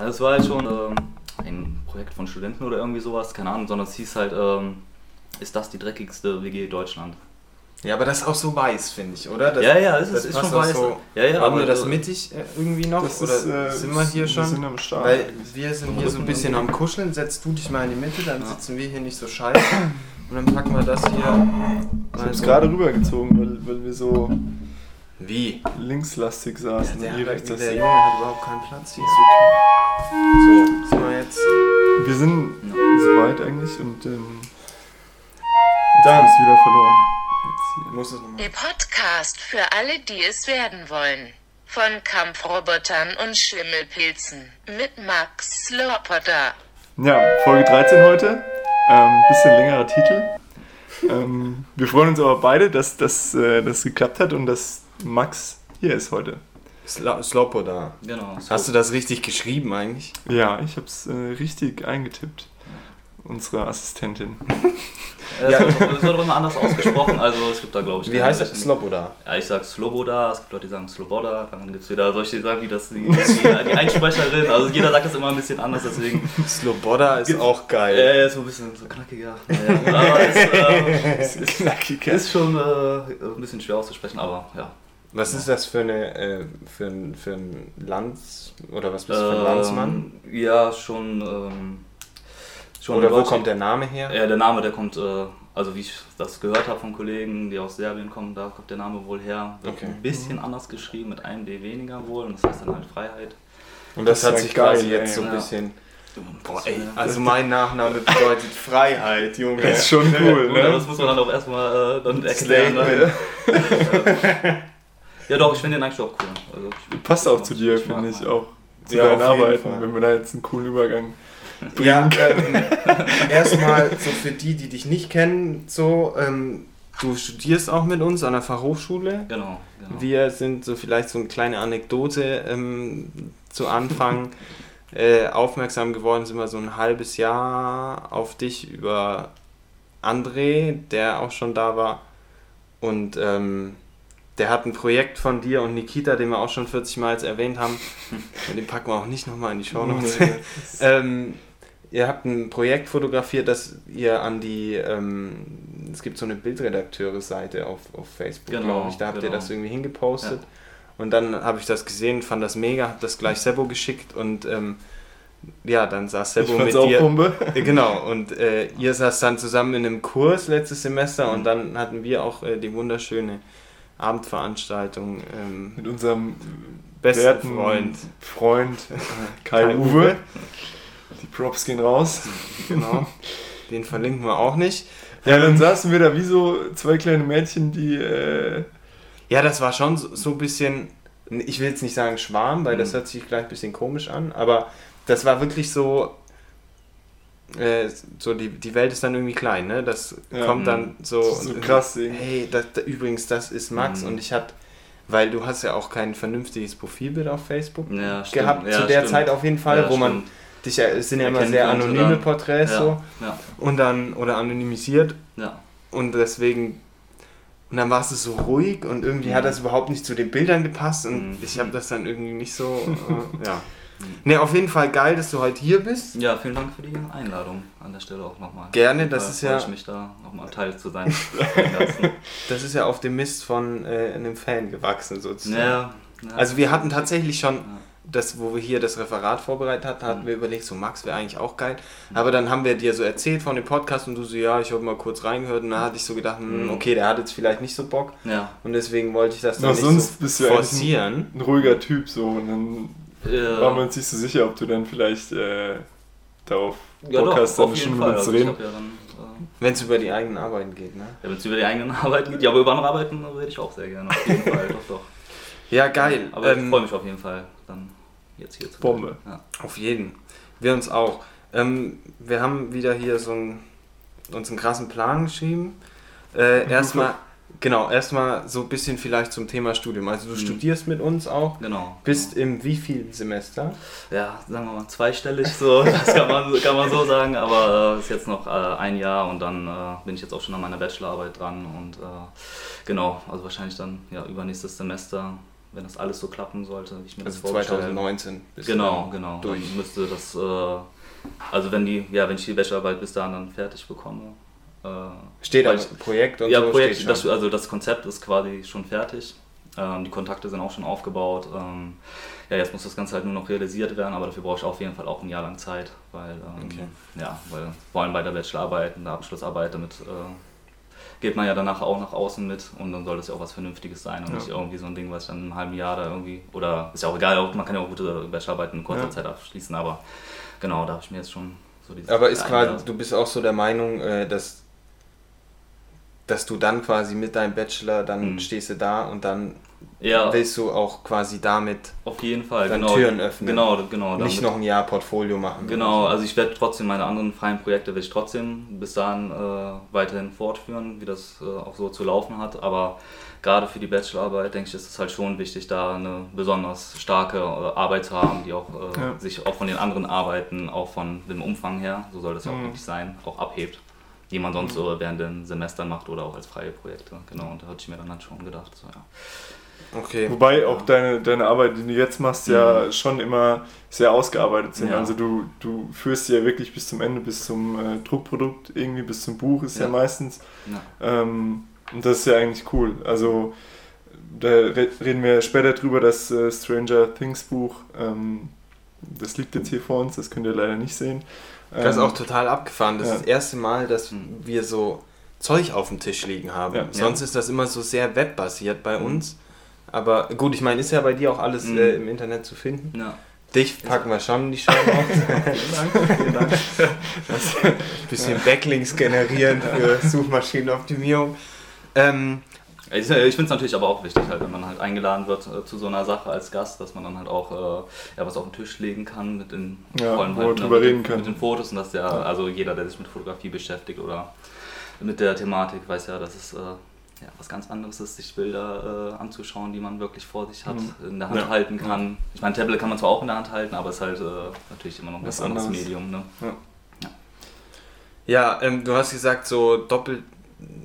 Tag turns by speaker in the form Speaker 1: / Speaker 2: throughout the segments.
Speaker 1: Also es war halt schon ähm, ein Projekt von Studenten oder irgendwie sowas, keine Ahnung, sondern es hieß halt, ähm, ist das die dreckigste WG Deutschland?
Speaker 2: Ja, aber das ist auch so weiß, finde ich, oder? Das,
Speaker 1: ja, ja, es ist, ist schon weiß.
Speaker 2: So,
Speaker 1: ja, ja,
Speaker 2: haben wir das mittig äh, irgendwie noch?
Speaker 3: Das
Speaker 2: oder
Speaker 3: ist, äh,
Speaker 2: sind wir hier schon?
Speaker 3: Wir sind am Start.
Speaker 2: Weil wir sind hier so ein bisschen am Kuscheln. Setzt du dich mal in die Mitte, dann sitzen wir hier nicht so scheiße. Und dann packen wir das hier.
Speaker 3: ich
Speaker 2: mal
Speaker 3: habe es
Speaker 2: so-
Speaker 3: gerade rübergezogen, weil, weil wir so
Speaker 2: Wie?
Speaker 3: linkslastig saßen.
Speaker 2: Der,
Speaker 3: und
Speaker 2: der,
Speaker 3: rechts das
Speaker 2: der Junge hat überhaupt keinen Platz hier. So, sind wir jetzt.
Speaker 3: Wir sind
Speaker 1: Ja.
Speaker 3: soweit eigentlich und ähm, ich es wieder verloren. Jetzt hier.
Speaker 2: Muss es nochmal.
Speaker 4: Der Podcast für alle, die es werden wollen. Von Kampfrobotern und Schimmelpilzen. Mit Max Sloboda.
Speaker 3: Ja, Folge 13 heute. Ähm, bisschen längerer Titel. Ähm, wir freuen uns aber beide, dass das äh, dass geklappt hat und dass Max hier ist heute.
Speaker 2: Slo Sloboda.
Speaker 1: Genau. so-
Speaker 2: Hast du das richtig geschrieben eigentlich?
Speaker 3: Ja, ich habe es äh, richtig eingetippt. Unsere Assistentin.
Speaker 1: Ja, es wird- immer anders ausgesprochen, also es gibt da glaube ich...
Speaker 2: Wie heißt das? Sloboda.
Speaker 1: Ja, ich sag Sloboda, es gibt Leute, die sagen Sloboda, dann gibt es wieder solche, die sagen, wie das die, die, die Einsprecherin, also jeder sagt das immer ein bisschen anders, deswegen...
Speaker 2: Sloboda ist auch geil.
Speaker 1: Äh, so ein bisschen so knackiger. Naja, aber es äh, es ist,
Speaker 3: Knackiger.
Speaker 1: ist schon äh, ein bisschen schwer auszusprechen, aber ja.
Speaker 2: Was ist das für eine äh, für ein, für ein Lands oder was bist du für ein
Speaker 1: Ähm,
Speaker 2: Landsmann?
Speaker 1: Ja, schon. Ähm, schon
Speaker 2: Oder wo kommt der Name her?
Speaker 1: Ja, der Name, der kommt, äh, also wie ich das gehört habe von Kollegen, die aus Serbien kommen, da kommt der Name wohl her. Wird
Speaker 2: Okay.
Speaker 1: Ein bisschen anders geschrieben, mit einem D weniger wohl, und das heißt dann halt Freiheit.
Speaker 2: Und das,
Speaker 3: Das
Speaker 2: hat
Speaker 3: ist
Speaker 2: sich
Speaker 3: ja
Speaker 2: quasi
Speaker 3: geil,
Speaker 2: jetzt
Speaker 3: ey.
Speaker 2: so ein
Speaker 1: Ja.
Speaker 2: bisschen. Boah, ey, also mein Nachname bedeutet Freiheit, Junge.
Speaker 3: Das ist schon cool, ne?
Speaker 1: das muss man dann auch erstmal äh, dann erklären.
Speaker 2: Statement.
Speaker 1: Ja doch, ich finde den eigentlich auch cool. Also ich,
Speaker 3: Passt auch zu dir, finde ich auch. Zu
Speaker 2: Ja,
Speaker 3: deinen Arbeiten,
Speaker 2: Fall.
Speaker 3: wenn wir da jetzt einen coolen Übergang.
Speaker 2: Ja, ähm, erstmal so für die, die dich nicht kennen, so, ähm, du studierst auch mit uns an der Fachhochschule.
Speaker 1: Genau, genau.
Speaker 2: Wir sind so vielleicht so eine kleine Anekdote ähm, zu Anfang. Äh, aufmerksam geworden sind wir so ein halbes Jahr auf dich über André, der auch schon da war. Und ähm, der hat ein Projekt von dir und Nikita, den wir auch schon 40 Mal jetzt erwähnt haben. Und den packen wir auch nicht nochmal in die Show Notes. ähm, ihr habt ein Projekt fotografiert, das ihr an die, ähm, es gibt so eine Bildredakteure-Seite auf, auf Facebook,
Speaker 1: Genau,
Speaker 2: glaube ich, da habt ihr
Speaker 1: genau.
Speaker 2: das irgendwie hingepostet.
Speaker 1: Ja.
Speaker 2: Und dann habe ich das gesehen, fand das mega, hab das gleich Sebo geschickt und ähm, ja, dann saß Sebo mit
Speaker 3: auch
Speaker 2: dir.
Speaker 3: Bombe.
Speaker 2: Äh, Genau, und äh, ihr saß dann zusammen in einem Kurs letztes Semester
Speaker 3: Mhm.
Speaker 2: und dann hatten wir auch äh, die wunderschöne Abendveranstaltung. Ähm,
Speaker 3: Mit unserem
Speaker 2: besten Freund.
Speaker 3: Freund Kai,
Speaker 2: Kai
Speaker 3: Uwe.
Speaker 2: Uwe.
Speaker 3: Die Props gehen raus.
Speaker 2: Genau. Den verlinken wir auch nicht.
Speaker 3: Ja, dann saßen wir da wie so zwei kleine Mädchen, die. Äh,
Speaker 2: Ja, das war schon so, so ein bisschen, ich will jetzt nicht sagen Schwarm, weil das hört sich gleich ein bisschen komisch an, aber das war wirklich so, äh, so die, die Welt ist dann irgendwie klein, ne? Das
Speaker 3: Ja.
Speaker 2: kommt dann so,
Speaker 3: Das ist so krass irgendwie.
Speaker 2: hey, das, da, übrigens, das ist Max
Speaker 1: Mhm.
Speaker 2: und ich hatte, weil du hast ja auch kein vernünftiges Profilbild auf Facebook
Speaker 1: Ja,
Speaker 2: gehabt,
Speaker 1: Ja,
Speaker 2: zu der
Speaker 1: stimmt.
Speaker 2: Zeit auf jeden Fall,
Speaker 1: Ja,
Speaker 2: wo man dich ja, es sind ja immer sehr anonyme. Porträts
Speaker 1: ja,
Speaker 2: so
Speaker 1: Ja,
Speaker 2: und dann, oder anonymisiert
Speaker 1: ja.
Speaker 2: und deswegen. Und dann war es so ruhig und irgendwie hat das überhaupt nicht zu den Bildern gepasst und
Speaker 1: Mhm.
Speaker 2: ich habe das dann irgendwie nicht so. Äh, ja. Ne, auf jeden Fall geil, dass du heute hier bist.
Speaker 1: Ja, vielen Dank für die Einladung an der Stelle auch nochmal.
Speaker 2: Gerne, das ist
Speaker 1: freue
Speaker 2: ja-
Speaker 1: ich mich da nochmal Teil zu sein.
Speaker 2: Das ist ja auf dem Mist von äh, einem Fan gewachsen sozusagen.
Speaker 1: ja, ja.
Speaker 2: Also wir hatten tatsächlich schon,
Speaker 1: Ja.
Speaker 2: das, wo wir hier das Referat vorbereitet hatten, hatten
Speaker 1: Mhm.
Speaker 2: wir überlegt, so Max wäre eigentlich auch geil. Aber dann haben wir dir so erzählt von dem Podcast und du so, ja, ich habe mal kurz reingehört und da hatte ich so gedacht, hm,
Speaker 1: Mhm.
Speaker 2: okay, der hat jetzt vielleicht nicht so Bock.
Speaker 1: Ja.
Speaker 2: Und deswegen wollte ich das dann
Speaker 3: Noch
Speaker 2: nicht
Speaker 3: sonst
Speaker 2: so
Speaker 3: bist du
Speaker 2: forcieren.
Speaker 3: ein ruhiger Typ so und dann
Speaker 1: Äh,
Speaker 3: waren wir uns nicht so sicher, ob du dann vielleicht äh, darauf
Speaker 1: ja,
Speaker 3: Bock
Speaker 1: doch,
Speaker 3: hast, dann
Speaker 1: jeden
Speaker 3: Stunde
Speaker 1: Fall.
Speaker 3: mit uns zu
Speaker 1: Also ich
Speaker 3: reden.
Speaker 1: hab ja dann, äh,
Speaker 2: Wenn es über die eigenen Arbeiten geht, ne?
Speaker 1: ja, wenn es über die eigenen Arbeiten geht, ja, aber über andere Arbeiten rede ich auch sehr gerne. Auf jeden Fall, doch, doch.
Speaker 2: Ja, geil.
Speaker 1: Aber ich
Speaker 2: Ähm,
Speaker 1: freue mich auf jeden Fall, dann jetzt hier zu
Speaker 3: Bombe.
Speaker 1: Ja.
Speaker 2: Auf jeden. Wir uns auch. Ähm, wir haben wieder hier so einen, uns einen krassen Plan geschrieben. Äh, erstmal, genau, erstmal so ein bisschen vielleicht zum Thema Studium. Also du
Speaker 1: Mhm.
Speaker 2: studierst mit uns auch.
Speaker 1: Genau.
Speaker 2: Bist im wievielten Semester?
Speaker 1: Ja, sagen wir mal zweistellig so, das kann man, kann man so sagen, aber es ist jetzt noch äh, ein Jahr und dann äh, bin ich jetzt auch schon an meiner Bachelorarbeit dran und äh, genau, also wahrscheinlich dann ja übernächstes Semester wenn das alles so klappen sollte, wie ich mir
Speaker 2: Also
Speaker 1: das vorgestellt habe.
Speaker 2: 2019 bist du
Speaker 1: Genau, genau.
Speaker 2: Durch.
Speaker 1: Dann müsste das, äh, also wenn die, ja, wenn ich die Bachelorarbeit bis dahin dann fertig bekomme. Äh,
Speaker 2: Steht
Speaker 1: ich-
Speaker 2: Projekt und
Speaker 1: ja,
Speaker 2: so
Speaker 1: Projekt,
Speaker 2: steht
Speaker 1: das, also das Konzept ist quasi schon fertig. Ähm, die Kontakte sind auch schon aufgebaut. Ähm, ja, jetzt muss das Ganze halt nur noch realisiert werden, aber dafür brauche ich auf jeden Fall auch ein Jahr lang Zeit, weil, ähm,
Speaker 2: Okay.
Speaker 1: ja, weil vor allem bei der Bachelorarbeit und der Abschlussarbeit, damit äh, geht man ja danach auch nach außen mit und dann soll das ja auch was Vernünftiges sein und
Speaker 3: Ja.
Speaker 1: nicht irgendwie so ein Ding, was ich dann einem halben Jahr da irgendwie, oder ist ja auch egal, man kann ja auch gute Bachelorarbeiten in kurzer
Speaker 3: Ja.
Speaker 1: Zeit abschließen, aber genau, da habe ich mir jetzt schon so diese
Speaker 2: Aber ist quasi, du bist auch so der Meinung, äh, dass, dass du dann quasi mit deinem Bachelor, dann
Speaker 1: Mhm.
Speaker 2: stehst du da und dann
Speaker 1: ja,
Speaker 2: willst du auch quasi damit
Speaker 1: auf jeden Fall,
Speaker 2: dann
Speaker 1: genau.
Speaker 2: Türen öffnen.
Speaker 1: Genau, genau.
Speaker 2: nicht
Speaker 1: damit-
Speaker 2: noch ein Jahr Portfolio machen.
Speaker 1: Genau, also ich werde trotzdem meine anderen freien Projekte werde ich trotzdem bis dahin äh, weiterhin fortführen, wie das äh, auch so zu laufen hat. Aber gerade für die Bachelorarbeit denke ich, ist es halt schon wichtig, da eine besonders starke äh, Arbeit zu haben, die auch äh,
Speaker 3: Ja.
Speaker 1: sich auch von den anderen Arbeiten, auch von dem Umfang her, so soll das ja auch
Speaker 3: Mhm.
Speaker 1: wirklich sein, auch abhebt. Die man sonst so während den Semestern macht oder auch als freie Projekte. Genau, und da hatte ich mir dann halt schon gedacht. So, ja.
Speaker 2: Okay.
Speaker 3: Wobei auch deine, deine Arbeit, die du jetzt machst, ja schon immer sehr ausgearbeitet sind.
Speaker 1: Ja.
Speaker 3: Also du, du führst sie ja wirklich bis zum Ende, bis zum äh, Druckprodukt, irgendwie bis zum Buch ist ja,
Speaker 1: Ja.
Speaker 3: meistens.
Speaker 1: Ja.
Speaker 3: Ähm, und das ist ja eigentlich cool. Also da re reden wir später drüber, das äh, Stranger Things Buch, ähm, das liegt jetzt hier vor uns, das könnt ihr leider nicht sehen.
Speaker 2: Das ist
Speaker 3: Ähm,
Speaker 2: auch total abgefahren. Das
Speaker 3: ja.
Speaker 2: ist das erste Mal, dass
Speaker 1: Mhm.
Speaker 2: wir so Zeug auf dem Tisch liegen haben.
Speaker 3: Ja.
Speaker 2: Sonst ist das immer so sehr webbasiert bei uns. Aber gut, ich meine, ist ja bei dir auch alles
Speaker 1: Mhm.
Speaker 2: äh, im Internet zu finden.
Speaker 1: Ja.
Speaker 2: Dich packen wir schon in die Show.
Speaker 1: Vielen Dank, vielen Dank.
Speaker 2: Bisschen Backlinks generieren für Suchmaschinenoptimierung. Ähm,
Speaker 1: Ich, ich finde es natürlich aber auch wichtig, halt, wenn man halt eingeladen wird äh, zu so einer Sache als Gast, dass man dann halt auch äh, ja, was auf den Tisch legen kann mit den,
Speaker 3: Ja,
Speaker 1: halt, ne, mit, den-
Speaker 3: reden kann.
Speaker 1: mit den Fotos und dass der, also jeder, der sich mit Fotografie beschäftigt oder mit der Thematik, weiß ja, dass es äh, ja, was ganz anderes ist, sich Bilder äh, anzuschauen, die man wirklich vor sich hat,
Speaker 3: Mhm.
Speaker 1: in der Hand
Speaker 3: Ja.
Speaker 1: halten kann. Ich meine, Tablet kann man zwar auch in der Hand halten, aber es ist halt äh, natürlich immer noch ein ganz anderes
Speaker 3: anderes.
Speaker 1: Medium. Ne?
Speaker 2: ja, ähm, du hast gesagt, so doppelt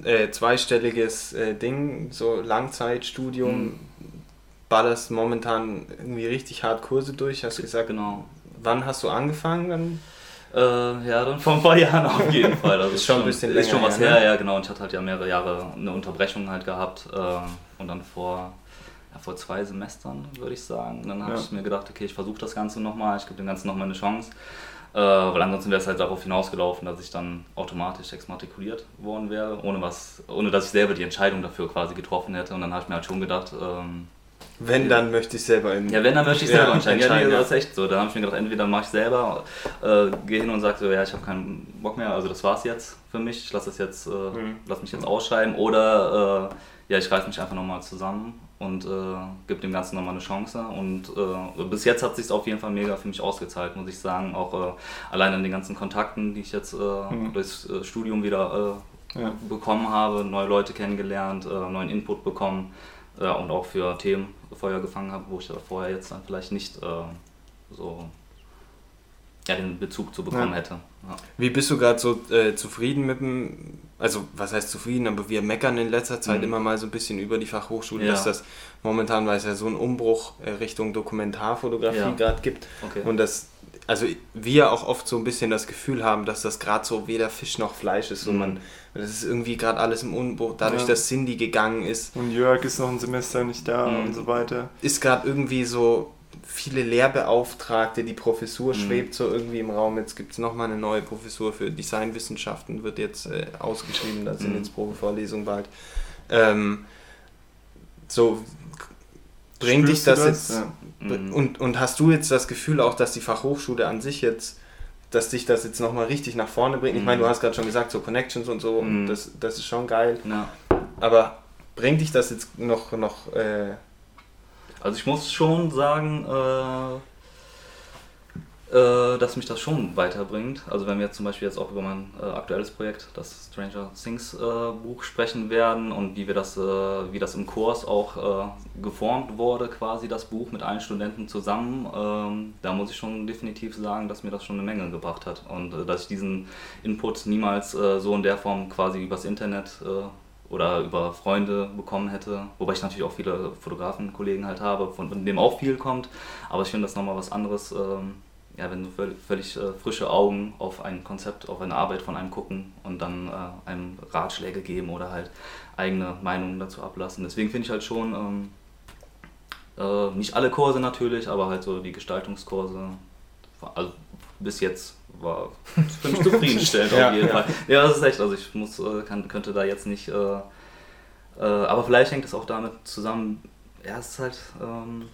Speaker 2: äh, zweistelliges äh, Ding, so Langzeitstudium.
Speaker 1: Mhm.
Speaker 2: Ballerst momentan irgendwie richtig hart Kurse durch, hast gesagt.
Speaker 1: Genau.
Speaker 2: Wann hast du angefangen? Dann?
Speaker 1: Äh, ja, dann vor ein paar Jahren auf jeden Fall. Also
Speaker 2: Ist schon ein bisschen
Speaker 1: Ist schon was
Speaker 2: her,
Speaker 1: her,
Speaker 2: ne?
Speaker 1: ja genau. Und ich hatte halt ja mehrere Jahre eine Unterbrechung halt gehabt. Äh, und dann vor, ja, vor zwei Semestern, würde ich sagen. Dann habe
Speaker 3: Ja.
Speaker 1: ich mir gedacht, okay, ich versuche das Ganze nochmal, ich gebe dem Ganzen nochmal eine Chance. Äh, weil ansonsten wäre es halt darauf hinausgelaufen, dass ich dann automatisch exmatrikuliert worden wäre, ohne, was, ohne dass ich selber die Entscheidung dafür quasi getroffen hätte. Und dann habe ich mir halt schon gedacht, ähm,
Speaker 2: Wenn, dann möchte ich selber in.
Speaker 1: ja, wenn, dann möchte ich
Speaker 2: Ja,
Speaker 1: selber entscheiden. Ja, nee,
Speaker 2: entscheiden, ja.
Speaker 1: das ist echt so. Dann habe ich mir gedacht, entweder mache ich selber, äh, gehe hin und sage so, ja, ich habe keinen Bock mehr, also das war's jetzt für mich, ich lasse das jetzt, äh,
Speaker 2: Mhm.
Speaker 1: lass mich jetzt ausschreiben. Oder äh, ja, ich reiß mich einfach nochmal zusammen und äh, gebe dem Ganzen nochmal eine Chance. Und äh, bis jetzt hat sich auf jeden Fall mega für mich ausgezahlt, muss ich sagen. Auch äh, allein an den ganzen Kontakten, die ich jetzt äh,
Speaker 3: Mhm.
Speaker 1: durchs äh, Studium wieder äh,
Speaker 3: Ja.
Speaker 1: bekommen habe, neue Leute kennengelernt, neuen Input bekommen und auch für Themen Feuer gefangen habe, wo ich da vorher jetzt dann vielleicht nicht so ja, den Bezug zu bekommen
Speaker 3: Ja.
Speaker 1: hätte. Ja.
Speaker 2: Wie bist du gerade so äh, zufrieden mit dem, also was heißt zufrieden, aber wir meckern in letzter Zeit
Speaker 1: Mhm.
Speaker 2: immer mal so ein bisschen über die Fachhochschule,
Speaker 1: Ja.
Speaker 2: dass das momentan, weil es ja so einen Umbruch äh, Richtung Dokumentarfotografie
Speaker 1: Ja.
Speaker 2: gerade gibt
Speaker 1: Okay.
Speaker 2: und dass, also wir auch oft so ein bisschen das Gefühl haben, dass das gerade so weder Fisch noch Fleisch ist, so
Speaker 1: Mhm.
Speaker 2: man, das ist irgendwie gerade alles im Umbruch, dadurch,
Speaker 3: Ja.
Speaker 2: dass Cindy gegangen ist,
Speaker 3: Und Jörg ist noch ein Semester nicht da
Speaker 1: Mhm.
Speaker 3: und so weiter.
Speaker 2: ist gerade irgendwie so viele Lehrbeauftragte, die Professur
Speaker 1: Mhm.
Speaker 2: schwebt so irgendwie im Raum. Jetzt gibt es nochmal eine neue Professur für Designwissenschaften, wird jetzt äh, ausgeschrieben, da sind
Speaker 1: Mhm.
Speaker 2: jetzt Probevorlesungen bald. Ähm, so bringt dich das,
Speaker 3: du
Speaker 2: jetzt
Speaker 3: Ja.
Speaker 1: Mhm.
Speaker 2: und, und hast du jetzt das Gefühl auch, dass die Fachhochschule an sich jetzt dass dich das jetzt nochmal richtig nach vorne bringt. Ich meine, du
Speaker 1: Mhm.
Speaker 2: hast gerade schon gesagt, so Connections und so, und
Speaker 1: Mhm.
Speaker 2: das, das ist schon geil.
Speaker 1: Ja.
Speaker 2: Aber bringt dich das jetzt noch, noch äh,
Speaker 1: Also ich muss schon sagen, äh, äh, dass mich das schon weiterbringt. Also wenn wir jetzt zum Beispiel jetzt auch über mein äh, aktuelles Projekt, das Stranger Things äh, Buch sprechen werden und wie wir das, äh, wie das im Kurs auch äh, geformt wurde, quasi das Buch mit allen Studenten zusammen, ähm, da muss ich schon definitiv sagen, dass mir das schon eine Menge gebracht hat und dass ich diesen Input niemals so in der Form quasi übers Internet oder über Freunde bekommen hätte. Wobei ich natürlich auch viele Fotografenkollegen halt habe, von, dem auch viel kommt. Aber ich finde das nochmal was anderes, ähm, ja, wenn völlig, völlig äh, frische Augen auf ein Konzept, auf eine Arbeit von einem gucken und dann äh, einem Ratschläge geben oder halt eigene Meinungen dazu ablassen. Deswegen finde ich halt schon, ähm, äh, nicht alle Kurse natürlich, aber halt so die Gestaltungskurse, also bis jetzt war für mich zufriedenstellend
Speaker 2: Ja,
Speaker 1: auf jeden
Speaker 2: ja.
Speaker 1: Fall. Ja, das ist echt, also ich muss, äh, kann, könnte da jetzt nicht, äh, äh, aber vielleicht hängt es auch damit zusammen, ja, es ist halt, ähm,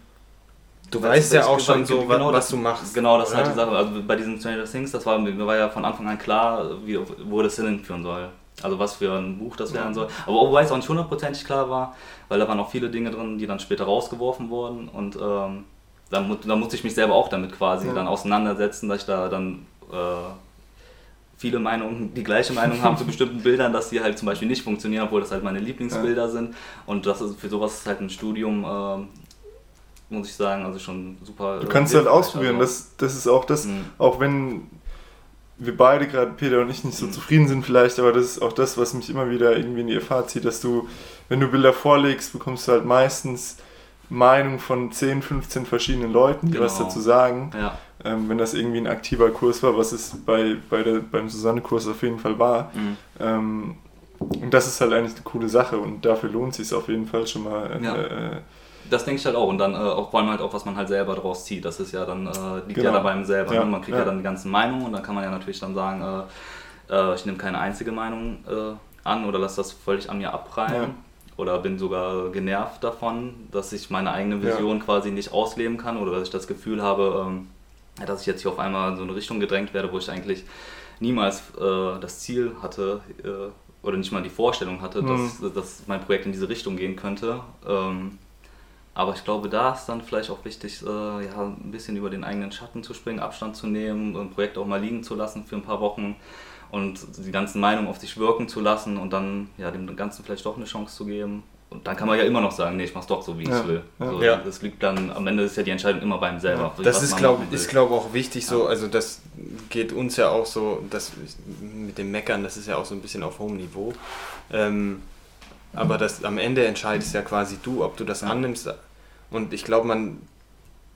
Speaker 2: Du weißt ja auch schon so,
Speaker 1: genau
Speaker 2: was,
Speaker 1: das-
Speaker 2: du machst.
Speaker 1: Genau, das ist halt
Speaker 2: oder?
Speaker 1: die Sache. Also bei diesen Stranger Things, das war mir war ja von Anfang an klar, wie, wo das hinführen soll. Also was für ein Buch das werden soll. Aber wobei es auch nicht hundertprozentig klar war, weil da waren auch viele Dinge drin, die dann später rausgeworfen wurden. Und ähm, mu- dann musste ich mich selber auch damit quasi
Speaker 3: Ja.
Speaker 1: dann auseinandersetzen, dass ich da dann äh, viele Meinungen, die gleiche Meinung haben zu bestimmten Bildern, dass die halt zum Beispiel nicht funktionieren, obwohl das halt meine Lieblingsbilder sind. Und das ist für sowas ist halt ein Studium, ähm, muss ich sagen, also schon super.
Speaker 3: Du
Speaker 1: äh,
Speaker 3: kannst halt ausprobieren.
Speaker 1: Also,
Speaker 3: Das, das ist auch das,
Speaker 1: Mhm.
Speaker 3: auch wenn wir beide gerade, Peter und ich, nicht so
Speaker 1: Mhm.
Speaker 3: zufrieden sind vielleicht, aber das ist auch das, was mich immer wieder irgendwie in die Erfahrung zieht, dass du, wenn du Bilder vorlegst, bekommst du halt meistens Meinung von 10, 15 verschiedenen Leuten, die was
Speaker 1: Genau.
Speaker 3: dazu sagen.
Speaker 1: ja.
Speaker 3: Ähm, wenn das irgendwie ein aktiver Kurs war, was es bei, bei der, beim Susanne-Kurs auf jeden Fall war.
Speaker 1: Mhm.
Speaker 3: Ähm, und das ist halt eigentlich eine coole Sache und dafür lohnt es sich auf jeden Fall schon mal.
Speaker 1: Ja.
Speaker 3: Äh,
Speaker 1: Das denke ich halt auch. Und dann äh, auch vor allem halt auch, was man halt selber draus zieht. Das ist ja dann, äh, liegt
Speaker 3: Genau.
Speaker 1: ja da beim selber.
Speaker 3: Ja,
Speaker 1: Ne? Man kriegt ja.
Speaker 3: ja.
Speaker 1: dann die ganzen Meinungen und dann kann man ja natürlich dann sagen, äh, äh, ich nehme keine einzige Meinung äh, an oder lasse das völlig an mir abprallen.
Speaker 3: Ja.
Speaker 1: Oder bin sogar genervt davon, dass ich meine eigene
Speaker 3: Ja.
Speaker 1: Vision quasi nicht ausleben kann oder dass ich das Gefühl habe, ähm, ja, dass ich jetzt hier auf einmal in so eine Richtung gedrängt werde, wo ich eigentlich niemals äh, das Ziel hatte äh, oder nicht mal die Vorstellung hatte,
Speaker 3: Mhm.
Speaker 1: dass, dass mein Projekt in diese Richtung gehen könnte. Ähm, aber ich glaube, da ist dann vielleicht auch wichtig, äh, ja, ein bisschen über den eigenen Schatten zu springen, Abstand zu nehmen, ein Projekt auch mal liegen zu lassen für ein paar Wochen und die ganzen Meinungen auf sich wirken zu lassen und dann ja, dem Ganzen vielleicht doch eine Chance zu geben. Und dann kann man ja immer noch sagen, nee, ich mach's doch so, wie ich
Speaker 3: Ja,
Speaker 1: es will.
Speaker 3: ja.
Speaker 1: So,
Speaker 2: Ja.
Speaker 1: Das liegt dann, am Ende ist ja die Entscheidung immer beim selber.
Speaker 2: Das
Speaker 1: was
Speaker 2: ist, glaube ist, glaub auch wichtig so, also das geht uns ja auch so, das mit dem Meckern, das ist ja auch so ein bisschen auf hohem Niveau. Ähm, aber das, am Ende entscheidest ja quasi du, ob du das
Speaker 1: Ja.
Speaker 2: annimmst. Und ich glaube, man,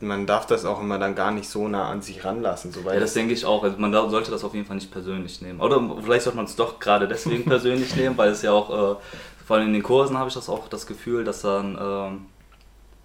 Speaker 2: man darf das auch immer dann gar nicht so nah an sich ranlassen. So,
Speaker 1: Ja, das denke ich auch. Also man da- sollte das auf jeden Fall nicht persönlich nehmen. Oder vielleicht sollte man es doch gerade deswegen persönlich nehmen, weil es ja auch, äh, vor allem in den Kursen habe ich das auch das Gefühl, dass dann ähm,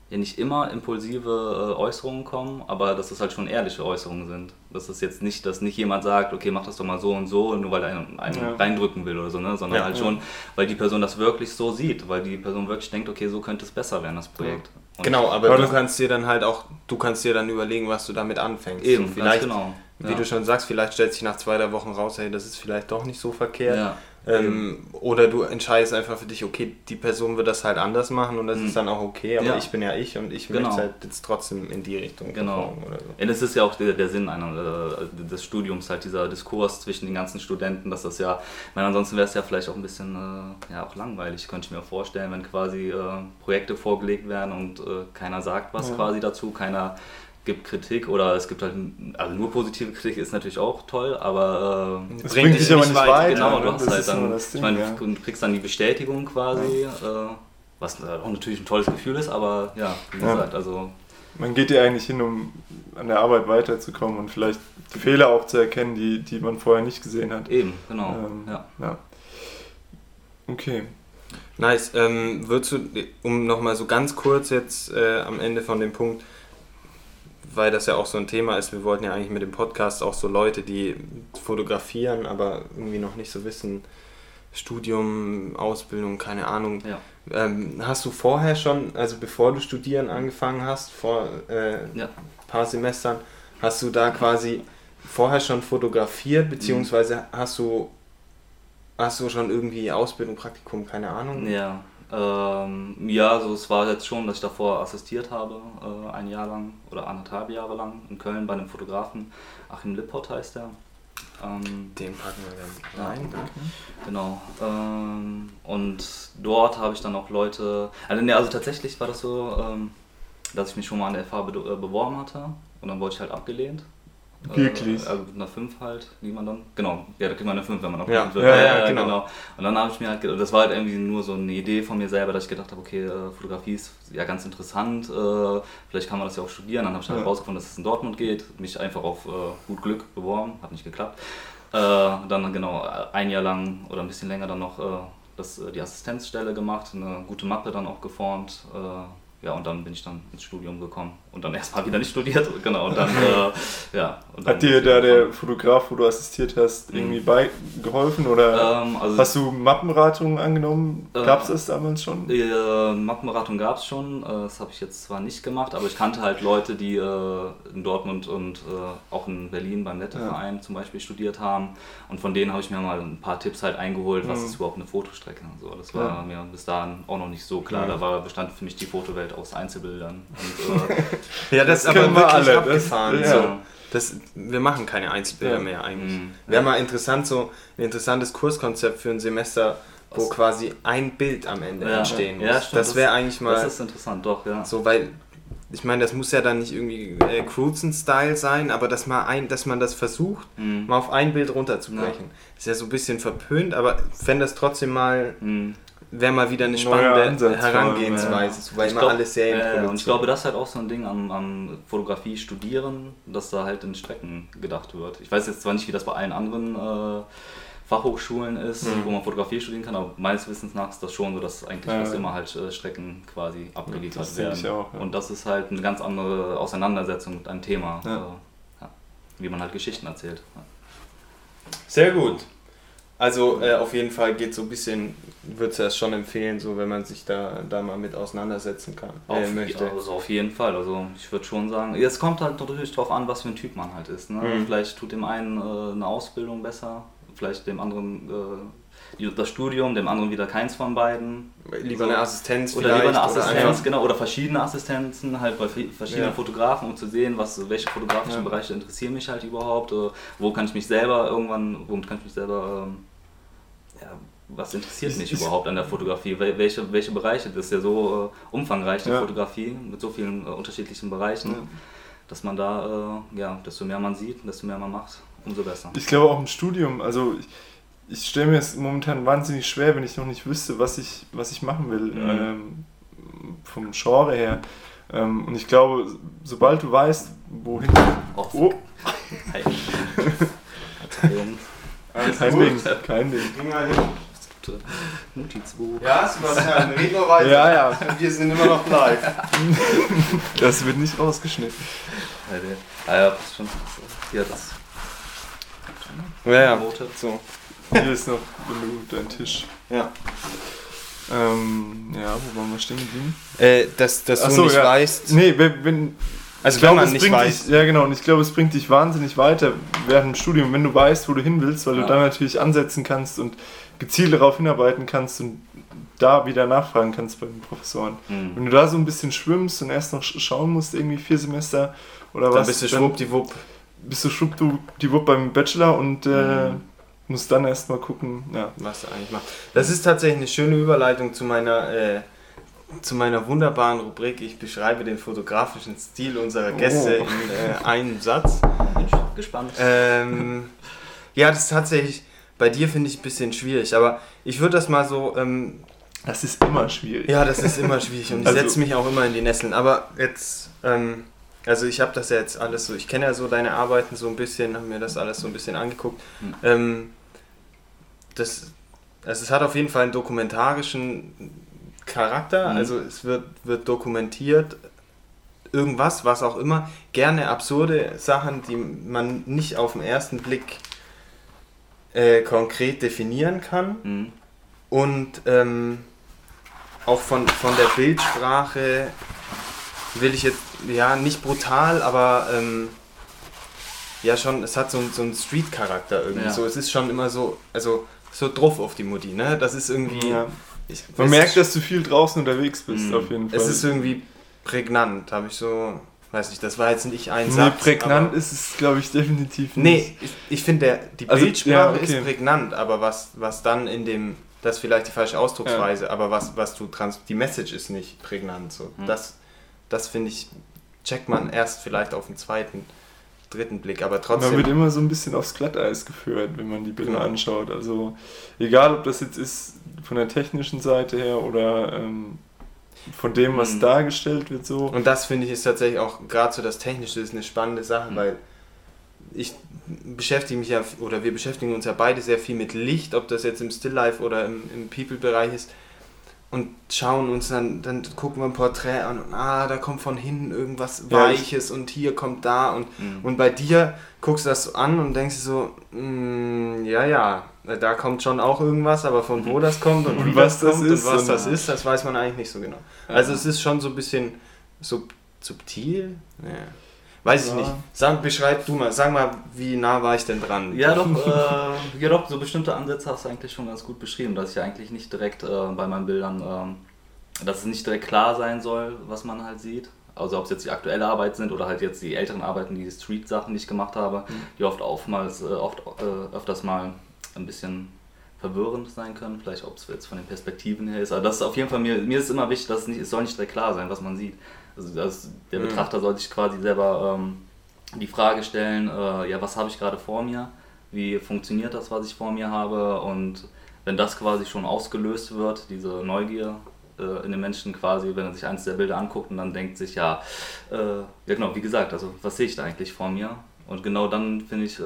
Speaker 1: ja nicht immer impulsive äh, Äußerungen kommen, aber dass es halt schon ehrliche Äußerungen sind. Dass es jetzt nicht, dass nicht jemand sagt, okay, mach das doch mal so und so, nur weil er einen,
Speaker 3: Ja.
Speaker 1: reindrücken will oder so, ne? sondern
Speaker 2: Ja,
Speaker 1: halt schon, weil die Person das wirklich so sieht, weil die Person wirklich denkt, okay, so könnte es besser werden, das Projekt. Und
Speaker 2: Genau, aber
Speaker 3: Aber
Speaker 2: du kannst dir dann halt auch, du kannst dir dann überlegen, was du damit anfängst.
Speaker 1: Eben,
Speaker 2: so, vielleicht,
Speaker 1: genau.
Speaker 2: wie
Speaker 1: Ja.
Speaker 2: du schon sagst, vielleicht stellt sich nach zwei, drei Wochen raus, hey, das ist vielleicht doch nicht so verkehrt.
Speaker 1: Ja.
Speaker 2: Ähm, oder du entscheidest einfach für dich, okay, die Person wird das halt anders machen und das
Speaker 1: Mhm.
Speaker 2: ist dann auch okay, aber
Speaker 1: Ja.
Speaker 2: ich bin ja ich und ich
Speaker 1: Genau.
Speaker 2: möchte halt jetzt trotzdem in die Richtung
Speaker 1: Genau.
Speaker 2: oder so.
Speaker 1: Ja, das ist ja auch der, der Sinn einer, äh, des Studiums, halt dieser Diskurs zwischen den ganzen Studenten, dass das ja, ich meine, ansonsten wäre es ja vielleicht auch ein bisschen äh, ja, auch langweilig, könnte ich mir vorstellen, wenn quasi äh, Projekte vorgelegt werden und äh, keiner sagt was
Speaker 3: Ja.
Speaker 1: quasi dazu, keiner gibt Kritik oder es gibt halt, also nur positive Kritik ist natürlich auch toll, aber äh,
Speaker 3: Das bringt dich aber nicht weiter.
Speaker 1: genau,
Speaker 3: ne?
Speaker 1: du hast halt dann,
Speaker 3: das
Speaker 1: ich
Speaker 3: Ding,
Speaker 1: meine,
Speaker 3: ja.
Speaker 1: du kriegst dann die Bestätigung quasi, äh, was äh, auch natürlich ein tolles Gefühl ist, aber ja, wie
Speaker 3: Ja.
Speaker 1: gesagt, also
Speaker 3: Man geht ja eigentlich hin, um an der Arbeit weiterzukommen und vielleicht die Fehler auch zu erkennen, die, die man vorher nicht gesehen hat.
Speaker 1: eben, genau,
Speaker 3: Ähm,
Speaker 1: ja.
Speaker 3: ja. Okay.
Speaker 2: Nice. Ähm, würdest du, um nochmal so ganz kurz jetzt äh, am Ende von dem Punkt, weil das ja auch so ein Thema ist, wir wollten ja eigentlich mit dem Podcast auch so Leute, die fotografieren, aber irgendwie noch nicht so wissen, Studium, Ausbildung, keine Ahnung.
Speaker 1: Ja.
Speaker 2: Ähm, hast du vorher schon, also bevor du studieren angefangen hast, vor äh,
Speaker 1: Ja.
Speaker 2: paar Semestern, hast du da quasi vorher schon fotografiert, beziehungsweise hast du hast du schon irgendwie Ausbildung, Praktikum, keine Ahnung?
Speaker 1: Ja, ähm, ja, also es war jetzt schon, dass ich davor assistiert habe, äh, ein Jahr lang oder anderthalb Jahre lang in Köln bei einem Fotografen. Achim Lippert heißt er. Ähm,
Speaker 2: Den packen wir dann rein.
Speaker 1: Genau. Ähm, und dort habe ich dann auch Leute. Also, nee, also tatsächlich war das so, ähm, dass ich mich schon mal an der FH be äh, beworben hatte und dann wurde ich halt abgelehnt.
Speaker 3: Wirklich?
Speaker 1: Äh, also mit einer 5 halt, wie man dann. Genau, ja, da kriegt man eine 5, wenn man
Speaker 2: Ja.
Speaker 1: abgelehnt wird.
Speaker 2: Ja, ja, genau.
Speaker 1: Und dann habe ich mir halt, ge- das war halt irgendwie nur so eine Idee von mir selber, dass ich gedacht habe, okay, äh, Fotografie ist ja ganz interessant, äh, vielleicht kann man das ja auch studieren. Dann habe ich halt
Speaker 3: Ja.
Speaker 1: herausgefunden, dass es in Dortmund geht, mich einfach auf äh, gut Glück beworben, hat nicht geklappt. Äh, dann genau ein Jahr lang oder ein bisschen länger dann noch das, die Assistenzstelle gemacht, eine gute Mappe dann auch geformt. Ja, und dann bin ich dann ins Studium gekommen und dann erstmal wieder nicht studiert, genau, und dann, äh, ja. Und dann
Speaker 3: Hat dir da der Fotograf, wo du assistiert hast, irgendwie bei geholfen oder
Speaker 1: ähm, also,
Speaker 3: hast du Mappenberatungen angenommen?
Speaker 1: Äh,
Speaker 3: Gab es das damals schon?
Speaker 1: Äh, Mappenberatung gab es schon, das habe ich jetzt zwar nicht gemacht, aber ich kannte halt Leute, die äh, in Dortmund und äh, auch in Berlin beim Netteverein zum Beispiel studiert haben und von denen habe ich mir mal ein paar Tipps halt eingeholt, was
Speaker 3: Mhm.
Speaker 1: ist überhaupt eine Fotostrecke und so. Das war
Speaker 3: Ja.
Speaker 1: mir bis dahin auch noch nicht so klar,
Speaker 3: Ja.
Speaker 1: da war, bestand für mich die Fotowelt aus Einzelbildern und äh,
Speaker 2: Ja, das,
Speaker 3: Das
Speaker 2: ist aber
Speaker 3: können wir
Speaker 2: wirklich
Speaker 3: alle, das-
Speaker 2: abgefahren.
Speaker 3: ja.
Speaker 2: so. Das, wir machen keine Einzelbilder
Speaker 3: Ja.
Speaker 2: mehr eigentlich.
Speaker 1: Mhm.
Speaker 2: Wäre mal interessant, so ein interessantes Kurskonzept für ein Semester, wo
Speaker 1: Was?
Speaker 2: quasi ein Bild am Ende
Speaker 1: Ja.
Speaker 2: entstehen muss.
Speaker 1: Ja, stimmt,
Speaker 2: das wäre eigentlich mal
Speaker 1: das ist interessant, doch, ja.
Speaker 2: so, weil ich meine, das muss ja dann nicht irgendwie äh, Cruzen-Style sein, aber dass, mal ein, dass man das versucht,
Speaker 1: Mhm.
Speaker 2: mal auf ein Bild runterzubrechen. Ist ja so ein bisschen verpönt, aber fände das trotzdem mal,
Speaker 1: Mhm.
Speaker 2: Wäre mal wieder eine spannende Herangehensweise,
Speaker 3: ja.
Speaker 2: so, weil
Speaker 1: Ich
Speaker 2: immer
Speaker 1: glaub-
Speaker 2: alles
Speaker 1: ja, ja,
Speaker 2: Serienproduktion.
Speaker 1: und ich glaube, das ist halt auch so ein Ding am, am Fotografie studieren, dass da halt in Strecken gedacht wird. Ich weiß jetzt zwar nicht, wie das bei allen anderen äh, Fachhochschulen ist,
Speaker 2: Mhm.
Speaker 1: wo man Fotografie studieren kann, aber meines Wissens nach ist das schon so, dass eigentlich
Speaker 3: Ja.
Speaker 1: fast immer halt äh, Strecken quasi abgeliefert
Speaker 3: das denke
Speaker 1: werden.
Speaker 3: ich auch, ja.
Speaker 1: Und das ist halt eine ganz andere Auseinandersetzung mit einem Thema,
Speaker 3: Ja.
Speaker 1: äh, ja, wie man halt Geschichten erzählt. Ja.
Speaker 2: Sehr gut. Also äh, auf jeden Fall geht so ein bisschen, würde es das schon empfehlen, so wenn man sich da, da mal mit auseinandersetzen kann, äh,
Speaker 1: Auf,
Speaker 2: möchte.
Speaker 1: Also auf jeden Fall. Also ich würde schon sagen, es kommt halt natürlich drauf an, was für ein Typ man halt ist. Ne?
Speaker 2: Mhm.
Speaker 1: Vielleicht tut dem einen äh, eine Ausbildung besser, vielleicht dem anderen äh, das Studium, dem anderen wieder keins von beiden.
Speaker 2: Lieber
Speaker 1: So.
Speaker 2: eine Assistenz
Speaker 1: Oder lieber eine
Speaker 2: oder
Speaker 1: Assistenz,
Speaker 2: einfach-
Speaker 1: genau, oder verschiedene Assistenzen, halt bei verschiedenen
Speaker 2: Ja.
Speaker 1: Fotografen, um zu sehen, was, welche fotografischen
Speaker 3: Ja.
Speaker 1: Bereiche interessieren mich halt überhaupt, äh, wo kann ich mich selber irgendwann, womit kann ich mich selber, ähm, ja, was interessiert mich überhaupt an der Fotografie, Wel- welche, welche Bereiche, das ist ja so äh, umfangreich, die
Speaker 3: Ja.
Speaker 1: Fotografie, mit so vielen äh, unterschiedlichen Bereichen,
Speaker 3: Ja.
Speaker 1: dass man da, äh, ja, desto mehr man sieht, desto mehr man macht, umso besser.
Speaker 3: Ich glaube auch im Studium, also ich, ich stelle mir es momentan wahnsinnig schwer, wenn ich noch nicht wüsste, was ich, was ich machen will,
Speaker 1: Mhm.
Speaker 3: ähm, vom Genre her. Ähm, und ich glaube, sobald du weißt, wohin.
Speaker 1: Oh,
Speaker 3: Oh, Kein Ding, kein Ding.
Speaker 2: Geh mal hin.
Speaker 1: Notizbuch.
Speaker 2: Ja, Sebastian, red noch weiter.
Speaker 3: Ja, ja,
Speaker 2: Wir sind immer noch live.
Speaker 3: das wird nicht rausgeschnitten.
Speaker 1: Ah ja, das ist schon. Hier, das.
Speaker 2: Ja, ja. So.
Speaker 3: Hier ist noch genug dein Tisch.
Speaker 2: Ja.
Speaker 3: Ähm, ja, wo waren wir stehen geblieben?
Speaker 2: Äh, dass, dass
Speaker 3: Ach
Speaker 2: du
Speaker 3: so,
Speaker 2: nicht
Speaker 3: ja.
Speaker 2: weißt.
Speaker 3: Nee, wenn, wenn
Speaker 2: Also
Speaker 3: ich
Speaker 2: wenn
Speaker 3: glaube,
Speaker 2: man
Speaker 3: es
Speaker 2: nicht
Speaker 3: bringt
Speaker 2: weiß.
Speaker 3: Dich, ja, genau. Und ich glaube, es bringt dich wahnsinnig weiter während dem Studium, wenn du weißt, wo du hin willst, weil
Speaker 1: Ja.
Speaker 3: du dann natürlich ansetzen kannst und gezielt darauf hinarbeiten kannst und da wieder nachfragen kannst bei den Professoren.
Speaker 1: Hm.
Speaker 3: Wenn du da so ein bisschen schwimmst und erst noch sch- schauen musst, irgendwie vier Semester oder
Speaker 2: Dann
Speaker 3: was,
Speaker 2: bist du
Speaker 3: dann
Speaker 2: schwuppdiwupp.
Speaker 3: bist du schwuppdiwupp beim Bachelor und äh,
Speaker 1: Mhm.
Speaker 3: musst dann erst mal gucken. Ja.
Speaker 2: was du eigentlich machst. Das ist tatsächlich eine schöne Überleitung zu meiner, äh, zu meiner wunderbaren Rubrik. Ich beschreibe den fotografischen Stil unserer Gäste
Speaker 3: Oh.
Speaker 2: in äh, einem Satz.
Speaker 1: Bin ich gespannt.
Speaker 2: Ähm, ja, das ist tatsächlich bei dir finde ich ein bisschen schwierig, aber ich würde das mal so. Ähm,
Speaker 3: Das ist immer schwierig.
Speaker 2: ja, das ist immer schwierig und ich
Speaker 3: Also-
Speaker 2: setze mich auch immer in die Nesseln. Aber jetzt, ähm, also ich habe das ja jetzt alles so, ich kenne ja so deine Arbeiten so ein bisschen, habe mir das alles so ein bisschen angeguckt.
Speaker 1: Hm.
Speaker 2: Ähm, das, also es hat auf jeden Fall einen dokumentarischen Charakter,
Speaker 1: Mhm.
Speaker 2: also es wird, wird dokumentiert, irgendwas, was auch immer, gerne absurde Sachen, die man nicht auf den ersten Blick äh, konkret definieren kann
Speaker 1: Hm.
Speaker 2: und ähm, auch von, von der Bildsprache will ich jetzt, ja, nicht brutal, aber ähm, ja schon, es hat so, einen- so einen Street-Charakter irgendwie.
Speaker 1: Ja.
Speaker 2: So, es ist schon immer so, also so drauf auf die Mutti, ne? Das ist irgendwie.
Speaker 3: Ja.
Speaker 2: Ich,
Speaker 3: Man merkt, dass du viel draußen unterwegs bist,
Speaker 1: Mhm.
Speaker 3: auf jeden Fall.
Speaker 2: es ist irgendwie prägnant, habe ich so, weiß nicht, das war jetzt nicht ein
Speaker 3: nee,
Speaker 2: Satz.
Speaker 3: prägnant
Speaker 2: aber,
Speaker 3: ist es, glaube ich, definitiv nicht.
Speaker 2: Nee, ich, ich finde, die
Speaker 3: Also,
Speaker 2: Bildsprache
Speaker 3: ja, okay.
Speaker 2: ist prägnant, aber was, was dann in dem, das ist vielleicht die falsche Ausdrucksweise, aber was, was du trans, die Message ist nicht prägnant. So.
Speaker 1: Hm.
Speaker 2: Das, das finde ich, checkt man erst vielleicht auf den zweiten dritten Blick, aber
Speaker 3: Man
Speaker 2: trotzdem.
Speaker 3: wird immer so ein bisschen aufs Glatteis geführt, wenn man die Bilder
Speaker 2: Genau.
Speaker 3: anschaut. Also egal, ob das jetzt ist von der technischen Seite her oder ähm, von dem, was
Speaker 1: Mhm.
Speaker 3: dargestellt wird, so.
Speaker 2: Und das finde ich ist tatsächlich auch gerade so das Technische ist eine spannende Sache,
Speaker 1: Mhm.
Speaker 2: weil ich beschäftige mich ja oder wir beschäftigen uns ja beide sehr viel mit Licht, ob das jetzt im Stilllife oder im, im People-Bereich ist und schauen uns dann, dann gucken wir ein Porträt an und ah, da kommt von hinten irgendwas
Speaker 3: Ja, ich-
Speaker 2: Weiches und hier kommt da und,
Speaker 1: Mhm.
Speaker 2: und bei dir guckst du das so an und denkst dir so, mm, ja, ja, da kommt schon auch irgendwas, aber von wo das kommt und,
Speaker 3: Und
Speaker 2: wie
Speaker 3: was
Speaker 2: das
Speaker 3: ist
Speaker 2: und was das ist, das weiß man eigentlich nicht so genau. Also es ist schon so ein bisschen sub subtil. Ja. Weiß ich
Speaker 3: Ja.
Speaker 2: nicht. Sag, beschreib du mal, sag mal, wie nah war ich denn dran?
Speaker 1: Ja doch, äh, ja doch, so bestimmte Ansätze hast du eigentlich schon ganz gut beschrieben, dass ich ja eigentlich nicht direkt äh, bei meinen Bildern, ähm, dass es nicht direkt klar sein soll, was man halt sieht. Also ob es jetzt die aktuelle Arbeit sind oder halt jetzt die älteren Arbeiten, die Street-Sachen, die ich gemacht habe, die oft oftmals, äh, oft äh, öfters mal ein bisschen verwirrend sein können, vielleicht ob es jetzt von den Perspektiven her ist. Aber das ist auf jeden Fall mir, mir ist immer wichtig, dass es, nicht, es soll nicht direkt klar sein, was man sieht. Also dass der
Speaker 2: Mhm.
Speaker 1: Betrachter soll sich quasi selber ähm, die Frage stellen, äh, ja, was habe ich gerade vor mir? Wie funktioniert das, was ich vor mir habe? Und wenn das quasi schon ausgelöst wird, diese Neugier äh, in den Menschen quasi, wenn er sich eins der Bilder anguckt und dann denkt sich, ja, äh, ja genau, wie gesagt, also was sehe ich da eigentlich vor mir? Und genau dann finde ich, äh,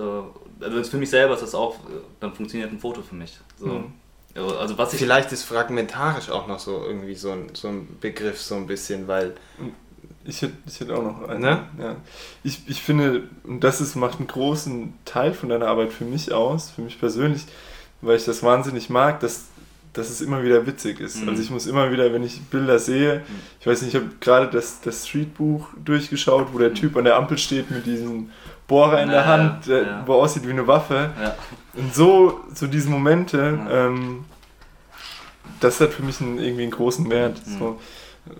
Speaker 1: also für mich selber ist das auch, äh, dann funktioniert ein Foto für mich. So.
Speaker 3: Mhm.
Speaker 1: Ja, Also was ich
Speaker 2: Vielleicht ist fragmentarisch auch noch so irgendwie so ein, so ein Begriff, so ein bisschen, weil.
Speaker 3: Ich hätte, ich hätte auch noch einen.
Speaker 2: Ne?
Speaker 3: Ja. Ich, ich finde, und das ist, macht einen großen Teil von deiner Arbeit für mich aus, für mich persönlich, weil ich das wahnsinnig mag, dass, dass es immer wieder witzig ist.
Speaker 1: Mhm.
Speaker 3: Also ich muss immer wieder, wenn ich Bilder sehe, ich weiß nicht, ich habe gerade das, das Streetbuch durchgeschaut, wo der
Speaker 1: Mhm.
Speaker 3: Typ an der Ampel steht mit diesem Bohrer in der
Speaker 1: Ja,
Speaker 3: Hand, der,
Speaker 1: ja.
Speaker 3: wo aussieht wie eine Waffe.
Speaker 1: ja.
Speaker 3: Und so, so diese Momente, ähm, das hat für mich einen, irgendwie einen großen Wert.
Speaker 1: Mhm.
Speaker 3: So,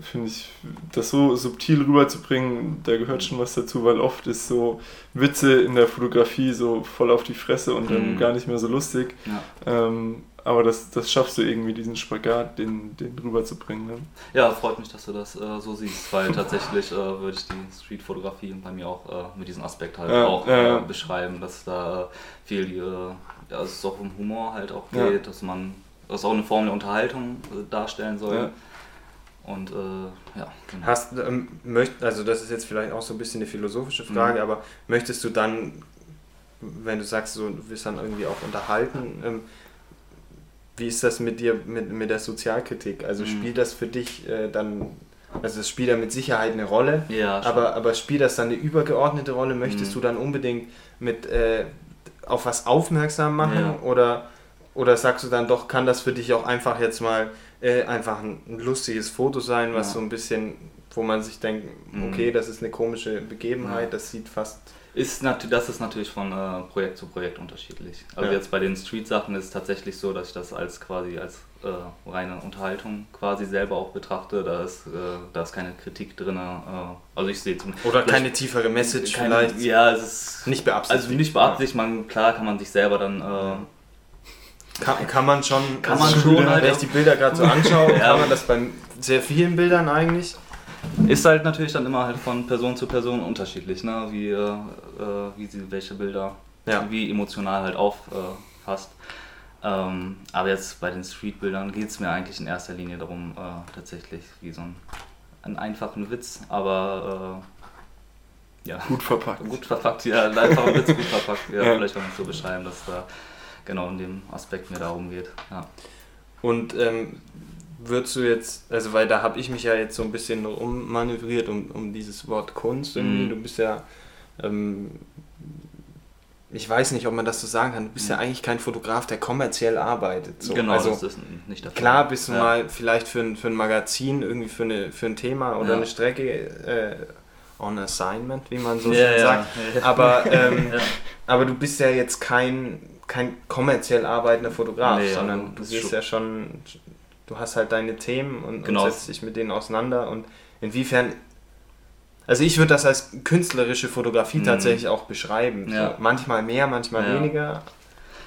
Speaker 3: finde ich, das so subtil rüberzubringen, da gehört schon was dazu, weil oft ist so Witze in der Fotografie so voll auf die Fresse und dann
Speaker 1: Mhm.
Speaker 3: gar nicht mehr so lustig.
Speaker 1: Ja.
Speaker 3: Ähm, aber das, das schaffst du irgendwie, diesen Spagat, den, den rüberzubringen. Ne?
Speaker 1: Ja, freut mich, dass du das äh, so siehst, weil tatsächlich äh, würde ich die Streetfotografie bei mir auch äh, mit diesem Aspekt halt
Speaker 3: Ja,
Speaker 1: auch
Speaker 3: ja,
Speaker 1: äh, beschreiben, dass da viel, äh, ja, es auch um Humor halt auch geht, dass man, dass auch eine Form der Unterhaltung äh, darstellen soll. Und äh, ja, genau.
Speaker 2: Hast, ähm, möcht, also das ist jetzt vielleicht auch so ein bisschen eine philosophische Frage,
Speaker 1: Mhm.
Speaker 2: aber möchtest du dann, wenn du sagst, so, du wirst dann irgendwie auch unterhalten, ähm, wie ist das mit dir, mit, mit der Sozialkritik? Also
Speaker 1: Mhm.
Speaker 2: spielt das für dich äh, dann, also es spielt ja mit Sicherheit eine Rolle,
Speaker 1: Ja,
Speaker 2: aber, aber spielt das dann eine übergeordnete Rolle? Möchtest
Speaker 1: Mhm.
Speaker 2: du dann unbedingt mit äh, auf was aufmerksam machen
Speaker 1: Ja.
Speaker 2: oder, oder sagst du dann doch, kann das für dich auch einfach jetzt mal äh, einfach ein, ein lustiges Foto sein, was
Speaker 1: Ja.
Speaker 2: so ein bisschen, wo man sich denkt,
Speaker 1: Mhm.
Speaker 2: okay, das ist eine komische Begebenheit,
Speaker 1: Ja.
Speaker 2: das sieht fast.
Speaker 1: Ist nat das ist natürlich von äh, Projekt zu Projekt unterschiedlich. Also
Speaker 2: Ja.
Speaker 1: jetzt bei den Street-Sachen ist es tatsächlich so, dass ich das als quasi als äh, reine Unterhaltung quasi selber auch betrachte. Da ist, äh, da ist keine Kritik drin. Äh, also ich sehe zum
Speaker 2: Oder keine tiefere Message
Speaker 1: keine-
Speaker 2: vielleicht.
Speaker 1: Ja, es ist
Speaker 2: Nicht beabsichtigt.
Speaker 1: also nicht beabsichtigt. Man klar kann man sich selber dann äh,
Speaker 2: Kann, kann man schon,
Speaker 1: Kann
Speaker 2: also
Speaker 1: man schon
Speaker 2: wenn
Speaker 1: halt
Speaker 2: ich
Speaker 1: auch-
Speaker 2: die Bilder gerade so anschaue,
Speaker 1: Ja.
Speaker 2: kann man das bei sehr vielen Bildern eigentlich.
Speaker 1: Ist halt natürlich dann immer halt von Person zu Person unterschiedlich, ne? wie, äh, äh, wie sie welche Bilder,
Speaker 2: Ja.
Speaker 1: wie emotional halt auffasst. ähm, aber jetzt bei den Streetbildern geht es mir eigentlich in erster Linie darum, äh, tatsächlich wie so ein, einen einfachen Witz, aber äh, ja,
Speaker 3: Gut verpackt.
Speaker 1: gut verpackt, ja, ein einfacher Witz gut verpackt, ja,
Speaker 3: Ja.
Speaker 1: vielleicht kann man es so beschreiben, dass da genau in dem Aspekt mir darum geht. Ja.
Speaker 2: Und ähm, würdest du jetzt, also weil da habe ich mich ja jetzt so ein bisschen ummanövriert um, um dieses Wort Kunst.
Speaker 1: Mhm.
Speaker 2: Du bist ja, ähm, ich weiß nicht, ob man das so sagen kann, du bist ja
Speaker 1: Mhm.
Speaker 2: eigentlich kein Fotograf, der kommerziell arbeitet. So.
Speaker 1: Genau,
Speaker 2: also,
Speaker 1: das ist nicht der Fall.
Speaker 2: Klar bist du
Speaker 1: Ja.
Speaker 2: mal vielleicht für ein, für ein Magazin, irgendwie für, eine, für ein Thema oder
Speaker 1: Ja.
Speaker 2: eine Strecke äh, on assignment, wie man so
Speaker 1: Ja, ja,
Speaker 2: sagt.
Speaker 1: ja.
Speaker 2: Aber, ähm,
Speaker 1: Ja.
Speaker 2: aber du bist ja jetzt kein, kein kommerziell arbeitender Fotograf,
Speaker 1: Nee,
Speaker 2: sondern du bist ja schon, du hast halt deine Themen und,
Speaker 1: Genau.
Speaker 2: und setzt dich mit denen auseinander und inwiefern, also ich würde das als künstlerische Fotografie
Speaker 1: Mhm.
Speaker 2: tatsächlich auch beschreiben.
Speaker 1: Ja.
Speaker 2: So, manchmal mehr, manchmal
Speaker 1: Ja.
Speaker 2: weniger.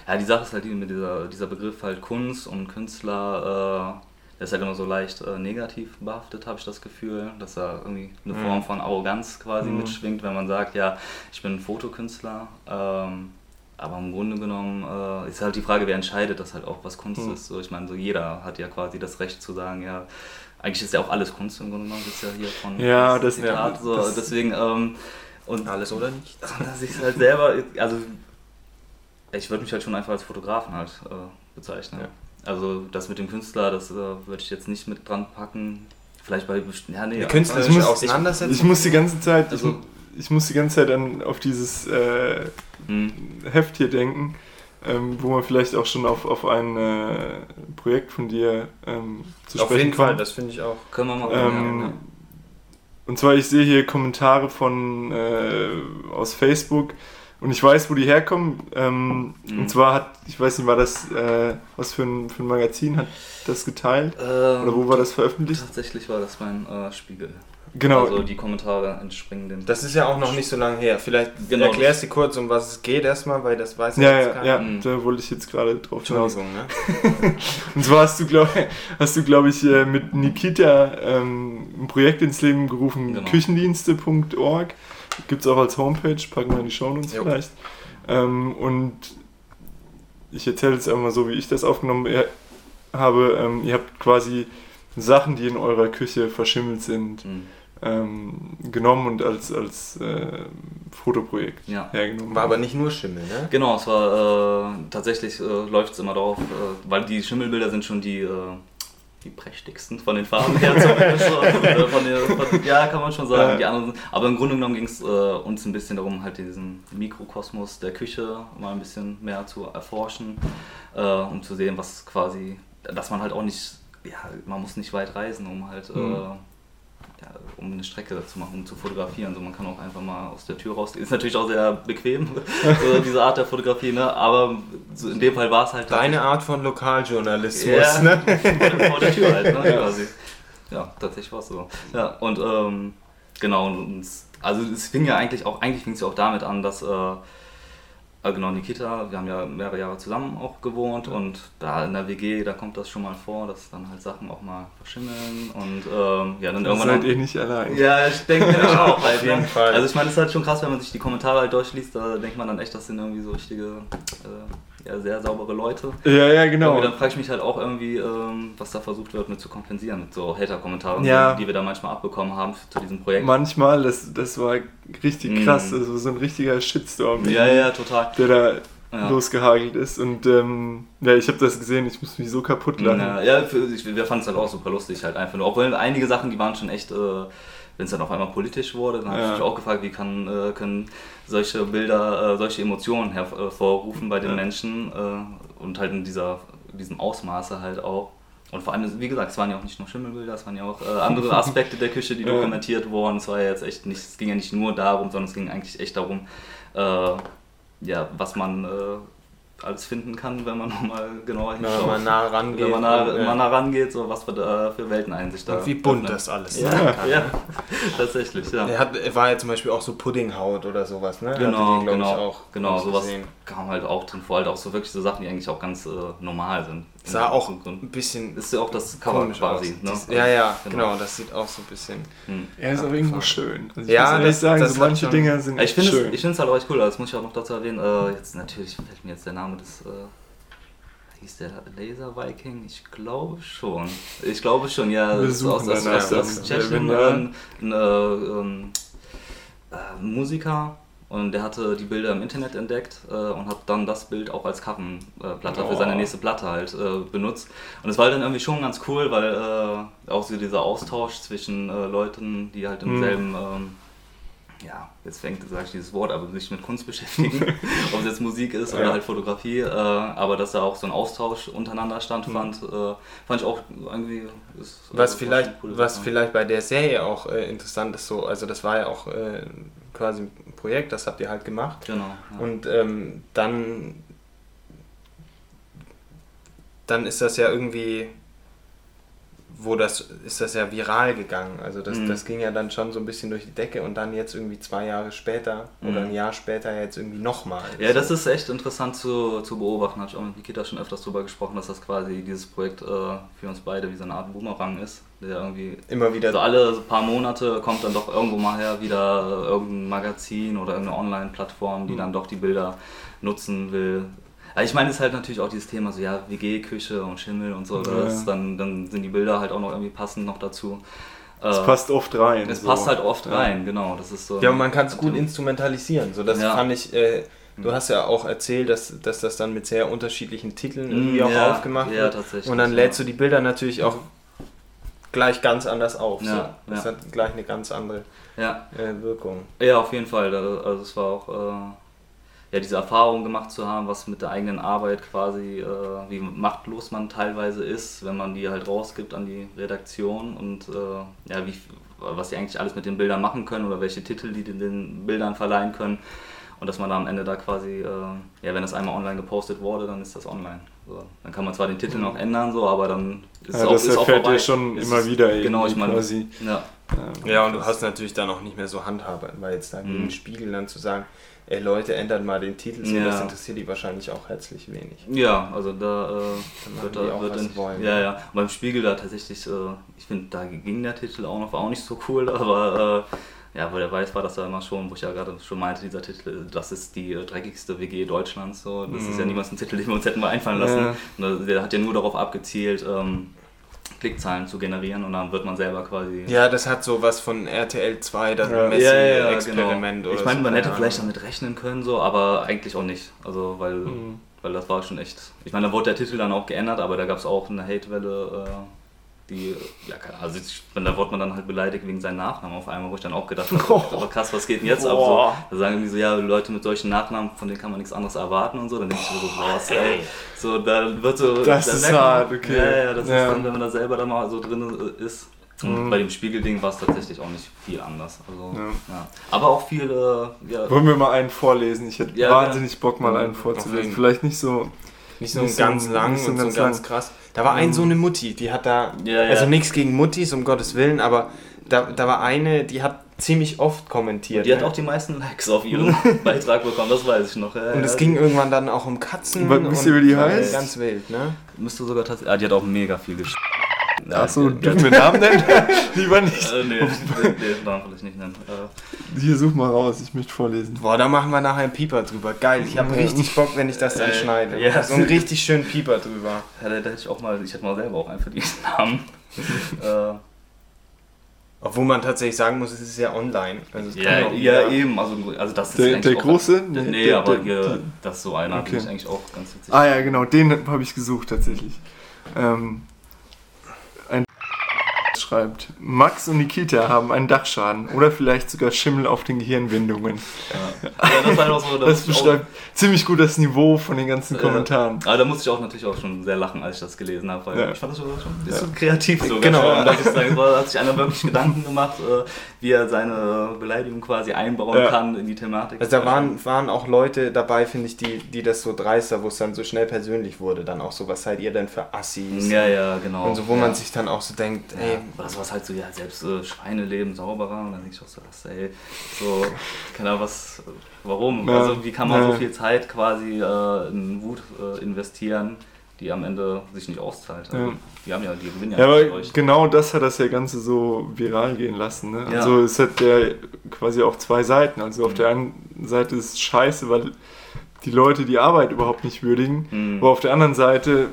Speaker 1: Ja, die Sache ist halt mit dieser, dieser Begriff halt Kunst und Künstler, äh, der ist halt immer so leicht äh, negativ behaftet, habe ich das Gefühl, dass da irgendwie eine
Speaker 2: Mhm.
Speaker 1: Form von Arroganz quasi
Speaker 3: Mhm.
Speaker 1: mitschwingt, wenn man sagt, ja, ich bin ein Fotokünstler. Ähm, aber im Grunde genommen äh, ist halt die Frage, wer entscheidet, dass halt auch was Kunst
Speaker 3: Mhm.
Speaker 1: ist. So, ich meine, so jeder hat ja quasi das Recht zu sagen, ja, eigentlich ist ja auch alles Kunst im Grunde genommen, das ist ja hier von
Speaker 3: Ja, das-
Speaker 1: Zitat.
Speaker 3: ja,
Speaker 1: so,
Speaker 3: das-
Speaker 1: deswegen, ähm, und
Speaker 2: Alles oder nicht?
Speaker 1: dass ich halt selber, also ich würde mich halt schon einfach als Fotografen halt äh, bezeichnen.
Speaker 2: Ja.
Speaker 1: Also das mit dem Künstler, das äh, würde ich jetzt nicht mit dran packen. Vielleicht bei ja, nee, ja,
Speaker 2: künstlerische
Speaker 3: Ich muss-
Speaker 2: Auseinandersetzung.
Speaker 3: Ich muss die ganze Zeit,
Speaker 1: Also-
Speaker 3: ich, ich muss die ganze Zeit an, auf dieses äh,
Speaker 1: Hm,
Speaker 3: Heft hier denken, ähm, wo man vielleicht auch schon auf, auf ein äh, Projekt von dir ähm, zu
Speaker 2: Auf
Speaker 3: sprechen
Speaker 2: jeden Fall,
Speaker 3: kommt.
Speaker 2: das finde ich auch.
Speaker 1: können wir mal
Speaker 3: Ähm,
Speaker 1: ja,
Speaker 3: Und zwar, ich sehe hier Kommentare von äh, aus Facebook und ich weiß, wo die herkommen. Ähm,
Speaker 1: Mhm.
Speaker 3: Und zwar hat, ich weiß nicht, war das, äh, was für ein, für ein Magazin hat das geteilt?
Speaker 1: ja.
Speaker 3: Oder wo war das veröffentlicht?
Speaker 1: Tatsächlich war das mein äh, Spiegel.
Speaker 3: Genau.
Speaker 1: Also die Kommentare entspringen dem.
Speaker 2: Das ist ja auch noch nicht so lange her. Vielleicht
Speaker 1: Genau.
Speaker 2: erklärst du kurz, um was es geht erstmal, weil das weiß
Speaker 3: ja,
Speaker 2: jetzt
Speaker 3: ja, ja,
Speaker 1: Mhm.
Speaker 3: da wollte ich jetzt gerade drauf hinaus.
Speaker 2: Ne?
Speaker 3: Und zwar hast du, glaube hast du, glaub ich, äh, mit Nikita ähm, ein Projekt ins Leben gerufen,
Speaker 1: Genau.
Speaker 3: küchendienste.org. Gibt es auch als Homepage, packen wir in die Shownotes
Speaker 2: Jo.
Speaker 3: vielleicht. Ähm, und ich erzähle jetzt einfach mal so, wie ich das aufgenommen äh, habe. Ähm, ihr habt quasi Sachen, die in eurer Küche verschimmelt sind,
Speaker 1: Hm,
Speaker 3: ähm, genommen und als, als äh, Fotoprojekt
Speaker 1: Ja.
Speaker 3: hergenommen.
Speaker 2: War aber nicht nur Schimmel, ne?
Speaker 1: Genau, es war äh, tatsächlich äh, läuft es immer darauf, äh, weil die Schimmelbilder sind schon die, äh, die prächtigsten von den Farben her zumindest. so. Oder von der, von, ja, kann man schon sagen.
Speaker 3: Ja.
Speaker 1: Die anderen, sind- aber im Grunde genommen ging es äh, uns ein bisschen darum, halt diesen Mikrokosmos der Küche mal ein bisschen mehr zu erforschen, äh, um zu sehen, was quasi, dass man halt auch nicht, ja, man muss nicht weit reisen, um halt
Speaker 3: Mhm.
Speaker 1: Ja, um eine Strecke zu machen, um zu fotografieren. So, man kann auch einfach mal aus der Tür raus. Ist natürlich auch sehr bequem, so, diese Art der Fotografie, ne? aber so in dem Fall war es halt
Speaker 2: Deine Art von Lokaljournalismus,
Speaker 1: Ja.
Speaker 2: ne?
Speaker 1: vor der Tür halt, ne? quasi. Ja, tatsächlich war es so. Ja, und ähm, genau, und also es fing ja eigentlich auch, eigentlich fing es ja auch damit an, dass äh, äh, genau, Nikita, wir haben ja mehrere Jahre zusammen auch gewohnt und da in der WG, da kommt das schon mal vor, dass dann halt Sachen auch mal verschimmeln und ähm, ja, dann
Speaker 3: Da
Speaker 1: irgendwann...
Speaker 3: seid ihr nicht allein.
Speaker 1: ja, ich denke nämlich auch
Speaker 2: auf jeden
Speaker 1: ne?
Speaker 2: Fall.
Speaker 1: Also ich meine, es ist halt schon krass, wenn man sich die Kommentare halt durchliest, da denkt man dann echt, das sind irgendwie so richtige, äh, ja, sehr saubere Leute.
Speaker 3: Ja, ja, genau.
Speaker 1: dann frage ich mich halt auch irgendwie, ähm, was da versucht wird mit zu kompensieren, mit so Hater-Kommentaren,
Speaker 3: Ja.
Speaker 1: die wir da manchmal abbekommen haben zu diesem Projekt.
Speaker 3: Manchmal, das, das war richtig
Speaker 1: Mhm.
Speaker 3: krass, also so ein richtiger Shitstorm,
Speaker 1: Ja, ja, total.
Speaker 3: der da
Speaker 1: Ja.
Speaker 3: losgehagelt ist. Und ähm, ja, ich habe das gesehen, ich muss mich so kaputt lachen.
Speaker 1: Ja, ja für, ich, wir fanden es halt auch super lustig, halt einfach nur. Obwohl einige Sachen, die waren schon echt, äh, wenn es dann auf einmal politisch wurde, dann habe ich mich auch gefragt, wie kann, äh, können solche Bilder, äh, solche Emotionen hervorrufen bei den. Menschen äh, und halt in dieser, diesem Ausmaße halt auch. Und vor allem, wie gesagt, es waren ja auch nicht nur Schimmelbilder, es waren ja auch äh, andere Aspekte der Küche, die dokumentiert wurden. Es war ja jetzt echt nicht, es ging ja nicht nur darum, sondern es ging eigentlich echt darum, äh, ja, was man äh, alles finden kann, wenn man nochmal genauer
Speaker 2: Wenn
Speaker 1: hinschaut.
Speaker 2: man nah rangeht.
Speaker 1: Wenn man nah,
Speaker 2: und, äh,
Speaker 1: mal nah rangeht, so was für, da für Welteneinsicht da.
Speaker 2: und wie bunt das alles
Speaker 1: Ja,
Speaker 2: sein kann.
Speaker 1: ja, tatsächlich, ja.
Speaker 2: Er, hat, er war ja zum Beispiel auch so Puddinghaut oder sowas, ne?
Speaker 1: Genau,
Speaker 2: die, glaub
Speaker 1: genau,
Speaker 2: ich, auch
Speaker 1: genau, sowas
Speaker 2: gesehen.
Speaker 1: kam halt auch drin vor, halt auch so wirklich so Sachen, die eigentlich auch ganz äh, normal sind.
Speaker 2: Sah auch ein bisschen
Speaker 1: ist ja auch das Cover quasi.
Speaker 2: aus.
Speaker 1: Ne?
Speaker 2: Das, ja, ja, genau. das sieht auch so ein bisschen.
Speaker 1: Hm.
Speaker 3: Er ist auch irgendwo schön. Also ich
Speaker 2: Ja,
Speaker 3: muss
Speaker 2: das-
Speaker 3: sagen,
Speaker 2: das
Speaker 3: so manche
Speaker 2: schon-
Speaker 3: Dinger sind
Speaker 1: Ich finde
Speaker 3: schön.
Speaker 1: es ich find's halt auch echt cool, das muss ich auch noch dazu erwähnen. Äh, jetzt natürlich fällt mir jetzt der Name des. Äh, hieß der Laser Viking? Ich glaube schon. Ich glaube schon, ja. Das aus, aus, aus, aus Tschechien
Speaker 3: ja-
Speaker 1: ein, ein ähm, äh, Musiker und der hatte die Bilder im Internet entdeckt äh, und hat dann das Bild auch als Coverplatte für
Speaker 3: Oh.
Speaker 1: seine nächste Platte halt äh, benutzt. Und es war dann irgendwie schon ganz cool, weil äh, auch so dieser Austausch zwischen äh, Leuten, die halt im
Speaker 3: Mhm.
Speaker 1: selben ähm, ja, jetzt fängt, sage ich dieses Wort, aber sich mit Kunst beschäftigen, ob es jetzt Musik ist oder
Speaker 3: Ja.
Speaker 1: halt Fotografie, äh, aber dass da auch so ein Austausch untereinander stattfand, äh, fand ich auch irgendwie. Ist,
Speaker 2: Was
Speaker 1: äh,
Speaker 2: vielleicht,
Speaker 1: war eine coole
Speaker 2: was
Speaker 1: Sache.
Speaker 2: vielleicht bei der Serie auch äh, interessant ist, so, also das war ja auch äh, quasi ein Projekt, das habt ihr halt gemacht.
Speaker 1: Genau. Ja.
Speaker 2: Und ähm, dann, dann ist das ja irgendwie wo das ist das ja viral gegangen. Also das,
Speaker 1: Mhm.
Speaker 2: das ging ja dann schon so ein bisschen durch die Decke und dann jetzt irgendwie zwei Jahre später oder
Speaker 1: Mhm.
Speaker 2: ein Jahr später jetzt irgendwie nochmal.
Speaker 1: Ja, das ist echt interessant zu, zu beobachten. Habe ich auch mit Nikita schon öfters drüber gesprochen, dass das quasi dieses Projekt äh, für uns beide wie so eine Art Boomerang ist, der irgendwie
Speaker 2: immer wieder
Speaker 1: Also alle so paar Monate kommt dann doch irgendwo mal her wieder irgendein Magazin oder irgendeine Online-Plattform, die dann doch die Bilder nutzen will. Ja, ich meine, es ist halt natürlich auch dieses Thema so, ja, WG-Küche und Schimmel und so,
Speaker 3: Ja.
Speaker 1: das, dann, dann sind die Bilder halt auch noch irgendwie passend noch dazu.
Speaker 3: Es
Speaker 1: Äh,
Speaker 3: passt oft rein.
Speaker 1: es
Speaker 3: so.
Speaker 1: passt halt oft
Speaker 3: Ja.
Speaker 1: rein, genau. Das ist so.
Speaker 2: Ja, und man kann es gut instrumentalisieren. So, das
Speaker 1: Ja.
Speaker 2: fand ich, äh, du hast ja auch erzählt, dass, dass das dann mit sehr unterschiedlichen Titeln irgendwie
Speaker 1: Mm,
Speaker 2: auch
Speaker 1: ja,
Speaker 2: aufgemacht
Speaker 1: ja,
Speaker 2: wird.
Speaker 1: tatsächlich,
Speaker 2: Und dann
Speaker 1: ja.
Speaker 2: lädst du die Bilder natürlich auch gleich ganz anders auf.
Speaker 1: Ja,
Speaker 2: so. Das
Speaker 1: ja.
Speaker 2: hat gleich eine ganz andere
Speaker 1: Ja,
Speaker 2: äh, Wirkung.
Speaker 1: Ja, auf jeden Fall. Also es war auch äh, ja, diese Erfahrung gemacht zu haben, was mit der eigenen Arbeit quasi, äh, wie machtlos man teilweise ist, wenn man die halt rausgibt an die Redaktion und äh, ja, wie, was die eigentlich alles mit den Bildern machen können oder welche Titel die den, den Bildern verleihen können. Und dass man da am Ende da quasi, äh, ja, wenn das einmal online gepostet wurde, dann ist das online. So. Dann kann man zwar den Titel noch ändern, so, aber dann ist es
Speaker 3: Ja,
Speaker 1: auch,
Speaker 3: das
Speaker 1: ist auch
Speaker 3: erfährt
Speaker 1: vorbei.
Speaker 3: ihr schon
Speaker 1: Ist
Speaker 3: immer
Speaker 1: es-
Speaker 3: wieder
Speaker 1: Genau, ich meine,
Speaker 3: quasi.
Speaker 1: ja.
Speaker 2: Ja, und du hast natürlich dann auch nicht mehr so Handhabe, weil jetzt da gegen
Speaker 1: Mhm.
Speaker 2: den Spiegel dann zu sagen, ey Leute, ändert mal den Titel, so,
Speaker 1: Ja.
Speaker 2: das interessiert die wahrscheinlich auch herzlich wenig.
Speaker 1: Ja, also da äh, wird, da,
Speaker 2: auch,
Speaker 1: wird in,
Speaker 2: wollen.
Speaker 1: ja, ja. Und beim Spiegel da tatsächlich, äh, ich finde, da ging der Titel auch noch, war auch nicht so cool, aber äh, ja, weil der weiß war das ja immer schon, wo ich ja gerade schon meinte, dieser Titel, das ist die äh, dreckigste WG Deutschlands, so, das ist ja
Speaker 2: Mhm.
Speaker 1: niemals ein Titel, den wir uns hätten mal einfallen lassen.
Speaker 3: Ja.
Speaker 1: Da- der hat ja nur darauf abgezielt, ähm, Klickzahlen zu generieren und dann wird man selber quasi
Speaker 2: Ja, das hat so was von RTL 2, das
Speaker 3: Ja.
Speaker 2: Messi-Experiment
Speaker 1: genau.
Speaker 2: oder
Speaker 1: Ich meine,
Speaker 2: so,
Speaker 1: man hätte vielleicht damit rechnen können, so, aber eigentlich auch nicht. Also, weil,
Speaker 3: Mhm.
Speaker 1: weil das war schon echt. Ich meine, da wurde der Titel dann auch geändert, aber da gab es auch eine Hatewelle, äh, die, ja, keine Ahnung, also ich, da wurde man dann halt beleidigt wegen seinem Nachnamen auf einmal, wo ich dann auch gedacht habe, aber krass, was geht denn jetzt ab? So, da sagen irgendwie so, ja, Leute mit solchen Nachnamen, von denen kann man nichts anderes erwarten und so. Dann denke ich mir so, boah, ey, so, da wird so.
Speaker 3: Das
Speaker 1: da
Speaker 3: ist hart, okay.
Speaker 1: Ja, ja, das
Speaker 3: Ja.
Speaker 1: ist dann, wenn man da selber dann mal so drin ist. Und
Speaker 3: Mhm.
Speaker 1: bei dem Spiegelding war es tatsächlich auch nicht viel anders. Also,
Speaker 3: Ja.
Speaker 1: ja. Aber auch viel, äh, ja,
Speaker 3: Wollen wir mal einen vorlesen? Ich hätte wahnsinnig Bock, mal
Speaker 1: Mhm.
Speaker 3: einen vorzulesen. Vielleicht nicht so.
Speaker 2: Nicht so
Speaker 3: Nicht so-
Speaker 2: ganz lang
Speaker 3: so
Speaker 2: und so
Speaker 3: ganz
Speaker 2: ganz
Speaker 3: lang.
Speaker 2: krass. Da war ein so eine Mutti, die hat da,
Speaker 1: Ja, ja.
Speaker 2: also nichts gegen Muttis, um Gottes Willen, aber da, da war eine, die hat ziemlich oft kommentiert.
Speaker 1: die hat
Speaker 2: ne?
Speaker 1: auch die meisten Likes auf ihren Beitrag bekommen, das weiß ich noch. Ja,
Speaker 2: und
Speaker 1: ja,
Speaker 2: es
Speaker 1: die-
Speaker 2: ging irgendwann dann auch um Katzen.
Speaker 3: Was- wisst ihr, wie die
Speaker 2: und,
Speaker 3: heißt?
Speaker 2: Ganz wild, ne?
Speaker 1: Müsste sogar tatsächlich. Ah, die hat auch mega viel geschrieben. Ja,
Speaker 3: Achso, dürfen wir Namen nennen? Lieber nicht.
Speaker 1: Äh, nee, nee, nee, darf ich nicht nennen. Äh,
Speaker 3: Hier, such mal raus, ich möchte vorlesen.
Speaker 2: Boah, da machen wir nachher einen Pieper drüber. Geil, ich habe
Speaker 3: Ja.
Speaker 2: richtig Bock, wenn ich das dann
Speaker 1: Äh,
Speaker 2: schneide.
Speaker 1: ja.
Speaker 2: So einen richtig schönen Pieper drüber.
Speaker 1: ja, da, da hätte ich auch mal, ich hätte mal selber auch einfach diesen Namen. äh,
Speaker 2: Obwohl man tatsächlich sagen muss, es ist ja online. Also
Speaker 1: ja,
Speaker 2: auch
Speaker 1: ja, eben. Also, also das ist
Speaker 3: Der- der große?
Speaker 1: Nee,
Speaker 3: Nee,
Speaker 1: nee
Speaker 3: der-
Speaker 1: aber
Speaker 3: der-
Speaker 1: hier, das ist so einer,
Speaker 3: Okay.
Speaker 1: den ich eigentlich auch ganz witzig.
Speaker 3: Ah ja, genau, den habe ich gesucht tatsächlich. Ähm, ein schreibt, Max und Nikita haben einen Dachschaden oder vielleicht sogar Schimmel auf den Gehirnwindungen.
Speaker 1: Ja. ja, das so. da
Speaker 3: Das beschreibt ziemlich gut das Niveau von den ganzen
Speaker 1: Ja.
Speaker 3: Kommentaren.
Speaker 1: Aber da musste ich auch natürlich auch schon sehr lachen, als ich das gelesen habe, weil
Speaker 3: Ja.
Speaker 1: ich fand das sogar schon ein bisschen kreativ sogar.
Speaker 2: Genau.
Speaker 1: schon, dass ich sagen, da hat sich einer wirklich Gedanken gemacht, äh, wie er seine Beleidigung quasi einbauen
Speaker 3: Ja.
Speaker 1: kann in die Thematik.
Speaker 2: Also da waren, waren auch Leute dabei, finde ich, die, die das so dreister, wo es dann so schnell persönlich wurde, dann auch so, was seid ihr denn für Assis?
Speaker 1: Ja, ja, genau.
Speaker 2: Und so, wo
Speaker 1: ja.
Speaker 2: man sich dann auch so denkt, ey,
Speaker 1: oder sowas halt so, ja, selbst äh, Schweine leben sauberer. Und dann denke ich auch so, was, ey, so, keine Ahnung, was, warum?
Speaker 3: Ja.
Speaker 1: Also, wie kann man
Speaker 3: Ja.
Speaker 1: so viel Zeit quasi äh, in Wut äh, investieren, die am Ende sich nicht auszahlt? Also,
Speaker 3: Ja.
Speaker 1: Die haben ja, die gewinnen ja,
Speaker 3: Ja, aber
Speaker 1: durch.
Speaker 3: genau das hat das ja Ganze so viral gehen lassen. Ne?
Speaker 1: Ja.
Speaker 3: Also es hat ja quasi auch zwei Seiten. Also auf der einen Seite ist es scheiße, weil die Leute die Arbeit überhaupt nicht würdigen.
Speaker 1: Mhm.
Speaker 3: Aber auf der anderen Seite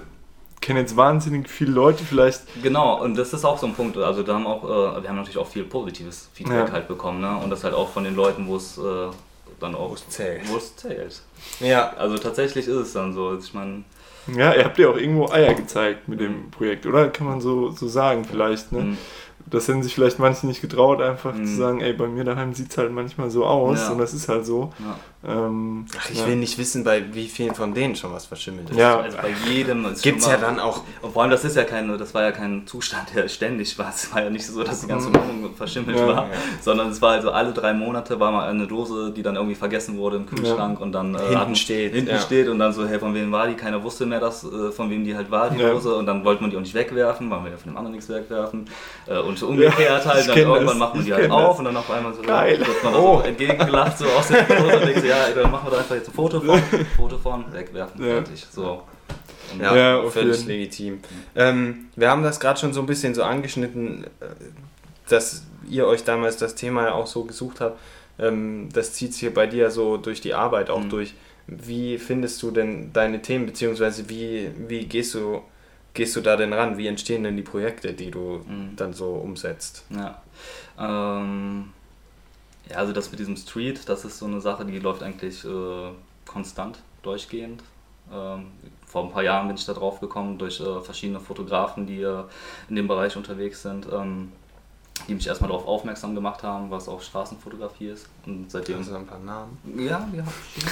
Speaker 3: kennen jetzt wahnsinnig viele Leute vielleicht.
Speaker 1: Genau, und das ist auch so ein Punkt. Also da haben auch, äh, wir haben natürlich auch viel positives Feedback
Speaker 3: Ja.
Speaker 1: halt bekommen, ne? Und das halt auch von den Leuten, wo es äh, dann auch
Speaker 2: Wo es zählt.
Speaker 1: Wo es zählt.
Speaker 2: ja,
Speaker 1: Also tatsächlich ist es dann so. Also ich meine,
Speaker 3: Ja, ihr habt ja auch irgendwo Eier gezeigt mit dem Projekt, oder? Kann man so, so sagen vielleicht. Ne?
Speaker 1: mh,
Speaker 3: Das hätten sich vielleicht manche nicht getraut, einfach
Speaker 1: Mhm.
Speaker 3: zu sagen, ey, bei mir daheim sieht es halt manchmal so aus
Speaker 1: Ja.
Speaker 3: und das ist halt so. Ähm,
Speaker 2: Ach, ich
Speaker 3: ja.
Speaker 2: will nicht wissen, bei wie vielen von denen schon was verschimmelt ist.
Speaker 3: Ja.
Speaker 1: Also bei jedem
Speaker 2: Gibt es ja dann auch.
Speaker 1: Und vor allem, das ist ja kein, das war ja kein Zustand, der ständig war. Es war ja nicht so, dass die ganze Wohnung verschimmelt
Speaker 3: Ja.
Speaker 1: war,
Speaker 2: Ja.
Speaker 1: sondern es war also alle drei Monate war mal eine Dose, die dann irgendwie vergessen wurde im Kühlschrank und dann äh,
Speaker 2: Hinten
Speaker 1: hatten-
Speaker 2: steht,
Speaker 1: hinten
Speaker 2: ja.
Speaker 1: steht und dann so, hey, von wem war die? Keiner wusste mehr, dass, äh, von wem die halt war, die
Speaker 3: Ja.
Speaker 1: Dose. Und dann wollte man die auch nicht wegwerfen, weil wir ja von dem anderen nichts wegwerfen. Äh, und so umgekehrt
Speaker 3: Ja,
Speaker 1: halt,
Speaker 3: ich
Speaker 1: dann irgendwann
Speaker 3: das,
Speaker 1: macht man
Speaker 3: ich
Speaker 1: die halt
Speaker 3: kenn
Speaker 1: auf
Speaker 3: das.
Speaker 1: und dann auf einmal so
Speaker 3: Geil.
Speaker 1: wird man
Speaker 2: Oh.
Speaker 1: so entgegengelacht so aus der Dose und denkt so, ja, ey, dann machen wir da einfach jetzt ein Foto von, Foto von, wegwerfen,
Speaker 3: Ja.
Speaker 1: fertig. So.
Speaker 2: Ja,
Speaker 3: Ja,
Speaker 2: völlig legitim. Ähm, wir haben das gerade schon so ein bisschen so angeschnitten, äh, dass ihr euch damals das Thema ja auch so gesucht habt. Ähm, das zieht sich hier bei dir so durch die Arbeit auch
Speaker 1: Mhm.
Speaker 2: durch. Wie findest du denn deine Themen, beziehungsweise wie, wie gehst, du, gehst du da denn ran? Wie entstehen denn die Projekte, die du
Speaker 1: Mhm.
Speaker 2: dann so umsetzt?
Speaker 1: Ja. Ähm, ja, also das mit diesem Street, das ist so eine Sache, die läuft eigentlich äh, konstant, durchgehend. Ähm, vor ein paar Jahren bin ich da drauf gekommen durch äh, verschiedene Fotografen, die äh, in dem Bereich unterwegs sind, ähm, die mich erstmal darauf aufmerksam gemacht haben, was auch Straßenfotografie ist. Und seitdem.
Speaker 2: Also ein paar Namen.
Speaker 1: ja, ja.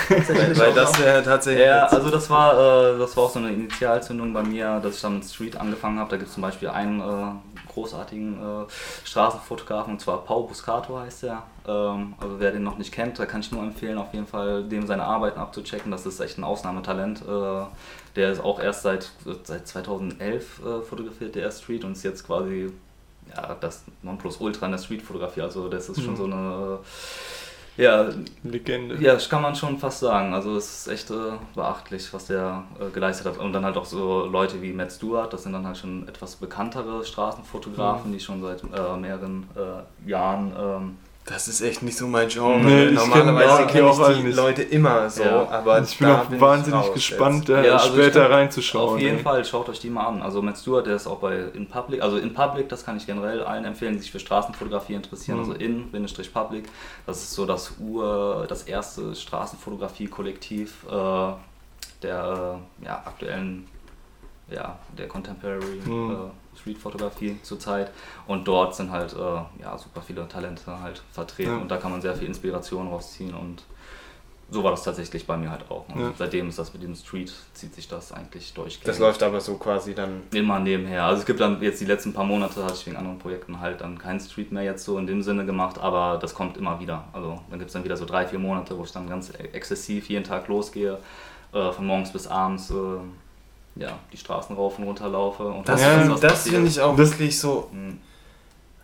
Speaker 2: Weil, weil das wäre tatsächlich.
Speaker 1: Ja, also das war, äh, das war auch so eine Initialzündung bei mir, dass ich dann mit Street angefangen habe. Da gibt es zum Beispiel einen äh, großartigen äh, Straßenfotografen, und zwar Pau Buscato heißt er. Ähm, also wer den noch nicht kennt, da kann ich nur empfehlen, auf jeden Fall dem seine Arbeiten abzuchecken. Das ist echt ein Ausnahmetalent. Äh, der ist auch erst seit, seit 2011 äh, fotografiert, der Street, und ist jetzt quasi ja, das Nonplusultra in der Streetfotografie. Also das ist schon so eine... Ja,
Speaker 3: Legende.
Speaker 1: ja, das kann man schon fast sagen. Also es ist echt äh, beachtlich, was der äh, geleistet hat. Und dann halt auch so Leute wie Matt Stewart, das sind dann halt schon etwas bekanntere Straßenfotografen, die schon seit äh, mehreren äh, Jahren ähm,
Speaker 2: Das ist echt nicht so mein Genre.
Speaker 3: Nee, ich
Speaker 2: Normalerweise
Speaker 3: kenn-
Speaker 2: kenne
Speaker 3: auch
Speaker 2: ich die
Speaker 3: nicht.
Speaker 2: Leute immer so,
Speaker 1: Ja.
Speaker 2: aber
Speaker 3: ich bin
Speaker 2: da
Speaker 3: auch
Speaker 2: bin
Speaker 3: wahnsinnig
Speaker 2: raus
Speaker 3: gespannt, da
Speaker 1: Ja, also
Speaker 3: später reinzuschauen.
Speaker 1: Auf jeden
Speaker 3: ey.
Speaker 1: Fall, schaut euch die mal an. Also Matt Stewart, der ist auch bei In Public. Also In Public, das kann ich generell allen empfehlen, die sich für Straßenfotografie interessieren.
Speaker 3: Mhm.
Speaker 1: Also In-Public. Das ist so das Ur, das erste Straßenfotografie-Kollektiv äh, der äh, ja, aktuellen, ja, der Contemporary
Speaker 3: Mhm.
Speaker 1: äh, Street-Fotografie zurzeit. Und dort sind halt äh, ja, super viele Talente halt vertreten.
Speaker 3: Ja.
Speaker 1: Und da kann man sehr viel Inspiration rausziehen und so war das tatsächlich bei mir halt auch. Und
Speaker 3: Ja.
Speaker 1: seitdem ist das mit dem Street, zieht sich das eigentlich durch.
Speaker 2: Das läuft aber so quasi dann.
Speaker 1: immer nebenher. Also es gibt dann jetzt die letzten paar Monate, hatte ich wegen anderen Projekten halt dann keinen Street mehr jetzt so in dem Sinne gemacht, aber das kommt immer wieder. Also dann gibt es dann wieder so drei, vier Monate, wo ich dann ganz exzessiv jeden Tag losgehe, äh, von morgens bis abends äh, ja, die Straßen rauf und runter laufe. Und
Speaker 2: Das,
Speaker 3: Ja,
Speaker 2: das finde ich auch wirklich so.
Speaker 1: Hm.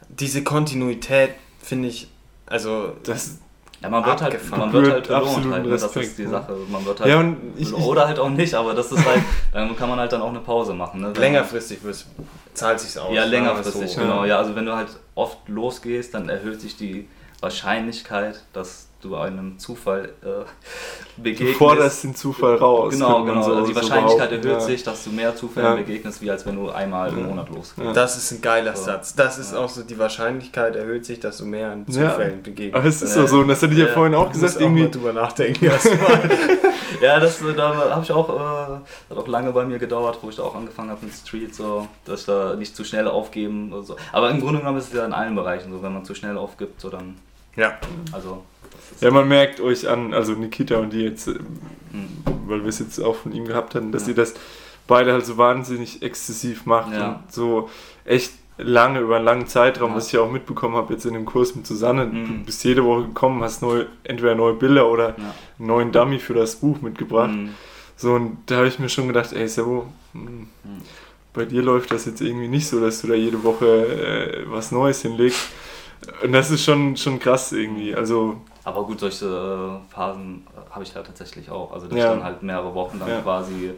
Speaker 2: Diese Kontinuität finde ich. Also,
Speaker 3: Das,
Speaker 1: Ja, man wird halt, man wird halt belohnt halt, ne? das
Speaker 3: Respekt,
Speaker 1: ist die
Speaker 3: ja.
Speaker 1: Sache. Man wird halt
Speaker 3: ja, und ich, ich,
Speaker 1: oder halt auch nicht, aber das ist halt, dann kann man halt dann auch eine Pause machen. Ne?
Speaker 2: Längerfristig wird's- zahlt sich aus.
Speaker 1: Ja,
Speaker 2: sagen wir
Speaker 1: längerfristig,
Speaker 2: so.
Speaker 1: genau. Ja, also wenn du halt oft losgehst, dann erhöht sich die Wahrscheinlichkeit, dass du einem Zufall äh, begegnest.
Speaker 3: du forderst den Zufall raus.
Speaker 1: Genau,
Speaker 3: könnte man
Speaker 1: genau.
Speaker 3: so-
Speaker 1: also die
Speaker 3: so
Speaker 1: Wahrscheinlichkeit
Speaker 3: behaupten,
Speaker 1: erhöht
Speaker 3: ja.
Speaker 1: sich, dass du mehr Zufällen
Speaker 3: Ja.
Speaker 1: begegnest, wie als wenn du einmal im Monat losgehst.
Speaker 3: Ja.
Speaker 2: Das ist ein geiler
Speaker 1: So.
Speaker 2: Satz. Das ist
Speaker 1: Ja.
Speaker 2: auch so, die Wahrscheinlichkeit erhöht sich, dass du mehr an
Speaker 3: Ja.
Speaker 2: Zufällen begegnest.
Speaker 3: Aber es ist
Speaker 1: Ja.
Speaker 3: doch so, und das hatte ich ja,
Speaker 1: Ja.
Speaker 3: vorhin auch
Speaker 2: Du musst
Speaker 3: gesagt,
Speaker 2: auch mal
Speaker 3: irgendwie.
Speaker 2: drüber nachdenken erstmal.
Speaker 1: Ja, das äh, da habe ich auch, äh, hat auch lange bei mir gedauert, wo ich da auch angefangen habe mit Street, so, dass ich da nicht zu schnell aufgeben. oder So. Aber im Grunde genommen ist es ja in allen Bereichen so, wenn man zu schnell aufgibt, so dann,
Speaker 2: ja.
Speaker 1: also.
Speaker 3: Ja, man merkt euch an, also Nikita und die jetzt, äh,
Speaker 1: Hm.
Speaker 3: weil wir es jetzt auch von ihm gehabt hatten, dass
Speaker 1: Ja.
Speaker 3: sie das beide halt so wahnsinnig exzessiv macht
Speaker 1: Ja.
Speaker 3: und so echt lange, über einen langen Zeitraum,
Speaker 1: Ja.
Speaker 3: was ich ja auch mitbekommen habe jetzt in dem Kurs mit Susanne.
Speaker 1: Mhm.
Speaker 3: Du bist jede Woche gekommen, hast neue, entweder neue Bilder oder einen neuen Dummy für das Buch mitgebracht.
Speaker 1: Hm.
Speaker 3: So, und da habe ich mir schon gedacht, ey Sebo, hm,
Speaker 1: Mhm.
Speaker 3: bei dir läuft das jetzt irgendwie nicht so, dass du da jede Woche äh, was Neues hinlegst. Und das ist schon, schon krass irgendwie. Also,
Speaker 1: Aber gut, solche äh, Phasen äh, habe ich halt tatsächlich auch. Also dass
Speaker 3: Ja.
Speaker 1: ich dann halt mehrere Wochen dann
Speaker 3: Ja.
Speaker 1: quasi.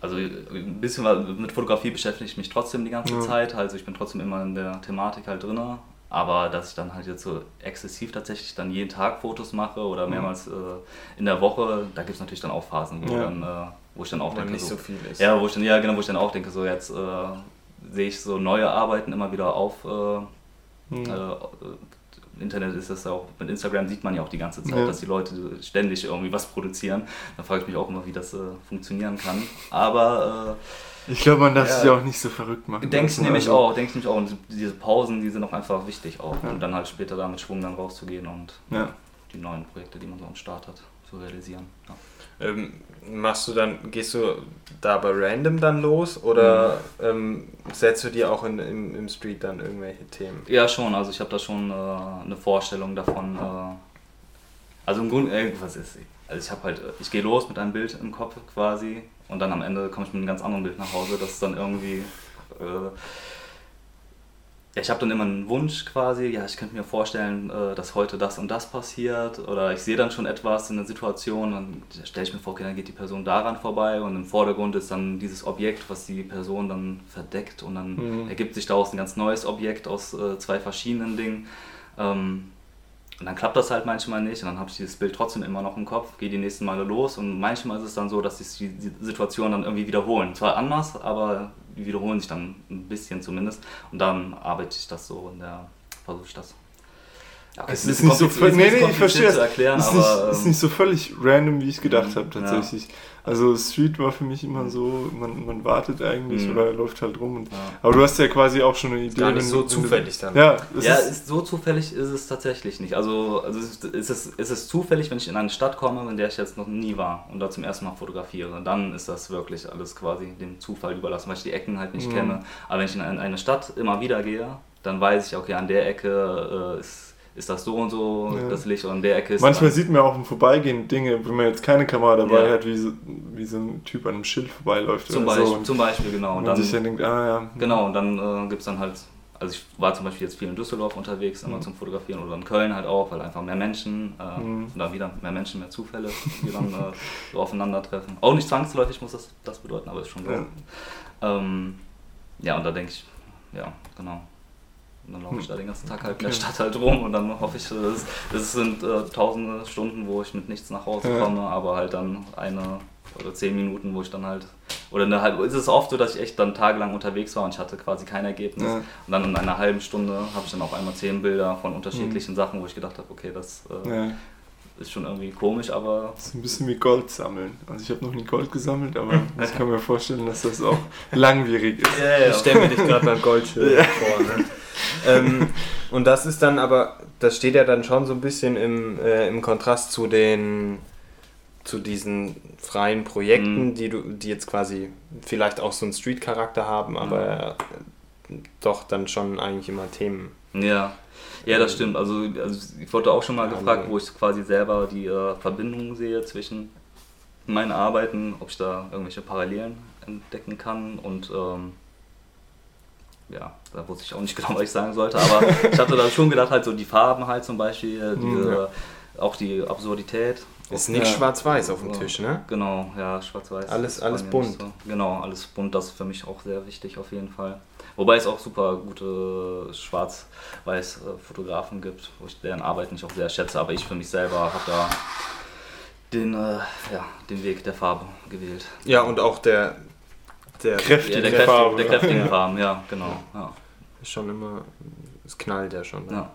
Speaker 1: Also ein bisschen mit Fotografie beschäftige ich mich trotzdem die ganze
Speaker 3: Ja.
Speaker 1: Zeit. Also ich bin trotzdem immer in der Thematik halt drin. Aber dass ich dann halt jetzt so exzessiv tatsächlich dann jeden Tag Fotos mache oder mehrmals äh, in der Woche, da gibt es natürlich dann auch Phasen, wo,
Speaker 3: Ja.
Speaker 1: dann, äh, wo ich dann auch denke,
Speaker 2: nicht
Speaker 1: so,
Speaker 2: so viel ist.
Speaker 1: ja, wo ich dann, ja, genau, wo ich dann auch denke, so jetzt äh, sehe ich so neue Arbeiten immer wieder auf. Äh,
Speaker 3: hm.
Speaker 1: äh, im Internet ist das auch, mit Instagram sieht man ja auch die ganze Zeit,
Speaker 3: Ja.
Speaker 1: dass die Leute ständig irgendwie was produzieren. Da frage ich mich auch immer, wie das äh, funktionieren kann. Aber
Speaker 3: ich glaube, man darf
Speaker 1: Ja.
Speaker 3: sich auch nicht so verrückt
Speaker 1: äh,
Speaker 3: machen.
Speaker 1: denke ich
Speaker 3: lassen.
Speaker 1: nämlich
Speaker 3: Also,
Speaker 1: auch, denke ich nämlich auch. Und diese Pausen, die sind auch einfach wichtig auch.
Speaker 3: Ja.
Speaker 1: Und dann halt später da mit Schwung dann rauszugehen und
Speaker 3: Ja.
Speaker 1: die neuen Projekte, die man so am Start hat, zu realisieren. Ja.
Speaker 2: Ähm, machst du dann, gehst du da bei random dann los oder
Speaker 1: Mhm.
Speaker 2: ähm, setzt du dir auch in, im, im Street dann irgendwelche Themen?
Speaker 1: Ja, schon. Also ich habe da schon äh, eine Vorstellung davon. Äh, also im Grunde, äh, was ist? Also ich habe halt, ich gehe los mit einem Bild im Kopf quasi und dann am Ende komme ich mit einem ganz anderen Bild nach Hause. Das ist dann irgendwie. Äh, ja, ich habe dann immer einen Wunsch quasi. Ja, ich könnte mir vorstellen, äh, dass heute das und das passiert oder ich sehe dann schon etwas in der Situation. Dann stelle ich mir vor, okay, dann geht die Person daran vorbei und im Vordergrund ist dann dieses Objekt, was die Person dann verdeckt und dann
Speaker 3: Mhm.
Speaker 1: ergibt sich daraus ein ganz neues Objekt aus äh, zwei verschiedenen Dingen. Ähm, und dann klappt das halt manchmal nicht und dann habe ich dieses Bild trotzdem immer noch im Kopf, gehe die nächsten Male los und manchmal ist es dann so, dass sich die, Situationen dann irgendwie wiederholen. Zwar anders, aber wiederholen sich dann ein bisschen zumindest und dann arbeite ich das so der, versuche ich das. Ja, okay,
Speaker 3: Es ist nicht so völlig, nee, nee, ich verstehe
Speaker 1: zu erklären,
Speaker 3: es. Ist
Speaker 1: aber
Speaker 3: nicht, ist
Speaker 1: ähm,
Speaker 3: nicht so völlig random, wie ich es gedacht
Speaker 1: Mhm,
Speaker 3: habe, tatsächlich. Also Street war für mich immer so, man, man wartet eigentlich
Speaker 1: Mhm.
Speaker 3: oder läuft halt rum. Und,
Speaker 1: ja.
Speaker 3: aber du hast ja quasi auch schon eine Idee.
Speaker 2: Gar nicht
Speaker 3: wenn
Speaker 2: so
Speaker 3: du- wenn
Speaker 2: zufällig dann.
Speaker 3: Ja, es
Speaker 1: ja,
Speaker 3: ist,
Speaker 1: ist, so zufällig ist es tatsächlich nicht. Also, also es ist, ist, es, ist es zufällig, wenn ich in eine Stadt komme, in der ich jetzt noch nie war und da zum ersten Mal fotografiere. Dann ist das wirklich alles quasi dem Zufall überlassen, weil ich die Ecken halt nicht
Speaker 3: Mhm.
Speaker 1: kenne. Aber wenn ich in eine eine Stadt immer wieder gehe, dann weiß ich, okay, an der Ecke äh, ist, ist das so und so
Speaker 3: Ja.
Speaker 1: das Licht und an der Ecke ist
Speaker 3: manchmal sieht man auch im Vorbeigehen Dinge, wenn man jetzt keine Kamera dabei
Speaker 1: Ja.
Speaker 3: hat, wie so, wie so ein Typ an einem Schild vorbeiläuft
Speaker 1: zum,
Speaker 3: oder
Speaker 1: Beispiel,
Speaker 3: so. Und
Speaker 1: zum Beispiel, genau. Und dann,
Speaker 3: sich dann denkt, ah ja.
Speaker 1: Genau, und dann äh, gibt es dann halt, also ich war zum Beispiel jetzt viel in Düsseldorf unterwegs, immer
Speaker 3: Mhm.
Speaker 1: zum Fotografieren oder in Köln halt auch, weil einfach mehr Menschen, äh,
Speaker 3: Mhm.
Speaker 1: und dann wieder mehr Menschen, mehr Zufälle, die dann äh, so aufeinandertreffen. Auch nicht zwangsläufig muss das, das bedeuten, aber ist schon so.
Speaker 3: Ja.
Speaker 1: Ähm, ja, und da denke ich, ja, genau. Und dann laufe ich da den ganzen Tag halt in der. Stadt halt rum und dann hoffe ich, es, es sind äh, tausende Stunden, wo ich mit nichts nach Hause
Speaker 3: Ja.
Speaker 1: komme, aber halt dann eine oder zehn Minuten, wo ich dann halt, oder eine halbe, ist es oft so, dass ich echt dann tagelang unterwegs war und ich hatte quasi kein Ergebnis.
Speaker 3: Ja.
Speaker 1: Und dann in einer halben Stunde habe ich dann auf einmal zehn Bilder von unterschiedlichen Sachen, wo ich gedacht habe, okay, das äh,
Speaker 3: Ja,
Speaker 1: ist schon irgendwie komisch, aber
Speaker 3: das ist ein bisschen wie Gold sammeln. Also ich habe noch nie Gold gesammelt, aber ich kann mir vorstellen, dass das auch langwierig ist.
Speaker 2: Ich stelle mir dich gerade beim Goldschirm vor. Ne? Ähm, und das ist dann aber, das steht ja dann schon so ein bisschen im, äh, im Kontrast zu den zu diesen freien Projekten,
Speaker 1: Mhm.
Speaker 2: die du, die jetzt quasi vielleicht auch so einen Street-Charakter haben, aber äh, doch dann schon eigentlich immer Themen.
Speaker 1: Ja, ja, das stimmt. Also, also ich wurde auch schon mal
Speaker 2: Ja,
Speaker 1: gefragt, wo ich quasi selber die äh, Verbindung sehe zwischen meinen Arbeiten, ob ich da irgendwelche Parallelen entdecken kann und ähm, ja, da wusste ich auch nicht genau, was ich sagen sollte, aber ich hatte da schon gedacht, halt so die Farben halt zum Beispiel, äh,
Speaker 3: Mhm, ja.
Speaker 1: äh, auch die Absurdität.
Speaker 2: Ist nicht
Speaker 3: Ja.
Speaker 2: schwarz-weiß auf dem
Speaker 1: Ja.
Speaker 2: Tisch, ne?
Speaker 1: Genau, ja, schwarz-weiß.
Speaker 2: Alles- alles bunt.
Speaker 1: So. Genau, alles bunt, das ist für mich auch sehr wichtig auf jeden Fall. Wobei es auch super gute Schwarz-Weiß-Fotografen gibt, wo ich deren Arbeiten ich auch sehr schätze, aber ich für mich selber habe da den, äh, ja, den Weg der Farbe gewählt.
Speaker 2: Ja, und auch der, der
Speaker 3: Kräftige
Speaker 1: Ja, der, kräftigen,
Speaker 3: Farbe.
Speaker 1: der kräftigen
Speaker 2: Ja.
Speaker 1: Farben, ja, genau. Ja.
Speaker 2: ist schon immer, es knallt ja schon. ne?
Speaker 1: Ja.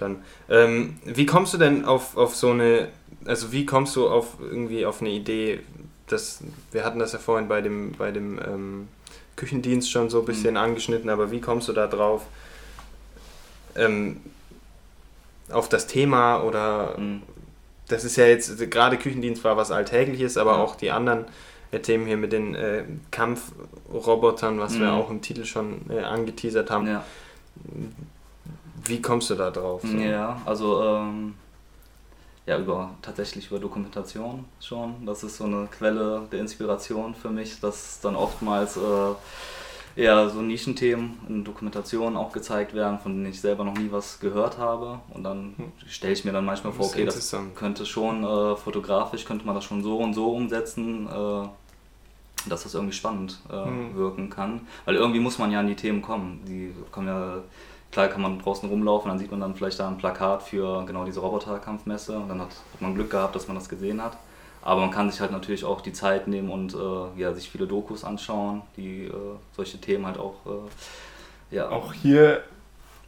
Speaker 2: Dann, ähm, wie kommst du denn auf, auf so eine, also wie kommst du auf irgendwie auf eine Idee, dass, wir hatten das ja vorhin bei dem, bei dem ähm, Küchendienst schon so ein bisschen angeschnitten, aber wie kommst du da drauf, ähm, auf das Thema oder,
Speaker 1: Mhm.
Speaker 2: das ist ja jetzt, gerade Küchendienst war was Alltägliches, aber
Speaker 1: Ja.
Speaker 2: auch die anderen äh, Themen hier mit den äh, Kampfrobotern, was wir
Speaker 1: Mhm.
Speaker 2: auch im Titel schon äh, angeteasert haben,
Speaker 1: Ja.
Speaker 2: wie kommst du da drauf? so?
Speaker 1: Ja, also ähm, ja, über tatsächlich über Dokumentation schon. Das ist so eine Quelle der Inspiration für mich, dass dann oftmals äh, eher so Nischenthemen in Dokumentationen auch gezeigt werden, von denen ich selber noch nie was gehört habe. Und dann
Speaker 3: Hm.
Speaker 1: stelle ich mir dann manchmal vor, okay, das könnte schon äh, fotografisch, könnte man das schon so und so umsetzen. Äh, dass das irgendwie spannend äh,
Speaker 3: Mhm.
Speaker 1: wirken kann. Weil irgendwie muss man ja an die Themen kommen. Die kommen ja, klar kann man draußen rumlaufen, dann sieht man dann vielleicht da ein Plakat für genau diese Roboterkampfmesse und dann hat, hat man Glück gehabt, dass man das gesehen hat. Aber man kann sich halt natürlich auch die Zeit nehmen und äh, ja, sich viele Dokus anschauen, die äh, solche Themen halt auch, äh, ja,
Speaker 3: Auch hier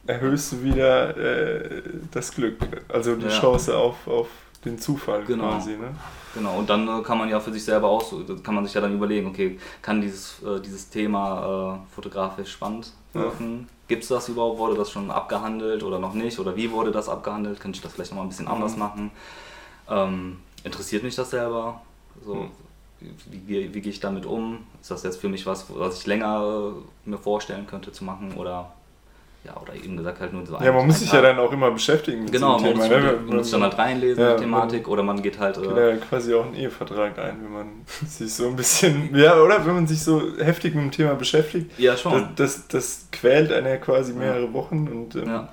Speaker 3: erhöhst du wieder äh, das Glück, also die
Speaker 1: Ja.
Speaker 3: Chance auf, auf den Zufall
Speaker 1: Genau.
Speaker 3: quasi. Ne?
Speaker 1: Genau, und dann äh, kann man ja für sich selber auch so, kann man sich ja dann überlegen, okay, kann dieses, äh, dieses Thema äh, fotografisch spannend
Speaker 3: Ja.
Speaker 1: wirken? Gibt es das überhaupt? Wurde das schon abgehandelt oder noch nicht? Oder wie wurde das abgehandelt? Könnte ich das vielleicht nochmal ein bisschen anders
Speaker 3: Mhm.
Speaker 1: machen? Ähm, interessiert mich das selber? So,
Speaker 3: Hm.
Speaker 1: wie, wie, wie gehe ich damit um? Ist das jetzt für mich was, was ich länger äh, mir vorstellen könnte zu machen? Oder ja, oder eben gesagt halt nur so
Speaker 3: Ja, man muss sich ja
Speaker 1: Tag.
Speaker 3: dann auch immer beschäftigen mit
Speaker 1: Genau, man muss,
Speaker 3: Thema. ne?
Speaker 1: man muss sich dann halt reinlesen
Speaker 3: Ja,
Speaker 1: die Thematik oder man geht halt.
Speaker 3: geht
Speaker 1: Äh,
Speaker 3: ja quasi auch einen Ehevertrag ein, wenn man sich so ein bisschen, ja, oder wenn man sich so heftig mit dem Thema beschäftigt.
Speaker 1: ja,
Speaker 3: Das,
Speaker 1: schon.
Speaker 3: das, das quält einen ja quasi mehrere Wochen und ähm,
Speaker 1: Ja.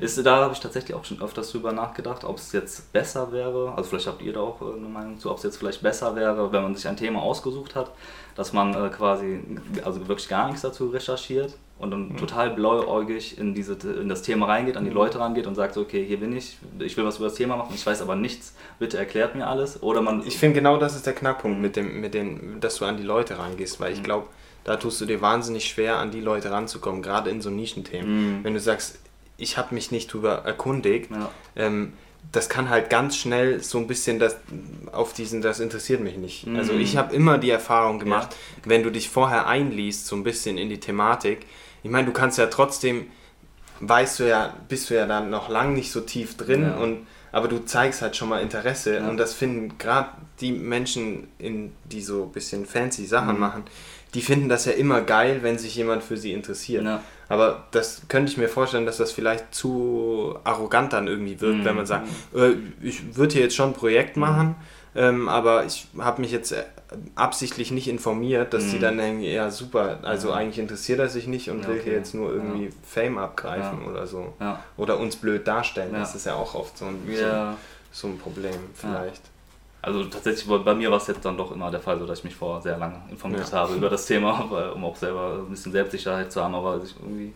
Speaker 1: Ist, da habe ich tatsächlich auch schon öfters drüber nachgedacht, ob es jetzt besser wäre, also vielleicht habt ihr da auch äh, eine Meinung zu, ob es jetzt vielleicht besser wäre, wenn man sich ein Thema ausgesucht hat, dass man äh, quasi also wirklich gar nichts dazu recherchiert und dann total blauäugig in, diese, in das Thema reingeht, an die Leute rangeht und sagt, okay, hier bin ich, ich will was über das Thema machen, ich weiß aber nichts, bitte erklärt mir alles. Oder man
Speaker 2: Ich finde genau das ist der Knackpunkt mit dem, mit den, dass du an die Leute rangehst, weil ich glaube, da tust du dir wahnsinnig schwer, an die Leute ranzukommen, gerade in so Nischenthemen.
Speaker 1: Mhm.
Speaker 2: Wenn du sagst, ich habe mich nicht drüber erkundigt,
Speaker 1: Ja.
Speaker 2: ähm, das kann halt ganz schnell so ein bisschen das auf diesen, das interessiert mich nicht. Also
Speaker 1: Mhm.
Speaker 2: ich habe immer die Erfahrung gemacht, wenn du dich vorher einliest, so ein bisschen in die Thematik, ich meine, du kannst ja trotzdem, weißt du ja, bist du ja dann noch lang nicht so tief drin
Speaker 1: Ja.
Speaker 2: und aber du zeigst halt schon mal Interesse
Speaker 1: Ja.
Speaker 2: und das finden gerade die Menschen, in, die so ein bisschen fancy Sachen
Speaker 1: Mhm.
Speaker 2: machen, die finden das ja immer geil, wenn sich jemand für sie interessiert.
Speaker 1: Ja.
Speaker 2: Aber das könnte ich mir vorstellen, dass das vielleicht zu arrogant dann irgendwie wirkt,
Speaker 1: Mhm.
Speaker 2: wenn man sagt, äh, ich würde hier jetzt schon ein Projekt machen, ähm, aber ich habe mich jetzt äh, absichtlich nicht informiert, dass die
Speaker 1: Mhm.
Speaker 2: dann denken, ja super, also eigentlich interessiert er sich nicht und
Speaker 1: Ja,
Speaker 2: will
Speaker 1: okay.
Speaker 2: hier jetzt nur irgendwie
Speaker 1: Ja.
Speaker 2: Fame abgreifen
Speaker 1: Ja.
Speaker 2: oder so. Oder uns blöd darstellen, das ist ja auch oft so ein, so, so ein Problem vielleicht.
Speaker 1: Also tatsächlich bei mir war es jetzt dann doch immer der Fall, so dass ich mich vorher sehr lange informiert habe über das Thema, weil, um auch selber ein bisschen Selbstsicherheit zu haben, aber ich irgendwie,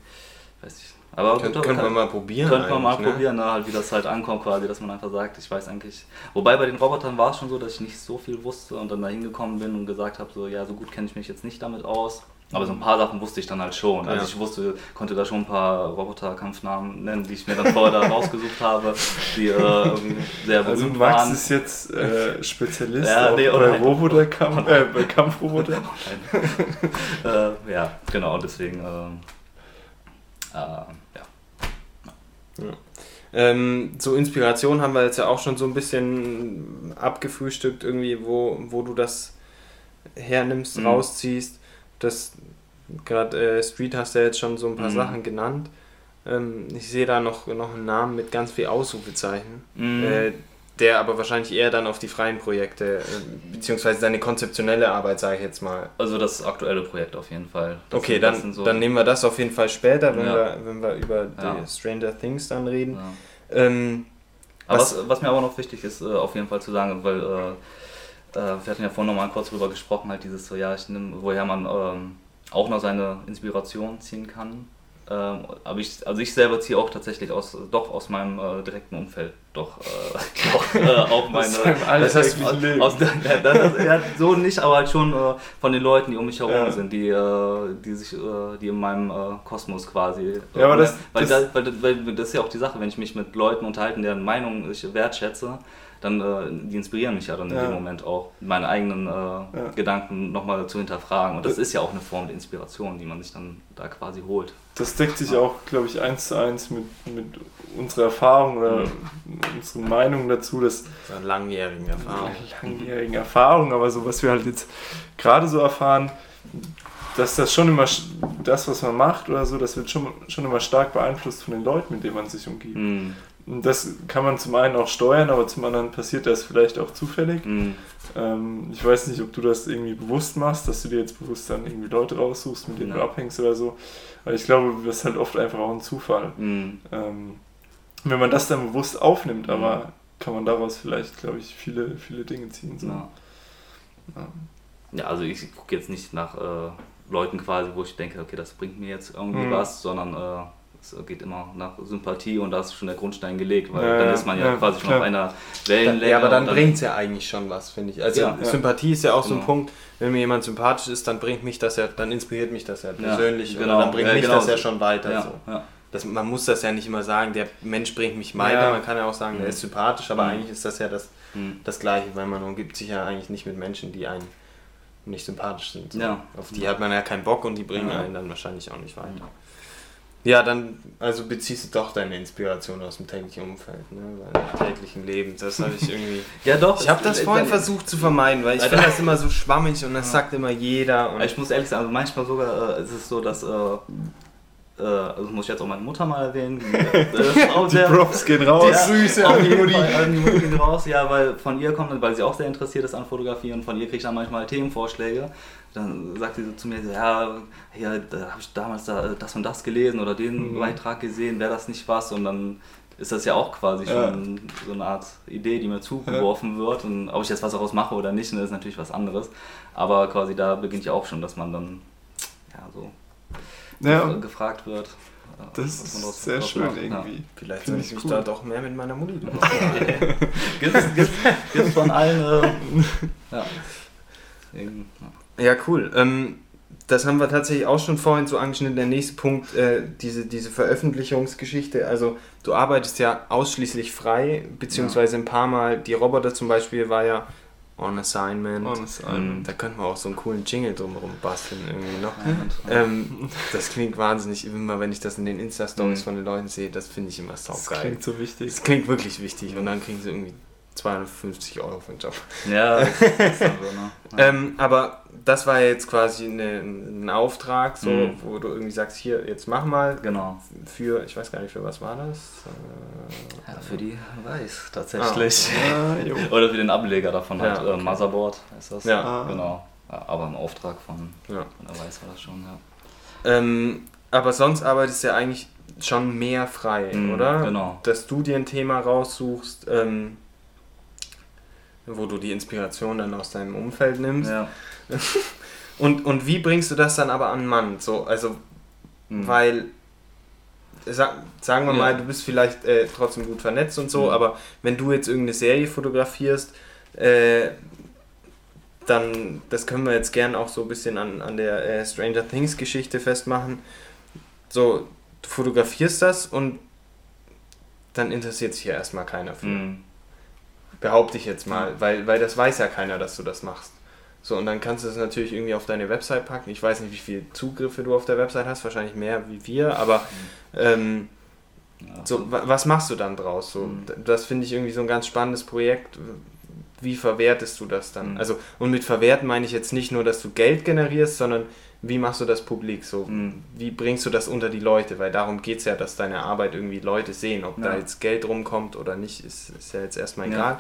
Speaker 1: weiß nicht. Aber
Speaker 2: Könnt,
Speaker 1: gut,
Speaker 2: könnte man mal probieren.
Speaker 1: Könnte man mal
Speaker 2: ne?
Speaker 1: probieren, ne? halt, wie das halt ankommt quasi, dass man einfach sagt, ich weiß eigentlich. Wobei bei den Robotern war es schon so, dass ich nicht so viel wusste und dann da hingekommen bin und gesagt habe, so ja, so gut kenne ich mich jetzt nicht damit aus. Aber so ein paar Sachen wusste ich dann halt schon. Also
Speaker 2: Ja.
Speaker 1: ich wusste, konnte da schon ein paar Roboterkampfnamen nennen, die ich mir dann vorher da rausgesucht habe, die äh, irgendwie sehr
Speaker 3: Also Max
Speaker 1: waren.
Speaker 3: ist jetzt äh, Spezialist
Speaker 1: Ja, nee,
Speaker 3: bei
Speaker 1: oder-
Speaker 3: Roboterkampf, äh, bei Kampfroboter.
Speaker 1: äh, ja, genau, deswegen, ähm, äh, ja.
Speaker 2: Ähm, so Inspiration haben wir jetzt ja auch schon so ein bisschen abgefrühstückt, irgendwie, wo, wo du das hernimmst,
Speaker 1: Mhm.
Speaker 2: rausziehst. Das gerade äh, Street hast du ja jetzt schon so ein paar
Speaker 1: Mhm.
Speaker 2: Sachen genannt. Ähm, ich sehe da noch, noch einen Namen mit ganz viel Ausrufezeichen,
Speaker 1: Mhm.
Speaker 2: äh, der aber wahrscheinlich eher dann auf die freien Projekte, äh, beziehungsweise deine konzeptionelle Arbeit, sage ich jetzt mal.
Speaker 1: Also das aktuelle Projekt auf jeden Fall. Das
Speaker 2: Okay,
Speaker 1: sind-
Speaker 2: dann,
Speaker 1: so-
Speaker 2: dann nehmen wir das auf jeden Fall später, wenn,
Speaker 1: Ja.
Speaker 2: wir, wenn wir über
Speaker 1: Ja.
Speaker 2: die Stranger Things dann reden.
Speaker 1: Ja.
Speaker 2: Ähm,
Speaker 1: Aber
Speaker 2: Was-
Speaker 1: was, was mir aber noch wichtig ist, äh, auf jeden Fall zu sagen, weil äh, äh, wir hatten ja vorhin noch mal kurz drüber gesprochen, halt dieses so, ja, ich nehm, woher man ähm, auch noch seine Inspiration ziehen kann. Ähm, aber ich, also ich selber ziehe auch tatsächlich aus, doch aus meinem äh, direkten Umfeld, doch, äh, doch äh, auch meine.
Speaker 3: Aus deinem alltäglichen
Speaker 1: aus,
Speaker 3: Leben.
Speaker 1: Aus, ja, das, ja, so nicht, aber halt schon äh, von den Leuten, die um mich herum
Speaker 3: Ja.
Speaker 1: sind, die, äh, die sich, äh, die in meinem äh, Kosmos quasi.
Speaker 3: Ja, aber das-
Speaker 1: weil,
Speaker 3: das-
Speaker 1: da, weil, weil das ist ja auch die Sache, wenn ich mich mit Leuten unterhalten, deren Meinung ich wertschätze, dann äh, die inspirieren mich ja dann in dem Moment auch, meine eigenen äh, Gedanken nochmal zu hinterfragen. Und das ist ja auch eine Form der Inspiration, die man sich dann da quasi holt.
Speaker 3: Das deckt sich auch, glaube ich, eins zu eins mit, mit unserer Erfahrung oder
Speaker 1: Mhm.
Speaker 3: unseren Meinungen dazu, dass
Speaker 2: so eine langjährige Erfahrung.
Speaker 3: langjährigen Erfahrung, aber so was wir halt jetzt gerade so erfahren, dass das schon immer, das was man macht oder so, das wird schon, schon immer stark beeinflusst von den Leuten, mit denen man sich umgibt.
Speaker 1: Mm,
Speaker 3: Und das kann man zum einen auch steuern, aber zum anderen passiert das vielleicht auch zufällig.
Speaker 1: mm,
Speaker 3: Ähm, ich weiß nicht, ob du das irgendwie bewusst machst, dass du dir jetzt bewusst dann irgendwie Leute raussuchst, mit denen
Speaker 1: Ja.
Speaker 3: du abhängst oder so. Aber ich glaube, das ist halt oft einfach auch ein Zufall.
Speaker 1: mm.
Speaker 3: Ähm, wenn man das dann bewusst aufnimmt,
Speaker 1: Mhm.
Speaker 3: aber kann man daraus vielleicht, glaube ich, viele, viele Dinge ziehen. So.
Speaker 1: Ja.
Speaker 3: Ja.
Speaker 1: ja, also ich gucke jetzt nicht nach äh, Leuten quasi, wo ich denke, okay, das bringt mir jetzt irgendwie
Speaker 3: Mhm.
Speaker 1: was, sondern äh, es geht immer nach Sympathie und da ist schon der Grundstein gelegt, weil
Speaker 3: Ja,
Speaker 1: dann ist man ja,
Speaker 3: ja,
Speaker 1: quasi schon
Speaker 3: klar.
Speaker 1: auf einer Wellenlänge.
Speaker 2: Ja, aber dann
Speaker 1: dann-
Speaker 2: bringt es ja eigentlich schon was, finde ich. Also
Speaker 1: Ja,
Speaker 3: ja.
Speaker 2: Sympathie ist ja auch so ein
Speaker 1: Genau.
Speaker 2: Punkt, wenn mir jemand sympathisch ist, dann bringt mich das ja, dann inspiriert mich das ja
Speaker 1: Ja,
Speaker 2: persönlich
Speaker 1: genau.
Speaker 2: oder dann bringt
Speaker 1: Ja,
Speaker 2: mich
Speaker 1: genau
Speaker 2: das ja schon weiter.
Speaker 1: ja,
Speaker 2: So.
Speaker 1: ja.
Speaker 2: Das, man muss das ja nicht immer sagen, der Mensch bringt mich weiter,
Speaker 3: Ja.
Speaker 2: man kann ja auch sagen, der
Speaker 1: Mhm.
Speaker 2: ist sympathisch, aber
Speaker 1: Mhm.
Speaker 2: eigentlich ist das ja das,
Speaker 1: Mhm.
Speaker 2: das Gleiche, weil man umgibt sich ja eigentlich nicht mit Menschen, die einen nicht sympathisch sind. So.
Speaker 1: Ja.
Speaker 2: Auf die hat man ja keinen Bock und die bringen
Speaker 1: Ja.
Speaker 2: einen dann wahrscheinlich auch nicht weiter. Ja, dann also beziehst du doch deine Inspiration aus dem täglichen Umfeld, ne? Weil täglichen Leben. Das habe ich irgendwie.
Speaker 1: Ja, doch.
Speaker 2: Ich habe das
Speaker 1: es-
Speaker 2: vorhin
Speaker 1: es-
Speaker 2: versucht zu vermeiden, weil ich finde das immer so schwammig und das
Speaker 1: Ja.
Speaker 2: sagt immer jeder. Und
Speaker 1: Ich muss ehrlich sagen, also manchmal sogar äh, ist es so, dass. Äh, äh, also muss ich jetzt auch meine Mutter mal erwähnen. Die, äh, auch
Speaker 3: Props gehen raus.
Speaker 1: Auf
Speaker 2: an die Mutti.
Speaker 1: Mutti gehen raus, ja, weil von ihr kommt, weil sie auch sehr interessiert ist an Fotografie und von ihr kriege ich dann manchmal Themenvorschläge. Dann sagt sie so zu mir, so, ja, ja da habe ich damals da, äh, das und das gelesen oder den
Speaker 3: Mhm.
Speaker 1: Beitrag gesehen, wäre das nicht was? Und dann ist das ja auch quasi
Speaker 3: Ja.
Speaker 1: schon so eine Art Idee, die mir zugeworfen wird. Und ob ich jetzt was daraus mache oder nicht, ne, ist natürlich was anderes. Aber quasi da beginnt ja auch schon, dass man dann ja, so
Speaker 3: Ja,
Speaker 1: gef- gefragt wird. äh,
Speaker 3: das ist sehr schön
Speaker 1: macht. Ja.
Speaker 3: irgendwie.
Speaker 2: Vielleicht
Speaker 3: Finde
Speaker 2: soll
Speaker 3: ich
Speaker 2: ich mich
Speaker 3: cool.
Speaker 2: da doch mehr mit meiner Mutti
Speaker 1: gibt's, gibt's von allen. Äh, ja. Deswegen, ja.
Speaker 2: Ja, cool. Ähm, das haben wir tatsächlich auch schon vorhin so angeschnitten. Der nächste Punkt, äh, diese, diese Veröffentlichungsgeschichte. Also du arbeitest ja ausschließlich frei, beziehungsweise ein paar Mal, die Roboter zum Beispiel war ja on assignment.
Speaker 3: On assignment.
Speaker 2: Ähm, da könnten wir auch so einen coolen Jingle drumherum basteln irgendwie noch.
Speaker 1: Ja, äh,
Speaker 2: Ähm, das klingt wahnsinnig, immer wenn ich das in den Insta-Stories
Speaker 1: Mhm.
Speaker 2: von den Leuten sehe, das finde ich immer
Speaker 3: Das
Speaker 2: saugeil.
Speaker 3: klingt so wichtig.
Speaker 2: Das klingt wirklich wichtig und dann kriegen sie irgendwie 250 Euro für den Job.
Speaker 1: ja, das ist dann so, ne? Ja.
Speaker 2: Ähm, aber das war jetzt quasi eine, ein Auftrag, so,
Speaker 1: Mhm.
Speaker 2: wo du irgendwie sagst, hier, jetzt mach mal
Speaker 1: genau.
Speaker 2: für, ich weiß gar nicht, für was war das? Äh,
Speaker 1: Ja, für die Weiß tatsächlich.
Speaker 3: Ah, jo.
Speaker 1: Oder für den Ableger davon
Speaker 2: Ja,
Speaker 1: halt.
Speaker 2: okay.
Speaker 1: Äh, Motherboard ist das.
Speaker 2: Ja.
Speaker 3: Ah.
Speaker 1: Genau. Ja, aber im Auftrag von,
Speaker 2: Ja.
Speaker 1: von der Weiß war das schon, ja.
Speaker 2: Ähm, aber sonst arbeitest du ja eigentlich schon mehr frei,
Speaker 1: Mhm,
Speaker 2: oder?
Speaker 1: genau.
Speaker 2: Dass du dir ein Thema raussuchst, ähm, wo du die Inspiration dann aus deinem Umfeld nimmst.
Speaker 1: ja.
Speaker 2: Und, und wie bringst du das dann aber an Mann? So, also
Speaker 1: Mhm.
Speaker 2: Weil, sag, sagen wir
Speaker 1: Ja.
Speaker 2: mal, du bist vielleicht äh, trotzdem gut vernetzt und so,
Speaker 1: Mhm.
Speaker 2: aber wenn du jetzt irgendeine Serie fotografierst, äh, dann, das können wir jetzt gern auch so ein bisschen an, an der äh, Stranger Things Geschichte festmachen. So, du fotografierst das und dann interessiert sich ja erstmal keiner für.
Speaker 1: Mhm.
Speaker 2: Behaupte ich jetzt mal, weil, weil das weiß ja keiner, dass du das machst. So, und dann kannst du es natürlich irgendwie auf deine Website packen. Ich weiß nicht, wie viele Zugriffe du auf der Website hast, wahrscheinlich mehr wie wir, aber ähm, so, wa- was machst du dann draus? So,
Speaker 1: Mhm.
Speaker 2: Das finde ich irgendwie so ein ganz spannendes Projekt. Wie verwertest du das dann?
Speaker 1: Mhm.
Speaker 2: Also, und mit verwerten meine ich jetzt nicht nur, dass du Geld generierst, sondern wie machst du das publik? So,
Speaker 1: Mhm.
Speaker 2: wie bringst du das unter die Leute? Weil darum geht es ja, dass deine Arbeit irgendwie Leute sehen. Ob da
Speaker 1: Ja.
Speaker 2: jetzt Geld rumkommt oder nicht, ist, ist ja jetzt erstmal
Speaker 1: Ja.
Speaker 2: egal.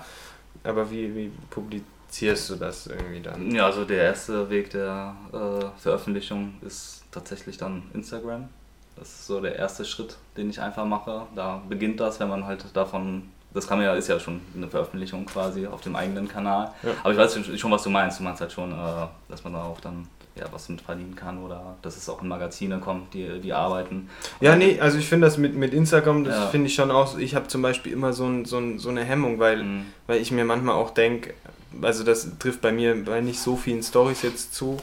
Speaker 2: Aber wie, wie publizierst du das irgendwie dann?
Speaker 1: Ja, also der erste Weg der äh, Veröffentlichung ist tatsächlich dann Instagram. Das ist so der erste Schritt, den ich einfach mache. Da beginnt das, wenn man halt davon, das kann man ja, ist ja schon eine Veröffentlichung quasi auf dem eigenen Kanal.
Speaker 2: Ja.
Speaker 1: Aber ich weiß schon- schon, was du meinst. Du meinst halt schon, äh, dass man da auch dann ja, was mit verdienen kann oder dass es auch in Magazine kommt, die, die arbeiten.
Speaker 2: Ja, nee, also ich finde das mit, mit Instagram, das
Speaker 1: Ja.
Speaker 2: finde ich schon auch, ich habe zum Beispiel immer so, ein, so, ein, so eine Hemmung, weil,
Speaker 1: Mhm.
Speaker 2: weil ich mir manchmal auch denke, also das trifft bei mir bei nicht so vielen Stories jetzt zu,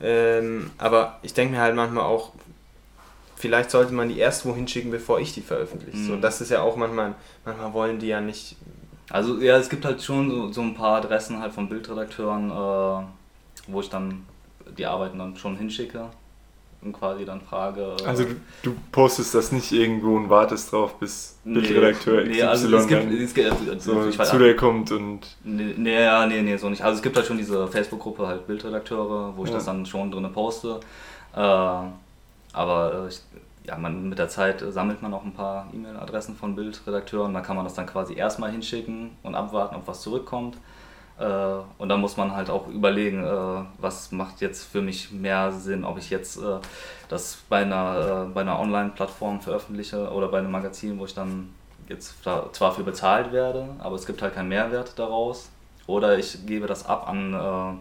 Speaker 2: ähm, aber ich denke mir halt manchmal auch, vielleicht sollte man die erst wohin schicken, bevor ich die veröffentliche. So,
Speaker 1: Mhm.
Speaker 2: das ist ja auch manchmal, manchmal wollen die ja nicht,
Speaker 1: Also ja, es gibt halt schon so, so ein paar Adressen halt von Bildredakteuren, äh, wo ich dann die Arbeiten dann schon hinschicke und quasi dann frage.
Speaker 3: Also du, du postest das nicht irgendwo und wartest drauf, bis
Speaker 1: nee,
Speaker 3: Bildredakteur XY
Speaker 1: nee, also es gibt, es gibt also
Speaker 3: so
Speaker 1: ich weiß,
Speaker 3: zu dir kommt und
Speaker 1: Nee, nee, ja, nee, nee, so nicht. Also es gibt halt schon diese Facebook-Gruppe halt Bildredakteure, wo ich
Speaker 3: Ja.
Speaker 1: das dann schon drin poste. Äh, aber äh, ich, ja, man, mit der Zeit sammelt man auch ein paar E-Mail-Adressen von Bildredakteuren. Da kann man das dann quasi erstmal hinschicken und abwarten, ob was zurückkommt. Äh, und dann muss man halt auch überlegen, äh, was macht jetzt für mich mehr Sinn, ob ich jetzt äh, das bei einer, bei einer Online-Plattform veröffentliche oder bei einem Magazin, wo ich dann jetzt da zwar für bezahlt werde, aber es gibt halt keinen Mehrwert daraus. Oder ich gebe das ab an, an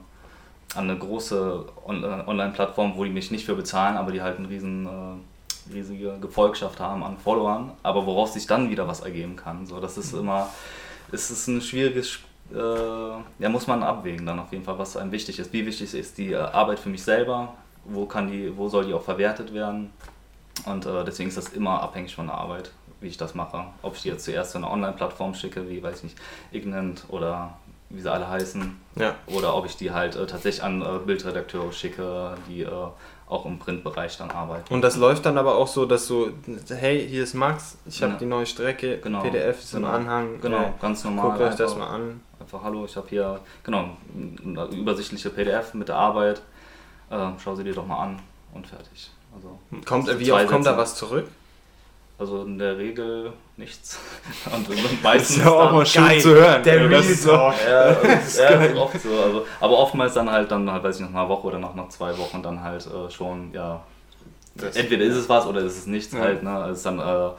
Speaker 1: eine große On Online-Plattform, wo die mich nicht für bezahlen, aber die halt eine riesen, riesige Gefolgschaft haben an Followern, aber woraus sich dann wieder was ergeben kann. So, das ist immer, es ist ein schwieriges Sp- äh, ja, muss man abwägen dann auf jeden Fall, was einem wichtig ist. Wie wichtig ist die äh, Arbeit für mich selber? Wo kann die, wo soll die auch verwertet werden? Und äh, deswegen ist das immer abhängig von der Arbeit, wie ich das mache. Ob ich die jetzt zuerst zu einer Online-Plattform schicke, wie weiß ich nicht, Ignant oder wie sie alle heißen.
Speaker 2: Ja.
Speaker 1: Oder ob ich die halt äh, tatsächlich an äh, Bildredakteure schicke, die auch im Printbereich dann arbeiten.
Speaker 2: Und das läuft dann aber auch so, dass du, hey, hier ist Max, ich habe
Speaker 1: Ja.
Speaker 2: die neue Strecke,
Speaker 1: Genau.
Speaker 2: PDF ist im
Speaker 1: Genau.
Speaker 2: Anhang.
Speaker 1: Genau,
Speaker 2: äh,
Speaker 1: ganz normal.
Speaker 2: Guckt euch das mal an.
Speaker 1: Einfach, hallo, ich habe hier, genau, eine übersichtliche PDF mit der Arbeit. Äh, schau sie dir doch mal an und fertig. Also,
Speaker 2: Kommt,
Speaker 1: so
Speaker 2: wie oft kommt da was zurück?
Speaker 1: Also in der Regel nichts. Und
Speaker 3: Das
Speaker 1: meistens
Speaker 3: ist ja auch mal schön
Speaker 2: Geil,
Speaker 3: zu hören.
Speaker 2: der
Speaker 3: ey, das ist so.
Speaker 1: Ja, das ist, ja, das ist oft so. Also, aber oftmals dann halt dann, halt, weiß ich, nach einer Woche oder nach, nach zwei Wochen dann halt äh, schon, ja,
Speaker 2: Das-
Speaker 1: entweder ist es was oder ist es nichts
Speaker 3: Ja.
Speaker 1: halt, ne? Also ist dann, äh,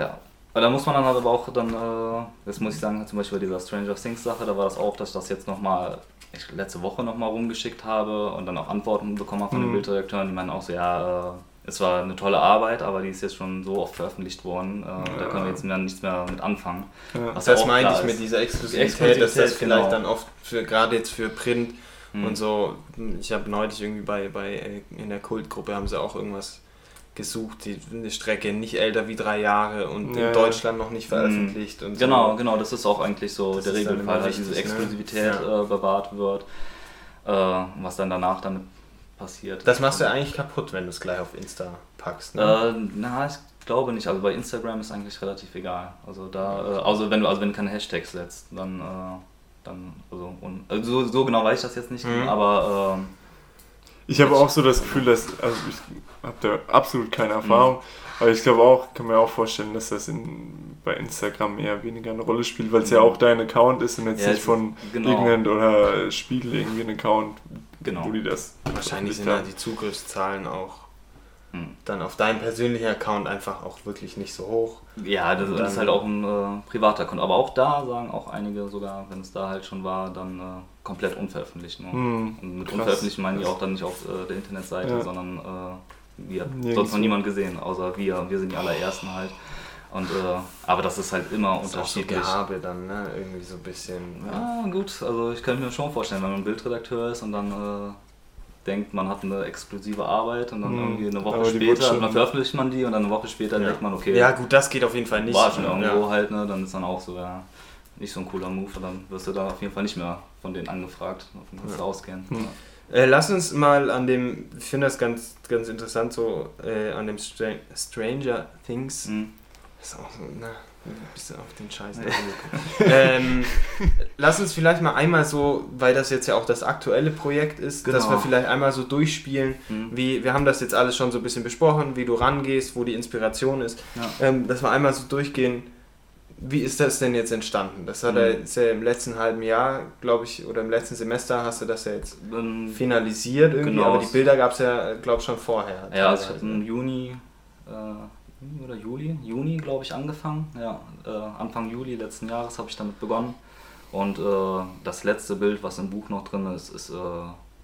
Speaker 1: ja. Aber da muss man dann halt aber auch dann, äh, das muss ich sagen, zum Beispiel bei dieser Stranger Things Sache, da war das auch, dass ich das jetzt nochmal, ich letzte Woche nochmal rumgeschickt habe und dann auch Antworten bekommen habe von den
Speaker 3: Mhm.
Speaker 1: Bildredakteuren, die meinen auch so, ja, äh, es war eine tolle Arbeit, aber die ist jetzt schon so oft veröffentlicht worden, äh, da können wir jetzt mehr, nichts mehr mit anfangen.
Speaker 3: ja.
Speaker 1: Was
Speaker 2: Das
Speaker 1: ja
Speaker 2: meinte ich mit
Speaker 1: ist.
Speaker 2: dieser Exklusivität,
Speaker 1: Exklusivität,
Speaker 2: dass das vielleicht
Speaker 1: genau.
Speaker 2: dann oft für gerade jetzt für Print
Speaker 1: Hm.
Speaker 2: und so. Ich habe neulich irgendwie bei, bei äh, in der Kultgruppe haben sie auch irgendwas gesucht, die eine Strecke nicht älter wie drei Jahre und
Speaker 3: Ja,
Speaker 2: in
Speaker 3: ja.
Speaker 2: Deutschland noch nicht veröffentlicht und
Speaker 1: Genau,
Speaker 2: so.
Speaker 1: genau, das ist auch eigentlich so
Speaker 2: Das
Speaker 1: der Regelfall, dass diese
Speaker 2: ne?
Speaker 1: Exklusivität
Speaker 2: Ja.
Speaker 1: äh, bewahrt wird. Äh, was dann danach damit passiert.
Speaker 2: Das machst du ja eigentlich kaputt, wenn du es gleich auf Insta packst. Ne?
Speaker 1: Äh, na, ich glaube nicht. Also bei Instagram ist eigentlich relativ egal. Also da, äh, also wenn du, also wenn du keine Hashtags setzt, dann, äh, dann, also, und, also so, so genau weiß ich das jetzt nicht,
Speaker 2: Mhm.
Speaker 1: aber ähm,
Speaker 3: Ich habe auch so das Gefühl, dass, also ich habe da absolut keine Erfahrung, aber ich glaube auch, kann mir auch vorstellen, dass das in, bei Instagram eher weniger eine Rolle spielt, weil es ja
Speaker 1: Mhm.
Speaker 3: auch dein Account ist und jetzt
Speaker 1: Ja,
Speaker 3: nicht von
Speaker 1: genau.
Speaker 3: irgendeinem oder Spiegel irgendwie ein Account,
Speaker 1: genau.
Speaker 3: wo die das
Speaker 2: Wahrscheinlich sind da die Zugriffszahlen auch
Speaker 1: Hm.
Speaker 2: dann auf deinen persönlichen Account einfach auch wirklich nicht so hoch.
Speaker 1: Ja, das, das ist halt auch ein äh, privater Account. Aber auch da sagen auch einige sogar, wenn es da halt schon war, dann äh, komplett unveröffentlicht. Ne?
Speaker 3: Hm,
Speaker 1: Und mit
Speaker 3: krass.
Speaker 1: unveröffentlichen meinen die auch dann nicht auf äh, der Internetseite,
Speaker 3: Ja.
Speaker 1: sondern äh, wir.
Speaker 3: Nirgendwo.
Speaker 1: Sonst noch niemand gesehen, außer wir. Wir sind die allerersten halt. Und, äh, aber das ist halt immer
Speaker 2: Das ist auch so
Speaker 1: unterschiedlich.
Speaker 2: Gehabe dann, ne? Irgendwie so ein bisschen.
Speaker 1: Ja, gut, also ich könnte mir schon vorstellen, wenn man Bildredakteur ist und dann äh, denkt, man hat eine exklusive Arbeit und dann
Speaker 3: Hm,
Speaker 1: irgendwie eine Woche
Speaker 3: aber
Speaker 1: später,
Speaker 3: schon-
Speaker 1: dann veröffentlicht man die und dann eine Woche später
Speaker 2: Ja.
Speaker 1: denkt man, okay,
Speaker 2: Ja, gut, das geht auf jeden Fall nicht.
Speaker 1: war schon irgendwo
Speaker 2: Ja.
Speaker 1: halt, ne? Dann ist dann auch so, ja, nicht so ein cooler Move, und dann wirst du da auf jeden Fall nicht mehr von denen angefragt, davon kannst du ausgehen.
Speaker 3: Hm.
Speaker 2: Äh, lass uns mal an dem, ich finde das ganz, ganz interessant, so äh, an dem Stra Stranger Things.
Speaker 1: Hm.
Speaker 2: Ist auch so, na, ein bisschen auf den Scheiß. ähm, lass uns vielleicht mal einmal so, weil das jetzt ja auch das aktuelle Projekt ist, dass
Speaker 1: Genau.
Speaker 2: wir vielleicht einmal so durchspielen,
Speaker 1: Hm.
Speaker 2: wie, wir haben das jetzt alles schon so ein bisschen besprochen, wie du rangehst, wo die Inspiration ist,
Speaker 1: Ja.
Speaker 2: ähm, dass wir einmal so durchgehen, wie ist das denn jetzt entstanden? Das hat
Speaker 1: Mhm.
Speaker 2: er jetzt ja im letzten halben Jahr, glaube ich, oder im letzten Semester hast du das ja jetzt
Speaker 1: Dann,
Speaker 2: finalisiert irgendwie,
Speaker 1: Genau.
Speaker 2: aber die Bilder gab es ja, glaube ich, schon vorher.
Speaker 1: ja, also ich habe
Speaker 2: teilweise.
Speaker 1: im Juni, äh, Juni oder Juli, Juni glaube ich angefangen, ja, äh, Anfang Juli letzten Jahres habe ich damit begonnen und äh, das letzte Bild, was im Buch noch drin ist, ist äh,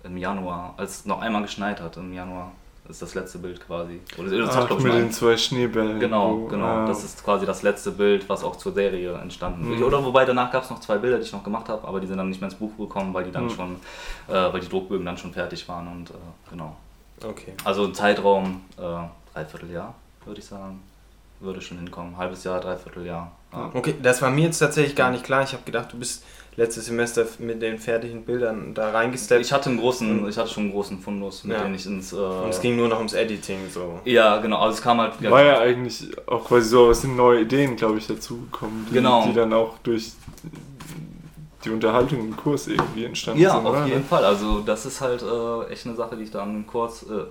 Speaker 1: im Januar, als es noch einmal geschneit hat im Januar, ist das letzte Bild quasi. Oder das
Speaker 3: Ach,
Speaker 1: ich,
Speaker 3: mit den zwei Schneebällen.
Speaker 1: Genau,
Speaker 3: wo-
Speaker 1: genau.
Speaker 3: ah,
Speaker 1: Das ist quasi das letzte Bild, was auch zur Serie entstanden ist.
Speaker 3: Mhm.
Speaker 1: Oder wobei danach gab es noch zwei Bilder, die ich noch gemacht habe, aber die sind dann nicht mehr ins Buch gekommen, weil die dann
Speaker 3: Mhm.
Speaker 1: schon, äh, weil die Druckbögen dann schon fertig waren und äh, genau.
Speaker 2: Okay.
Speaker 1: Also ein Zeitraum, äh, Dreivierteljahr, würde ich sagen. Würde schon hinkommen. Halbes Jahr, Dreivierteljahr. Ja.
Speaker 2: Okay, das war mir jetzt tatsächlich gar nicht klar. Ich habe gedacht, du bist letztes Semester mit den fertigen Bildern da reingesteppt.
Speaker 1: Ich hatte einen großen, ich hatte schon einen großen Fundus, mit
Speaker 2: Ja.
Speaker 1: dem ich ins. Äh,
Speaker 2: und es ging nur noch ums Editing so.
Speaker 1: ja, genau. Also es kam halt.
Speaker 3: War ja eigentlich auch quasi so, es sind neue Ideen, glaube ich, dazugekommen, die,
Speaker 1: Genau.
Speaker 3: die dann auch durch die Unterhaltung im Kurs irgendwie entstanden
Speaker 1: Ja,
Speaker 3: sind.
Speaker 1: auf
Speaker 3: oder?
Speaker 1: jeden Fall. Also das ist halt äh, echt eine Sache, die ich da an dem Kurs, äh,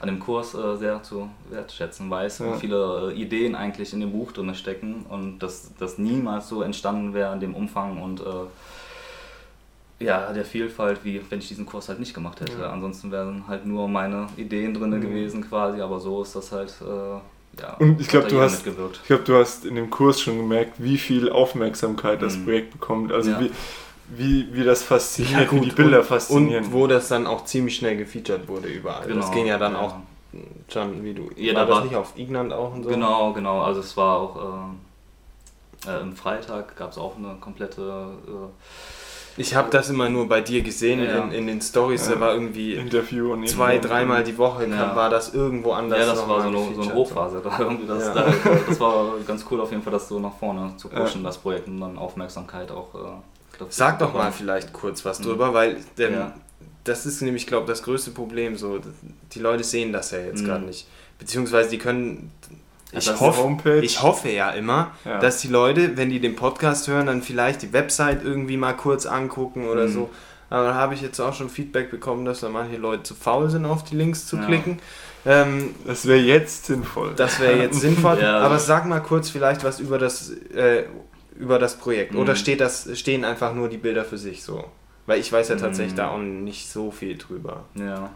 Speaker 1: an dem Kurs äh, sehr zu wertschätzen weiß,
Speaker 3: Ja.
Speaker 1: wie viele äh, Ideen eigentlich in dem Buch drin stecken und dass das niemals so entstanden wäre in dem Umfang und äh, ja, der Vielfalt, wie wenn ich diesen Kurs halt nicht gemacht hätte.
Speaker 2: Ja.
Speaker 1: Ansonsten wären halt nur meine Ideen drin
Speaker 3: Mhm.
Speaker 1: gewesen quasi, aber so ist das halt, äh, ja.
Speaker 3: Und ich glaub,
Speaker 1: hat da
Speaker 3: du hast-. Ich glaube, du hast in dem Kurs schon gemerkt, wie viel Aufmerksamkeit das
Speaker 1: Mhm.
Speaker 3: Projekt bekommt. Also
Speaker 1: Ja.
Speaker 3: wie, wie, wie das fasziniert, wie die Bilder
Speaker 2: und,
Speaker 3: faszinieren.
Speaker 2: Und wo das dann auch ziemlich schnell gefeatured wurde überall. Das ging ja dann auch schon, wie du.
Speaker 1: Ja,
Speaker 2: war
Speaker 1: da
Speaker 2: das
Speaker 1: war-
Speaker 2: nicht auf Ignant auch und so?
Speaker 1: Genau, genau. Also es war auch äh, äh, im Freitag gab es auch eine komplette. Äh,
Speaker 2: Ich habe das immer nur bei dir gesehen
Speaker 1: Ja.
Speaker 2: in, in den Stories.
Speaker 3: Ja.
Speaker 2: Da war irgendwie
Speaker 3: Interview und
Speaker 2: zwei, dreimal die Woche
Speaker 1: Ja.
Speaker 2: war das irgendwo anders.
Speaker 1: ja, das war so eine, so eine. Hochphase. Da irgendwie das,
Speaker 2: Ja.
Speaker 1: da, das war ganz cool auf jeden Fall, das so nach vorne zu pushen,
Speaker 3: Ja.
Speaker 1: das Projekt und dann Aufmerksamkeit auch dafür
Speaker 2: Sag doch mal vielleicht kurz was
Speaker 1: Mhm.
Speaker 2: drüber, weil ähm,
Speaker 1: Ja.
Speaker 2: das ist nämlich, glaube ich, das größte Problem. So, die Leute sehen das ja jetzt
Speaker 1: Mhm.
Speaker 2: gerade nicht. Beziehungsweise die können. Ich
Speaker 1: ist
Speaker 2: hoffe, ich hoffe ja immer,
Speaker 3: Ja.
Speaker 2: dass die Leute, wenn die den Podcast hören, dann vielleicht die Website irgendwie mal kurz angucken oder
Speaker 1: Mhm.
Speaker 2: so. Aber da habe ich jetzt auch schon Feedback bekommen, dass da manche Leute zu faul sind, auf die Links zu
Speaker 1: Ja.
Speaker 2: klicken. Ähm,
Speaker 3: Das wäre jetzt sinnvoll.
Speaker 2: das wäre jetzt sinnvoll.
Speaker 1: Ja.
Speaker 2: Aber sag mal kurz vielleicht was über das, äh, über das Projekt.
Speaker 1: Mhm.
Speaker 2: Oder steht das, stehen einfach nur die Bilder für sich so? Weil ich weiß ja tatsächlich
Speaker 1: Mhm.
Speaker 2: da auch nicht so viel drüber.
Speaker 1: Ja.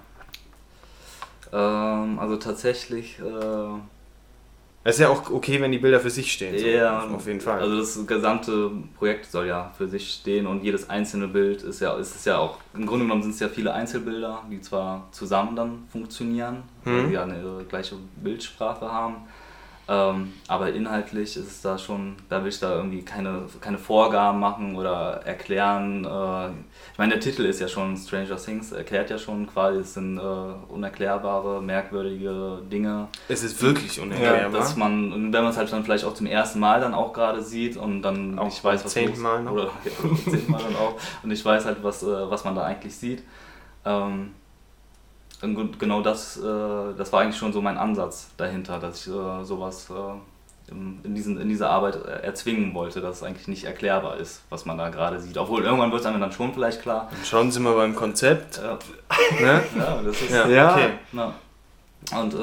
Speaker 1: Ähm, also tatsächlich, äh,
Speaker 2: Es ist ja auch okay, wenn die Bilder für sich stehen. So.
Speaker 1: ja,
Speaker 2: auf jeden Fall.
Speaker 1: Also das gesamte Projekt soll ja für sich stehen und jedes einzelne Bild ist ja, ist es ja auch, im Grunde genommen sind es ja viele Einzelbilder, die zwar zusammen dann funktionieren, weil
Speaker 2: Mhm.
Speaker 1: sie ja eine äh, gleiche Bildsprache haben. Ähm, aber inhaltlich ist es da schon, da will ich da irgendwie keine, keine Vorgaben machen oder erklären. Äh, ich meine, der Titel ist ja schon Stranger Things, erklärt ja schon quasi, es sind äh, unerklärbare, merkwürdige Dinge.
Speaker 2: es ist wirklich unerklärbar.
Speaker 1: Dass man, und wenn man es halt dann vielleicht auch zum ersten Mal dann auch gerade sieht und dann
Speaker 2: Auch
Speaker 1: nicht weiß, was
Speaker 2: zehnten
Speaker 1: los-
Speaker 2: Mal noch.
Speaker 1: Oder ja, zum zehnten Mal dann auch. Und ich weiß halt, was, äh, was man da eigentlich sieht. Ähm, und genau das, äh, das war eigentlich schon so mein Ansatz dahinter, dass ich äh, sowas äh, in, diesen, in dieser Arbeit erzwingen wollte, dass es eigentlich nicht erklärbar ist, was man da gerade sieht. Obwohl irgendwann wird es einem dann schon vielleicht klar.
Speaker 2: Und schon sind wir beim Konzept.
Speaker 1: Ja,
Speaker 2: Ne?
Speaker 1: ja das ist.
Speaker 2: Ja,
Speaker 3: Ja.
Speaker 2: okay.
Speaker 1: Ja. Und äh,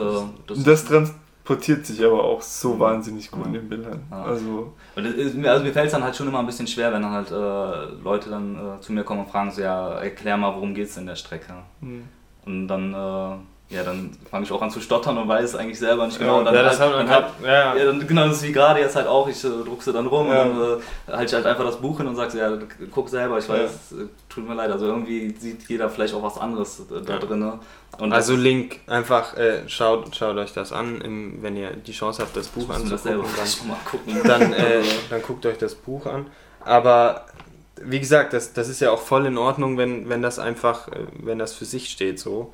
Speaker 1: das,
Speaker 3: das transportiert sich aber auch so
Speaker 1: Mhm.
Speaker 3: wahnsinnig gut in den Bildern. Also,
Speaker 1: Und es ist, mir- also mir fällt es dann halt schon immer ein bisschen schwer, wenn dann halt äh, Leute dann äh, zu mir kommen und fragen so, ja, erklär mal, worum geht's in der Strecke.
Speaker 3: hm.
Speaker 1: Und dann, äh, ja, dann fange ich auch an zu stottern und weiß eigentlich selber nicht genau. Und dann
Speaker 2: ja, das
Speaker 1: halt, dann halt.
Speaker 2: Ja,
Speaker 1: ja, dann, genau, das ist wie gerade jetzt halt auch, ich äh, druck sie dann rum
Speaker 3: Ja.
Speaker 1: und dann äh, halte ich halt einfach das Buch hin und sage ja, guck selber, ich weiß, tut mir leid, also irgendwie sieht jeder vielleicht auch was anderes äh, da
Speaker 2: Ja.
Speaker 1: drin. ne?
Speaker 2: Also Link, einfach äh, schaut, schaut euch das an, im, wenn ihr die Chance habt, das Buch
Speaker 1: das
Speaker 2: anzugucken.
Speaker 1: gucken.
Speaker 2: Dann, dann, äh, dann guckt euch das Buch an. Aber wie gesagt, das, das ist ja auch voll in Ordnung, wenn, wenn das einfach, äh, wenn das für sich steht so.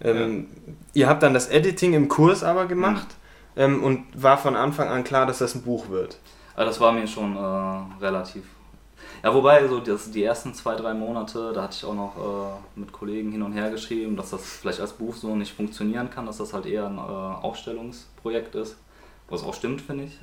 Speaker 2: Ähm, Ihr habt dann das Editing im Kurs aber gemacht ähm, und war von Anfang an klar, dass das ein Buch wird.
Speaker 1: Also das war mir schon äh, relativ. Ja, wobei, so das, die ersten zwei, drei Monate, da hatte ich auch noch äh, mit Kollegen hin und her geschrieben, dass das vielleicht als Buch so nicht funktionieren kann, dass das halt eher ein äh, Ausstellungsprojekt ist. Was auch stimmt, finde ich.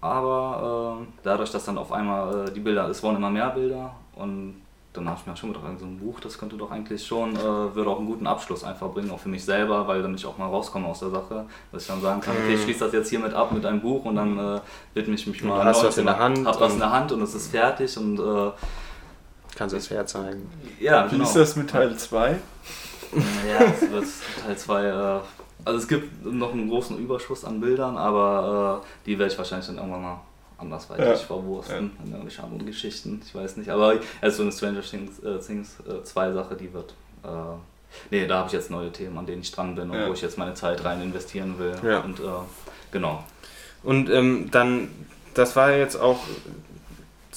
Speaker 1: Aber äh, dadurch, dass dann auf einmal äh, die Bilder, es wurden immer mehr Bilder und dann habe ich mir schon gedacht, so ein Buch, das könnte doch eigentlich schon, äh, würde auch einen guten Abschluss einfach bringen, auch für mich selber, weil damit ich auch mal rauskomme aus der Sache, dass ich dann sagen kann, okay, ich schließe das jetzt hiermit ab mit einem Buch und dann äh, widme ich mich mal
Speaker 2: du hast was in der Hand
Speaker 1: hab was in der Hand und es ist fertig und äh,
Speaker 2: Kannst du das herzeigen.
Speaker 1: ja,
Speaker 3: Wie
Speaker 1: genau.
Speaker 3: ist das mit Teil 2?
Speaker 1: Ja, es wird Teil 2. Also es gibt noch einen großen Überschuss an Bildern, aber äh, die werde ich wahrscheinlich dann irgendwann mal andersweitig
Speaker 3: Ja.
Speaker 1: verwursten in irgendwelche anderen Geschichten. Ich weiß nicht. Aber also so eine Stranger Things 2 äh, Things, äh, zwei Sache, die wird. Äh, nee, da habe ich jetzt neue Themen, an denen ich dran bin und
Speaker 3: Ja.
Speaker 1: wo ich jetzt meine Zeit rein investieren will.
Speaker 2: Ja.
Speaker 1: Und äh, genau.
Speaker 2: Und ähm, dann, das war jetzt auch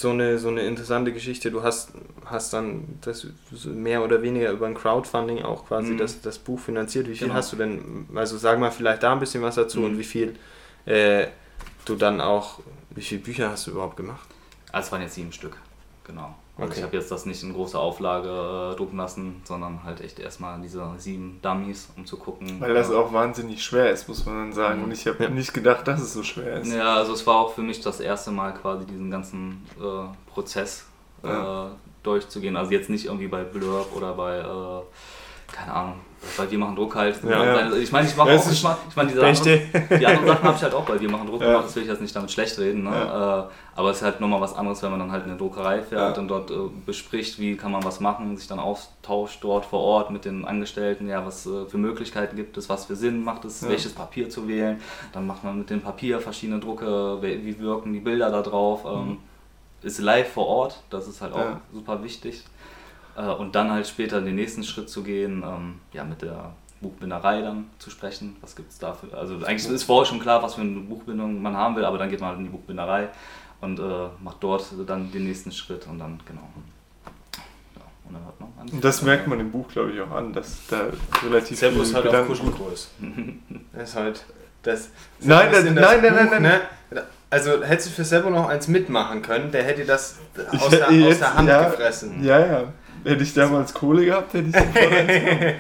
Speaker 2: so eine, so eine interessante Geschichte. Du hast, hast dann das mehr oder weniger über ein Crowdfunding auch quasi
Speaker 1: Mhm.
Speaker 2: das, das Buch finanziert. Wie viel
Speaker 1: Genau.
Speaker 2: hast du denn, also sag mal vielleicht da ein bisschen was dazu
Speaker 1: Mhm.
Speaker 2: und wie viel äh, du dann auch, wie viele Bücher hast du überhaupt gemacht?
Speaker 1: Also es waren jetzt sieben Stück. Genau. Also
Speaker 2: Okay.
Speaker 1: ich habe jetzt das nicht in großer Auflage äh, drucken lassen, sondern halt echt erstmal diese sieben Dummies, um zu gucken.
Speaker 3: Weil das
Speaker 1: äh,
Speaker 3: auch wahnsinnig schwer ist, muss man dann sagen.
Speaker 1: Mhm.
Speaker 3: Und ich habe
Speaker 2: Ja.
Speaker 3: nicht gedacht, dass es so schwer ist.
Speaker 1: Ja, also es war auch für mich das erste Mal quasi diesen ganzen äh, Prozess
Speaker 3: Ja.
Speaker 1: äh, durchzugehen. Also jetzt nicht irgendwie bei Blurb oder bei, äh, keine Ahnung, bei Wir machen Druck halt.
Speaker 3: Ja.
Speaker 1: Ich meine, ich mache auch, ich, mach, ich meine, diese die anderen Sachen habe ich halt auch bei Wir machen Druck gemacht, das will ich jetzt nicht damit schlecht reden. Ne? Äh, aber es ist halt nochmal was anderes, wenn man dann halt in eine Druckerei fährt und dort äh, bespricht, wie kann man was machen, sich dann austauscht dort vor Ort mit den Angestellten, ja, was äh, für Möglichkeiten gibt es, was für Sinn macht es, welches Papier zu wählen. Dann macht man mit dem Papier verschiedene Drucke, wie wirken die Bilder da drauf. Ähm, ist live vor Ort, das ist halt auch super wichtig. Äh, und dann halt später den nächsten Schritt zu gehen, ähm, ja, mit der Buchbinderei dann zu sprechen. Was gibt es dafür? Also eigentlich ist vorher schon klar, was für eine Buchbindung man haben will, aber dann geht man halt in die Buchbinderei und äh, macht dort dann den nächsten Schritt und dann, genau. Ja, und dann hört man an.
Speaker 3: Und das merkt man im Buch, glaube ich, auch an, dass da relativ
Speaker 2: Servus
Speaker 3: viel
Speaker 2: halt auf
Speaker 3: Gedanken-
Speaker 2: Kuschelkurs. Das ist halt das.
Speaker 3: Nein,
Speaker 2: das
Speaker 3: nein,
Speaker 2: in
Speaker 3: nein, nein, nein,
Speaker 2: Buch,
Speaker 3: nein.
Speaker 2: Ne? Also hättest du für selber noch eins mitmachen können, der hätte das
Speaker 3: Ich
Speaker 2: aus, der,
Speaker 3: hätte
Speaker 2: aus
Speaker 3: jetzt-
Speaker 2: der Hand
Speaker 3: ja,
Speaker 2: gefressen.
Speaker 3: Ja, ja. Hätte ich damals Kohle gehabt, hätte ich sofort.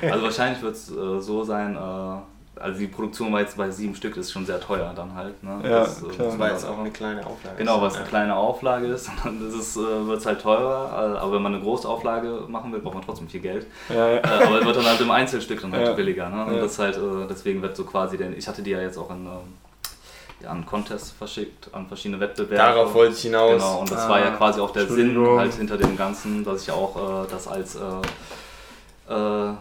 Speaker 1: Also wahrscheinlich wird es äh, so sein, äh, also die Produktion war jetzt bei sieben Stück, ist schon sehr teuer dann halt. Ne?
Speaker 3: Ja,
Speaker 1: das, äh,
Speaker 3: klar.
Speaker 2: Das war jetzt auch eine kleine Auflage.
Speaker 1: Genau, was
Speaker 2: Ja.
Speaker 1: eine kleine Auflage ist, dann äh, wird es halt teurer, äh, aber wenn man eine Großauflage machen will, braucht man trotzdem viel Geld.
Speaker 3: Ja, ja.
Speaker 1: Äh, aber es wird dann halt im Einzelstück dann halt
Speaker 3: Ja.
Speaker 1: billiger. Ne? Und
Speaker 3: Ja.
Speaker 1: das halt, äh, deswegen wird so quasi, den, ich hatte die ja jetzt auch in, ähm, an Contests verschickt, an verschiedene Wettbewerbe.
Speaker 2: Darauf wollte ich hinaus.
Speaker 1: Genau, und das
Speaker 2: Ah,
Speaker 1: war ja quasi auch der Sinn halt hinter dem Ganzen, dass ich ja auch äh, das als äh, äh,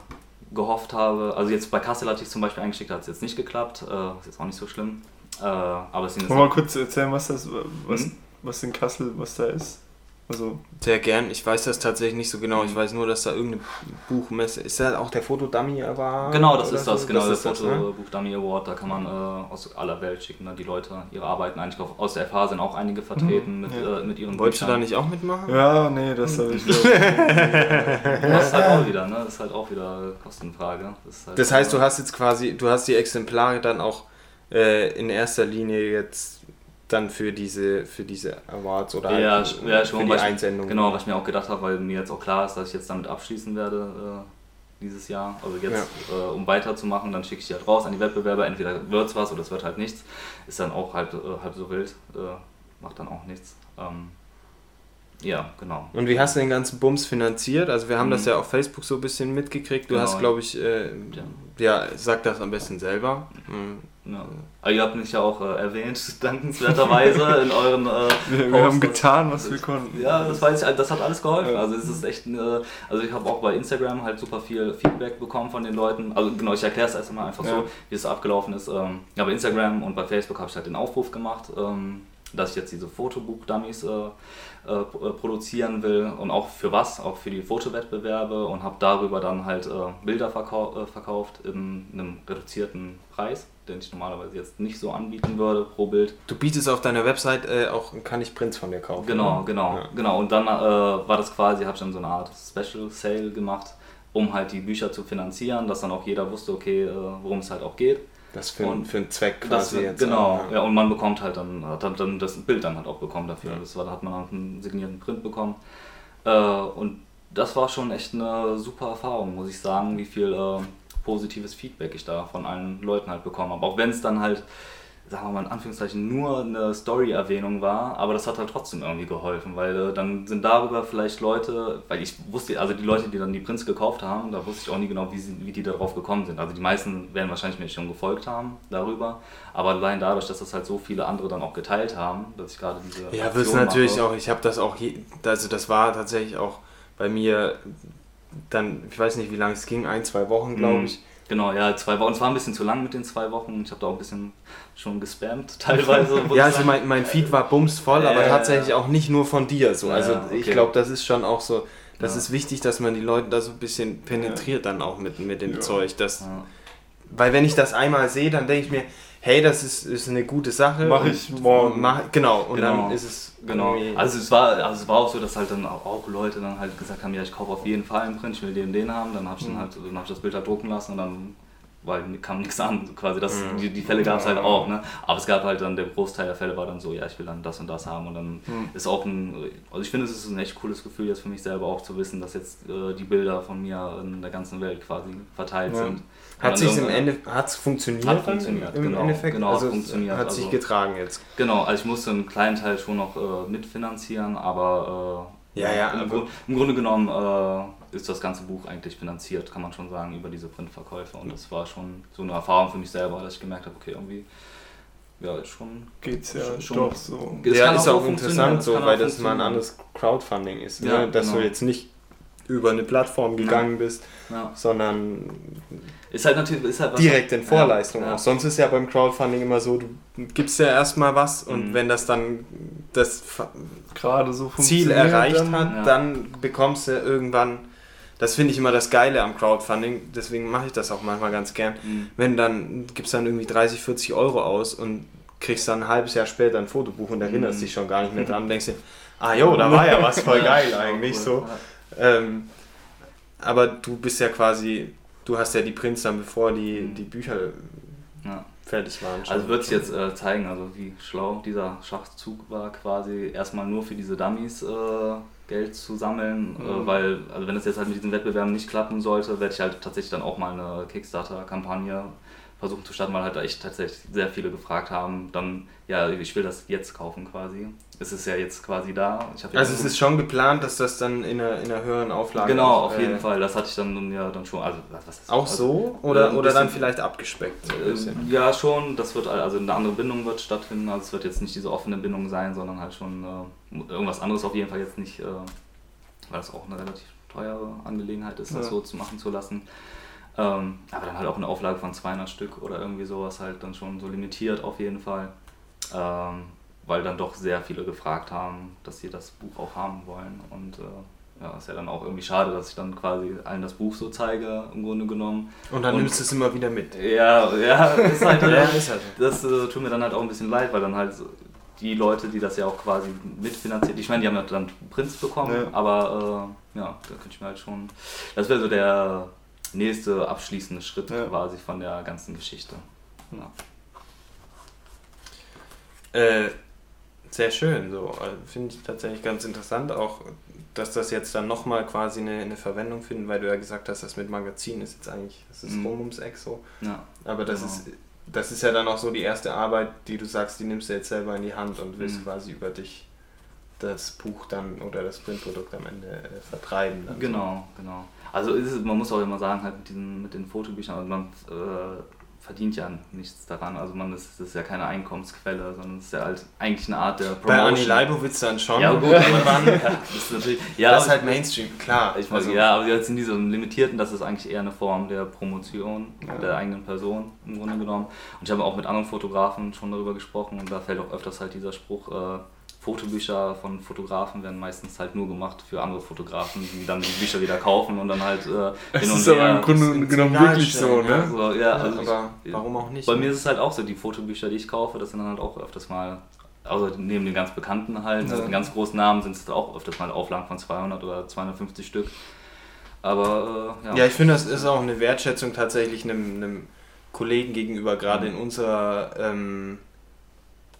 Speaker 1: gehofft habe. Also jetzt bei Kassel hatte ich zum Beispiel eingeschickt, hat es jetzt nicht geklappt. Äh, ist jetzt auch nicht so schlimm. Äh, aber es sind jetzt
Speaker 3: Wollen wir mal kurz erzählen, was das, was,
Speaker 1: Hm?
Speaker 3: was in Kassel, was da ist? Also,
Speaker 2: Sehr gern. Ich weiß das tatsächlich nicht so genau.
Speaker 1: Mhm.
Speaker 2: Ich weiß nur, dass da irgendeine Buchmesse ist. Da auch der Fotodummy war?
Speaker 1: Genau, das
Speaker 2: oder
Speaker 1: ist
Speaker 2: so?
Speaker 1: das, genau,
Speaker 2: ist
Speaker 1: der
Speaker 2: das, ne?
Speaker 1: Award, da kann man äh, aus aller Welt schicken, ne, die Leute ihre Arbeiten eigentlich auch aus der FH sind auch einige vertreten mit,
Speaker 3: Ja.
Speaker 1: äh, mit ihren
Speaker 2: Wolltest du da
Speaker 1: Büchern.
Speaker 2: nicht auch mitmachen?
Speaker 3: ja, nee, das habe ich glaub,
Speaker 1: Das ist halt auch wieder, ne? Das ist halt auch wieder Kostenfrage. Das, ist halt
Speaker 2: Das heißt, du hast jetzt quasi, du hast die Exemplare dann auch äh, in erster Linie jetzt dann für diese, für diese Awards oder
Speaker 1: ja,
Speaker 2: halt
Speaker 1: ja, schon,
Speaker 2: für die Einsendung.
Speaker 1: Genau, was ich mir auch gedacht habe, weil mir jetzt auch klar ist, dass ich jetzt damit abschließen werde äh, dieses Jahr. Also jetzt, äh, um weiterzumachen, dann schicke ich die halt raus an die Wettbewerber. Entweder wird es was oder es wird halt nichts. Ist dann auch halb, äh, halb so wild. Äh, macht dann auch nichts. Ähm, ja, genau.
Speaker 2: Und wie hast du den ganzen Bums finanziert? Also wir haben das
Speaker 1: Mhm.
Speaker 2: ja auf Facebook so ein bisschen mitgekriegt. Du
Speaker 1: Genau.
Speaker 2: hast, glaube ich, äh,
Speaker 1: Ja.
Speaker 2: ja, sag das am besten selber. Mhm.
Speaker 1: Ja. Aber ihr habt mich ja auch äh, erwähnt, dankenswerterweise in euren. Äh,
Speaker 3: wir, wir haben getan, was wir konnten.
Speaker 1: Ja, das weiß ich, das hat alles geholfen. Also es ist echt, äh, also ich habe auch bei Instagram halt super viel Feedback bekommen von den Leuten. Also genau, ich erkläre es erst einmal einfach
Speaker 3: Ja.
Speaker 1: so, wie es abgelaufen ist. Ähm, ja, bei Instagram und bei Facebook habe ich halt den Aufruf gemacht, ähm, dass ich jetzt diese Fotobuch-Dummies äh, äh, äh, produzieren will und auch für was, auch für die Fotowettbewerbe und habe darüber dann halt äh, Bilder verkau äh, verkauft in einem reduzierten Preis, den ich normalerweise jetzt nicht so anbieten würde pro Bild.
Speaker 2: Du bietest auf deiner Website äh, auch, kann ich Prints von dir kaufen.
Speaker 1: Genau,
Speaker 2: ne?
Speaker 1: genau,
Speaker 2: Ja.
Speaker 1: genau. Und dann äh, war das quasi, habe ich dann so eine Art Special Sale gemacht, um halt die Bücher zu finanzieren, dass dann auch jeder wusste, okay, äh, worum es halt auch geht.
Speaker 2: Das für,
Speaker 1: Und
Speaker 2: für einen Zweck
Speaker 1: Das,
Speaker 2: quasi jetzt.
Speaker 1: genau,
Speaker 2: auch,
Speaker 1: ja. und man bekommt halt dann, hat dann, dann das Bild dann halt auch bekommen dafür.
Speaker 2: Ja.
Speaker 1: Das war, da hat man halt einen signierten Print bekommen. Äh, und das war schon echt eine super Erfahrung, muss ich sagen, wie viel äh, positives Feedback ich da von allen Leuten halt bekommen habe. Auch wenn es dann halt, sagen wir mal in Anführungszeichen, nur eine Story-Erwähnung war, aber das hat halt trotzdem irgendwie geholfen, weil äh, dann sind darüber vielleicht Leute, weil ich wusste, also die Leute, die dann die Prints gekauft haben, da wusste ich auch nie genau, wie, sie, wie die darauf gekommen sind. Also die meisten werden wahrscheinlich mir schon gefolgt haben darüber, aber allein dadurch, dass das halt so viele andere dann auch geteilt haben, dass ich gerade diese
Speaker 2: Ja, wirst natürlich
Speaker 1: mache.
Speaker 2: auch, ich habe das auch, je, also das war tatsächlich auch bei mir dann, ich weiß nicht, wie lange es ging, ein, zwei Wochen, glaube
Speaker 1: Mhm.
Speaker 2: ich.
Speaker 1: Genau, ja, zwei Wochen. Es war ein bisschen zu lang mit den zwei Wochen. Ich habe da auch ein bisschen schon gespammt, teilweise.
Speaker 2: Ja,
Speaker 1: ich
Speaker 2: also mein, mein Feed war bumsvoll, aber
Speaker 1: Ja,
Speaker 2: tatsächlich
Speaker 1: ja.
Speaker 2: auch nicht nur von dir so.
Speaker 1: Ja,
Speaker 2: Also
Speaker 1: ja,
Speaker 2: ich
Speaker 1: okay.
Speaker 2: glaube, das ist schon auch so, das
Speaker 1: Ja.
Speaker 2: ist wichtig, dass man die Leute da so ein bisschen penetriert dann auch mit, mit dem
Speaker 3: Ja.
Speaker 2: Zeug. Das,
Speaker 1: Ja.
Speaker 2: Weil wenn ich das einmal sehe, dann denke ich mir, hey, das ist, ist eine gute Sache.
Speaker 3: Mach ich morgen.
Speaker 2: Mach, genau, und
Speaker 1: Genau.
Speaker 2: dann ist es
Speaker 1: Genau. Also es war, also es war auch so, dass halt dann auch, Leute dann halt gesagt haben, ja, ich kaufe auf jeden Fall einen Print, ich will den und den haben. Dann habe ich dann halt, dann hab ich das Bild halt drucken lassen und dann weil kam nichts an. Quasi das,
Speaker 2: Mhm.
Speaker 1: die, die Fälle gab es halt auch, ne? Aber es gab halt dann, der Großteil der Fälle war dann so, ja, ich will dann das und das haben. Und dann
Speaker 3: Mhm.
Speaker 1: ist auch ein, also ich finde, es ist ein echt cooles Gefühl jetzt für mich selber auch zu wissen, dass jetzt äh, die Bilder von mir in der ganzen Welt quasi verteilt
Speaker 3: Ja.
Speaker 1: sind.
Speaker 2: Hat sich im
Speaker 1: irgendwann-
Speaker 2: Ende hat's funktioniert,
Speaker 1: Hat funktioniert,
Speaker 2: im
Speaker 1: genau.
Speaker 2: Endeffekt?
Speaker 1: Genau, hat
Speaker 2: also es
Speaker 1: funktioniert,
Speaker 2: hat sich
Speaker 1: also-
Speaker 2: getragen jetzt.
Speaker 1: Genau, also ich musste einen kleinen Teil schon noch äh, mitfinanzieren, aber äh,
Speaker 2: Ja, ja,
Speaker 1: im,
Speaker 2: aber-
Speaker 1: im Grunde genommen äh, ist das ganze Buch eigentlich finanziert, kann man schon sagen, über diese Printverkäufe. Und das war schon so eine Erfahrung für mich selber, dass ich gemerkt habe, okay, irgendwie, ja, schon.
Speaker 3: Geht's ja
Speaker 1: Schon-
Speaker 3: doch so.
Speaker 1: Es
Speaker 2: ja, ist
Speaker 1: auch
Speaker 2: auch interessant
Speaker 1: es
Speaker 2: so, weil das mal ein anderes Crowdfunding ist.
Speaker 1: Ja,
Speaker 2: ne? Dass
Speaker 1: genau.
Speaker 2: du jetzt nicht über eine Plattform gegangen bist,
Speaker 1: Ja.
Speaker 2: sondern
Speaker 1: Ist halt natürlich ist halt was-
Speaker 2: direkt in Vorleistung
Speaker 1: Ja,
Speaker 2: auch. Sonst ist ja beim Crowdfunding immer so, du gibst ja erstmal was und
Speaker 1: Mhm.
Speaker 2: wenn das dann das
Speaker 3: Gerade so
Speaker 2: Ziel erreicht
Speaker 3: dann-
Speaker 2: hat,
Speaker 1: Ja.
Speaker 2: dann bekommst du irgendwann, das finde ich immer das Geile am Crowdfunding, deswegen mache ich das auch manchmal ganz gern,
Speaker 1: Mhm.
Speaker 2: wenn dann gibst dann irgendwie 30, 40 Euro aus und kriegst dann ein halbes Jahr später ein Fotobuch und erinnerst
Speaker 1: Mhm.
Speaker 2: dich schon gar nicht mehr dran und denkst dir, ah jo, da war ja was voll geil eigentlich
Speaker 1: Cool.
Speaker 2: so. Ähm, aber du bist ja quasi, du hast ja die Prints dann, bevor die,
Speaker 1: Mhm.
Speaker 2: die Bücher
Speaker 1: Ja.
Speaker 2: fertig waren.
Speaker 1: Also wird es jetzt äh, zeigen, also wie schlau dieser Schachzug war, quasi erstmal nur für diese Dummies äh, Geld zu sammeln, äh,
Speaker 3: Mhm.
Speaker 1: weil, also wenn es jetzt halt mit diesen Wettbewerben nicht klappen sollte, werde ich halt tatsächlich dann auch mal eine Kickstarter-Kampagne versuchen zu starten, weil halt echt tatsächlich sehr viele gefragt haben, dann, ja, ich will das jetzt kaufen quasi. Es ist ja jetzt quasi da. Hab ja
Speaker 2: Also es ist schon geplant, dass das dann in einer, in einer höheren Auflage
Speaker 1: Genau, auf
Speaker 2: äh,
Speaker 1: jeden Fall. Das hatte ich dann nun ja dann schon. Also,
Speaker 2: Auch
Speaker 1: also,
Speaker 2: so? Oder,
Speaker 1: äh, ein
Speaker 2: oder dann vielleicht abgespeckt? So ein bisschen.
Speaker 1: äh, Ja, schon. Das wird also eine andere Bindung wird stattfinden. Also es wird jetzt nicht diese offene Bindung sein, sondern halt schon äh, irgendwas anderes auf jeden Fall jetzt nicht, äh, weil das auch eine relativ teure Angelegenheit ist, das
Speaker 3: Ja.
Speaker 1: so zu machen zu lassen. Ähm, aber dann halt auch eine Auflage von 200 Stück oder irgendwie sowas halt dann schon so limitiert auf jeden Fall. Ähm, weil dann doch sehr viele gefragt haben, dass sie das Buch auch haben wollen. Und äh, ja, ist ja dann auch irgendwie schade, dass ich dann quasi allen das Buch so zeige, im Grunde genommen.
Speaker 2: Und dann
Speaker 1: und-
Speaker 2: nimmst du es immer wieder mit.
Speaker 1: Ja, ja, ist halt,
Speaker 2: Ja, ist halt.
Speaker 1: das äh, tut mir dann halt auch ein bisschen leid, weil dann halt so die Leute, die das ja auch quasi mitfinanziert, ich meine, die haben ja dann Prints bekommen,
Speaker 3: Ja.
Speaker 1: aber äh, ja, da könnte ich mir halt schon, das wäre so der nächste abschließende Schritt
Speaker 3: Ja.
Speaker 1: quasi von der ganzen Geschichte. Ja.
Speaker 2: Äh, sehr schön, so. Also, Finde ich tatsächlich ganz interessant, auch, dass das jetzt dann nochmal quasi eine, eine Verwendung finden, weil du ja gesagt hast, das mit Magazin ist jetzt eigentlich, das ist
Speaker 1: Mhm.
Speaker 2: rum ums Eck so.
Speaker 1: Ja.
Speaker 2: Aber das
Speaker 1: Genau.
Speaker 2: ist das ist ja dann auch so die erste Arbeit, die du sagst, die nimmst du jetzt selber in die Hand und willst
Speaker 1: Mhm.
Speaker 2: quasi über dich das Buch dann oder das Printprodukt am Ende äh, vertreiben. Dann
Speaker 1: Genau, genau. Also ist man muss auch immer sagen, halt mit, diesen, mit den Fotobüchern, also man äh, verdient ja nichts daran. Also man ist, das ist ja keine Einkommensquelle, sondern es ist ja halt eigentlich eine Art der
Speaker 2: So. Bei Anni
Speaker 1: Promotion.
Speaker 2: Leibowitz dann schon.
Speaker 1: Ja, gut,
Speaker 2: irgendwann.
Speaker 1: ja, das ist natürlich. Ja,
Speaker 2: das ist
Speaker 1: aber-
Speaker 2: halt Mainstream, klar.
Speaker 1: Ich
Speaker 2: Also,
Speaker 1: ja, aber jetzt in diesem Limitierten, das ist eigentlich eher eine Form der Promotion
Speaker 3: Ja.
Speaker 1: der eigenen Person im Grunde genommen. Und ich habe auch mit anderen Fotografen schon darüber gesprochen und da fällt auch öfters halt dieser Spruch, äh, Fotobücher von Fotografen werden meistens halt nur gemacht für andere Fotografen, die dann die Bücher wieder kaufen und dann halt äh, hin und
Speaker 3: ist aber
Speaker 1: her.
Speaker 3: im Grunde genommen wirklich so, ne?
Speaker 2: ja.
Speaker 1: So, ja, also
Speaker 2: aber
Speaker 1: ich,
Speaker 2: warum auch nicht?
Speaker 1: Bei
Speaker 2: ne?
Speaker 1: mir ist es halt auch so, die Fotobücher, die ich kaufe, das sind dann halt auch öfters mal, also neben den ganz bekannten halt,
Speaker 3: Ja.
Speaker 1: also den ganz großen Namen sind es halt auch öfters mal Auflagen von 200 oder 250 Stück. Aber äh, ja.
Speaker 2: Ja, ich finde, das ist auch eine Wertschätzung tatsächlich einem, einem Kollegen gegenüber, gerade in unserer, ähm,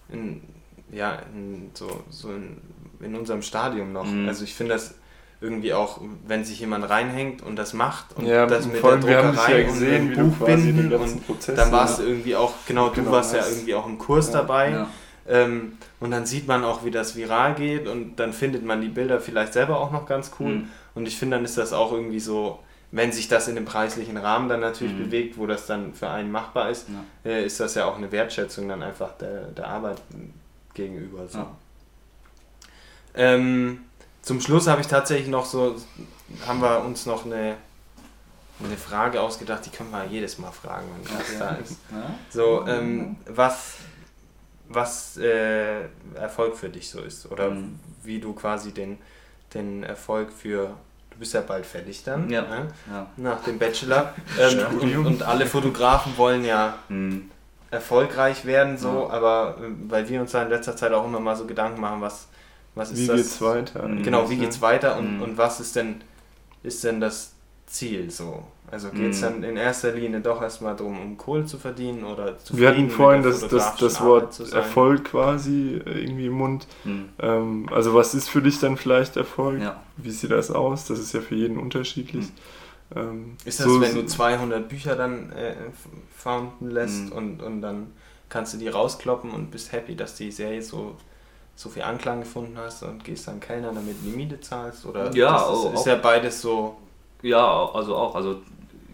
Speaker 2: in, ja, in, so, so in, in unserem Stadium noch.
Speaker 1: Mhm.
Speaker 2: Also ich finde das irgendwie auch, wenn sich jemand reinhängt und das macht und
Speaker 3: Ja,
Speaker 2: das mit der Druckerei
Speaker 3: ja gesehen,
Speaker 2: und Buch binden und
Speaker 3: Prozess
Speaker 2: dann warst
Speaker 3: ja.
Speaker 2: du irgendwie auch, genau, du
Speaker 3: Genau,
Speaker 2: warst ja irgendwie auch im Kurs
Speaker 3: Ja.
Speaker 2: dabei. Ähm, und dann sieht man auch, wie das viral geht und dann findet man die Bilder vielleicht selber auch noch ganz cool.
Speaker 1: Mhm.
Speaker 2: Und ich finde, dann ist das auch irgendwie so, wenn sich das in dem preislichen Rahmen dann natürlich
Speaker 1: Mhm.
Speaker 2: bewegt, wo das dann für einen machbar ist, äh, ist das ja auch eine Wertschätzung dann einfach der, der Arbeit gegenüber. So.
Speaker 1: Ja.
Speaker 2: Ähm, zum Schluss habe ich tatsächlich noch so, haben wir uns noch eine, eine Frage ausgedacht, die können wir jedes Mal fragen, wenn das da ist. So, ähm, was, was äh, Erfolg für dich so ist oder
Speaker 1: Mhm.
Speaker 2: wie du quasi den, den Erfolg für, du bist ja bald fertig dann,
Speaker 1: Ja.
Speaker 2: ne?
Speaker 1: Ja.
Speaker 2: nach dem Bachelor ähm, und, und alle Fotografen wollen ja
Speaker 1: Mhm.
Speaker 2: Erfolgreich werden, so,
Speaker 1: Ja.
Speaker 2: aber äh, weil wir uns da in letzter Zeit auch immer mal so Gedanken machen, was, was ist
Speaker 3: Wie
Speaker 2: das?
Speaker 3: geht's weiter?
Speaker 1: Mhm.
Speaker 2: Genau, wie geht's weiter und,
Speaker 1: Mhm.
Speaker 2: und was ist denn, ist denn das Ziel so? Also geht es
Speaker 1: Mhm.
Speaker 2: dann in erster Linie doch erstmal darum, um Kohle zu verdienen oder zu
Speaker 3: Wir hatten vorhin das, das, das Wort Erfolg quasi äh, irgendwie im Mund.
Speaker 1: Mhm.
Speaker 3: Ähm, also was ist für dich dann vielleicht Erfolg?
Speaker 1: Ja.
Speaker 3: Wie sieht das aus? Das ist ja für jeden unterschiedlich. Ähm,
Speaker 2: Ist das,
Speaker 3: so-
Speaker 2: wenn du 200 Bücher dann äh, founden lässt
Speaker 1: Mhm.
Speaker 2: und, und dann kannst du die rauskloppen und bist happy, dass die Serie so, so viel Anklang gefunden hast und gehst dann Kellner, damit du die Miete zahlst? Oder
Speaker 1: Ja,
Speaker 2: das ist, ist ja beides so.
Speaker 1: Ja, also auch. Also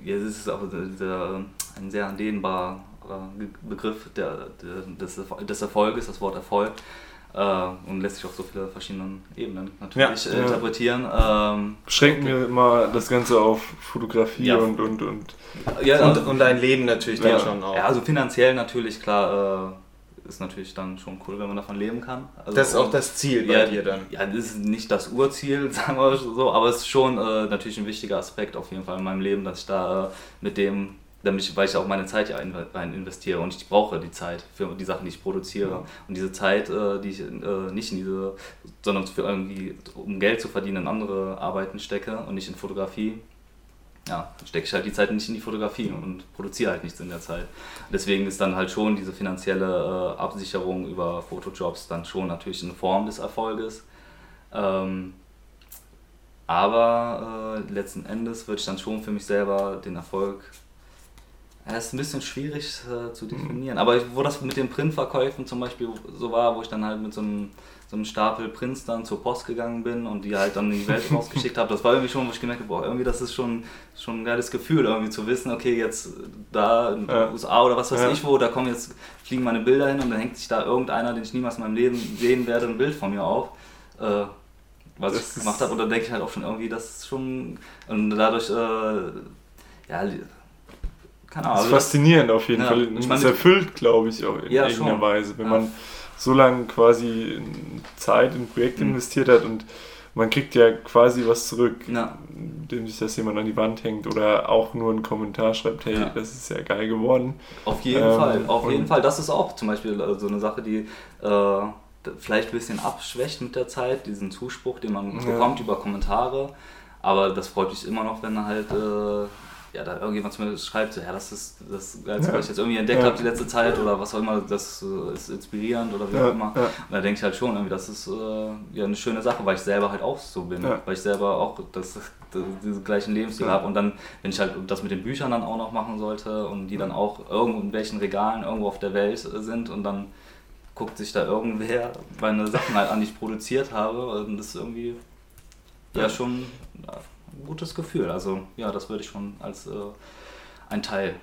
Speaker 1: jetzt ist es auch dieser, ein sehr dehnbarer Ge- Begriff der, der, des, des Erfolges, das Wort Erfolg. Äh, und lässt sich auf so viele verschiedene Ebenen natürlich
Speaker 2: Ja,
Speaker 1: äh,
Speaker 3: ja.
Speaker 1: interpretieren. Ähm,
Speaker 3: Beschränken wir mal das Ganze auf Fotografie
Speaker 1: Ja.
Speaker 3: und, und, und
Speaker 1: ja,
Speaker 2: Und, und dein Leben natürlich
Speaker 3: Ja.
Speaker 2: dann schon auch.
Speaker 1: ja, also finanziell natürlich, klar, äh, ist natürlich dann schon cool, wenn man davon leben kann. Also,
Speaker 2: das ist auch das Ziel bei
Speaker 1: ja,
Speaker 2: dir dann.
Speaker 1: Ja, das ist nicht das Urziel, sagen wir so, aber es ist schon äh, natürlich ein wichtiger Aspekt auf jeden Fall in meinem Leben, dass ich da äh, mit dem, damit weil ich auch meine Zeit rein investiere und ich brauche die Zeit für die Sachen, die ich produziere.
Speaker 3: Ja.
Speaker 1: Und diese Zeit, äh, die ich äh, nicht in diese, sondern für irgendwie, um Geld zu verdienen, in andere Arbeiten stecke und nicht in Fotografie. ja, stecke ich halt die Zeit nicht in die Fotografie und produziere halt nichts in der Zeit. Deswegen ist dann halt schon diese finanzielle äh, Absicherung über Fotojobs dann schon natürlich eine Form des Erfolges. Ähm, aber äh, letzten Endes würde ich dann schon für mich selber den Erfolg. Ja, ist ein bisschen schwierig äh, zu definieren. Aber wo das mit den Printverkäufen zum Beispiel so war, wo ich dann halt mit so einem, so einem Stapel Prints dann zur Post gegangen bin und die halt dann in die Welt rausgeschickt habe, das war irgendwie schon, wo ich gemerkt habe, boah, irgendwie das ist schon, schon ein geiles Gefühl, irgendwie zu wissen, okay, jetzt da in den
Speaker 3: Ja.
Speaker 1: USA oder was weiß
Speaker 3: Ja.
Speaker 1: ich wo, da kommen jetzt, fliegen meine Bilder hin und dann hängt sich da irgendeiner, den ich niemals in meinem Leben sehen werde, ein Bild von mir auf. Äh, was
Speaker 3: Das
Speaker 1: ich gemacht habe und dann denke ich halt auch schon irgendwie, das ist schon und dadurch, äh, ja, Ahnung.
Speaker 3: Das ist faszinierend auf jeden
Speaker 1: Ja,
Speaker 3: Fall. Und es erfüllt, glaube ich, auch in
Speaker 1: Ja,
Speaker 3: irgendeiner
Speaker 1: schon.
Speaker 3: Weise, wenn
Speaker 1: Ja.
Speaker 3: man so lange quasi Zeit in ein Projekt
Speaker 1: Mhm.
Speaker 3: investiert hat und man kriegt ja quasi was zurück,
Speaker 1: Ja.
Speaker 3: indem sich das jemand an die Wand hängt oder auch nur einen Kommentar schreibt, hey,
Speaker 1: Ja.
Speaker 3: das ist ja geil geworden.
Speaker 1: Auf jeden
Speaker 3: Ähm,
Speaker 1: Fall, auf jeden Fall. Das ist auch zum Beispiel äh, so eine Sache, die äh, vielleicht ein bisschen abschwächt mit der Zeit, diesen Zuspruch, den man bekommt über Kommentare. Aber das freut mich immer noch, wenn halt äh, ja, da irgendjemand zu mir schreibt, so, ja, das ist das Geilste,
Speaker 3: Ja.
Speaker 1: was ich jetzt irgendwie entdeckt
Speaker 3: Ja.
Speaker 1: habe die letzte Zeit oder was auch immer, das äh, ist inspirierend oder wie auch immer. Und da denke ich halt schon, irgendwie, das ist äh, ja eine schöne Sache, weil ich selber halt auch so bin. Weil ich selber auch das, das, diesen gleichen Lebensstil habe. Und dann, wenn ich halt das mit den Büchern dann auch noch machen sollte und die dann auch irgendwo in welchen Regalen irgendwo auf der Welt äh, sind und dann guckt sich da irgendwer meine Sachen halt an, die ich produziert habe. Und das ist irgendwie ja, schon gutes Gefühl. Also ja, das würde ich schon als äh, ein Teil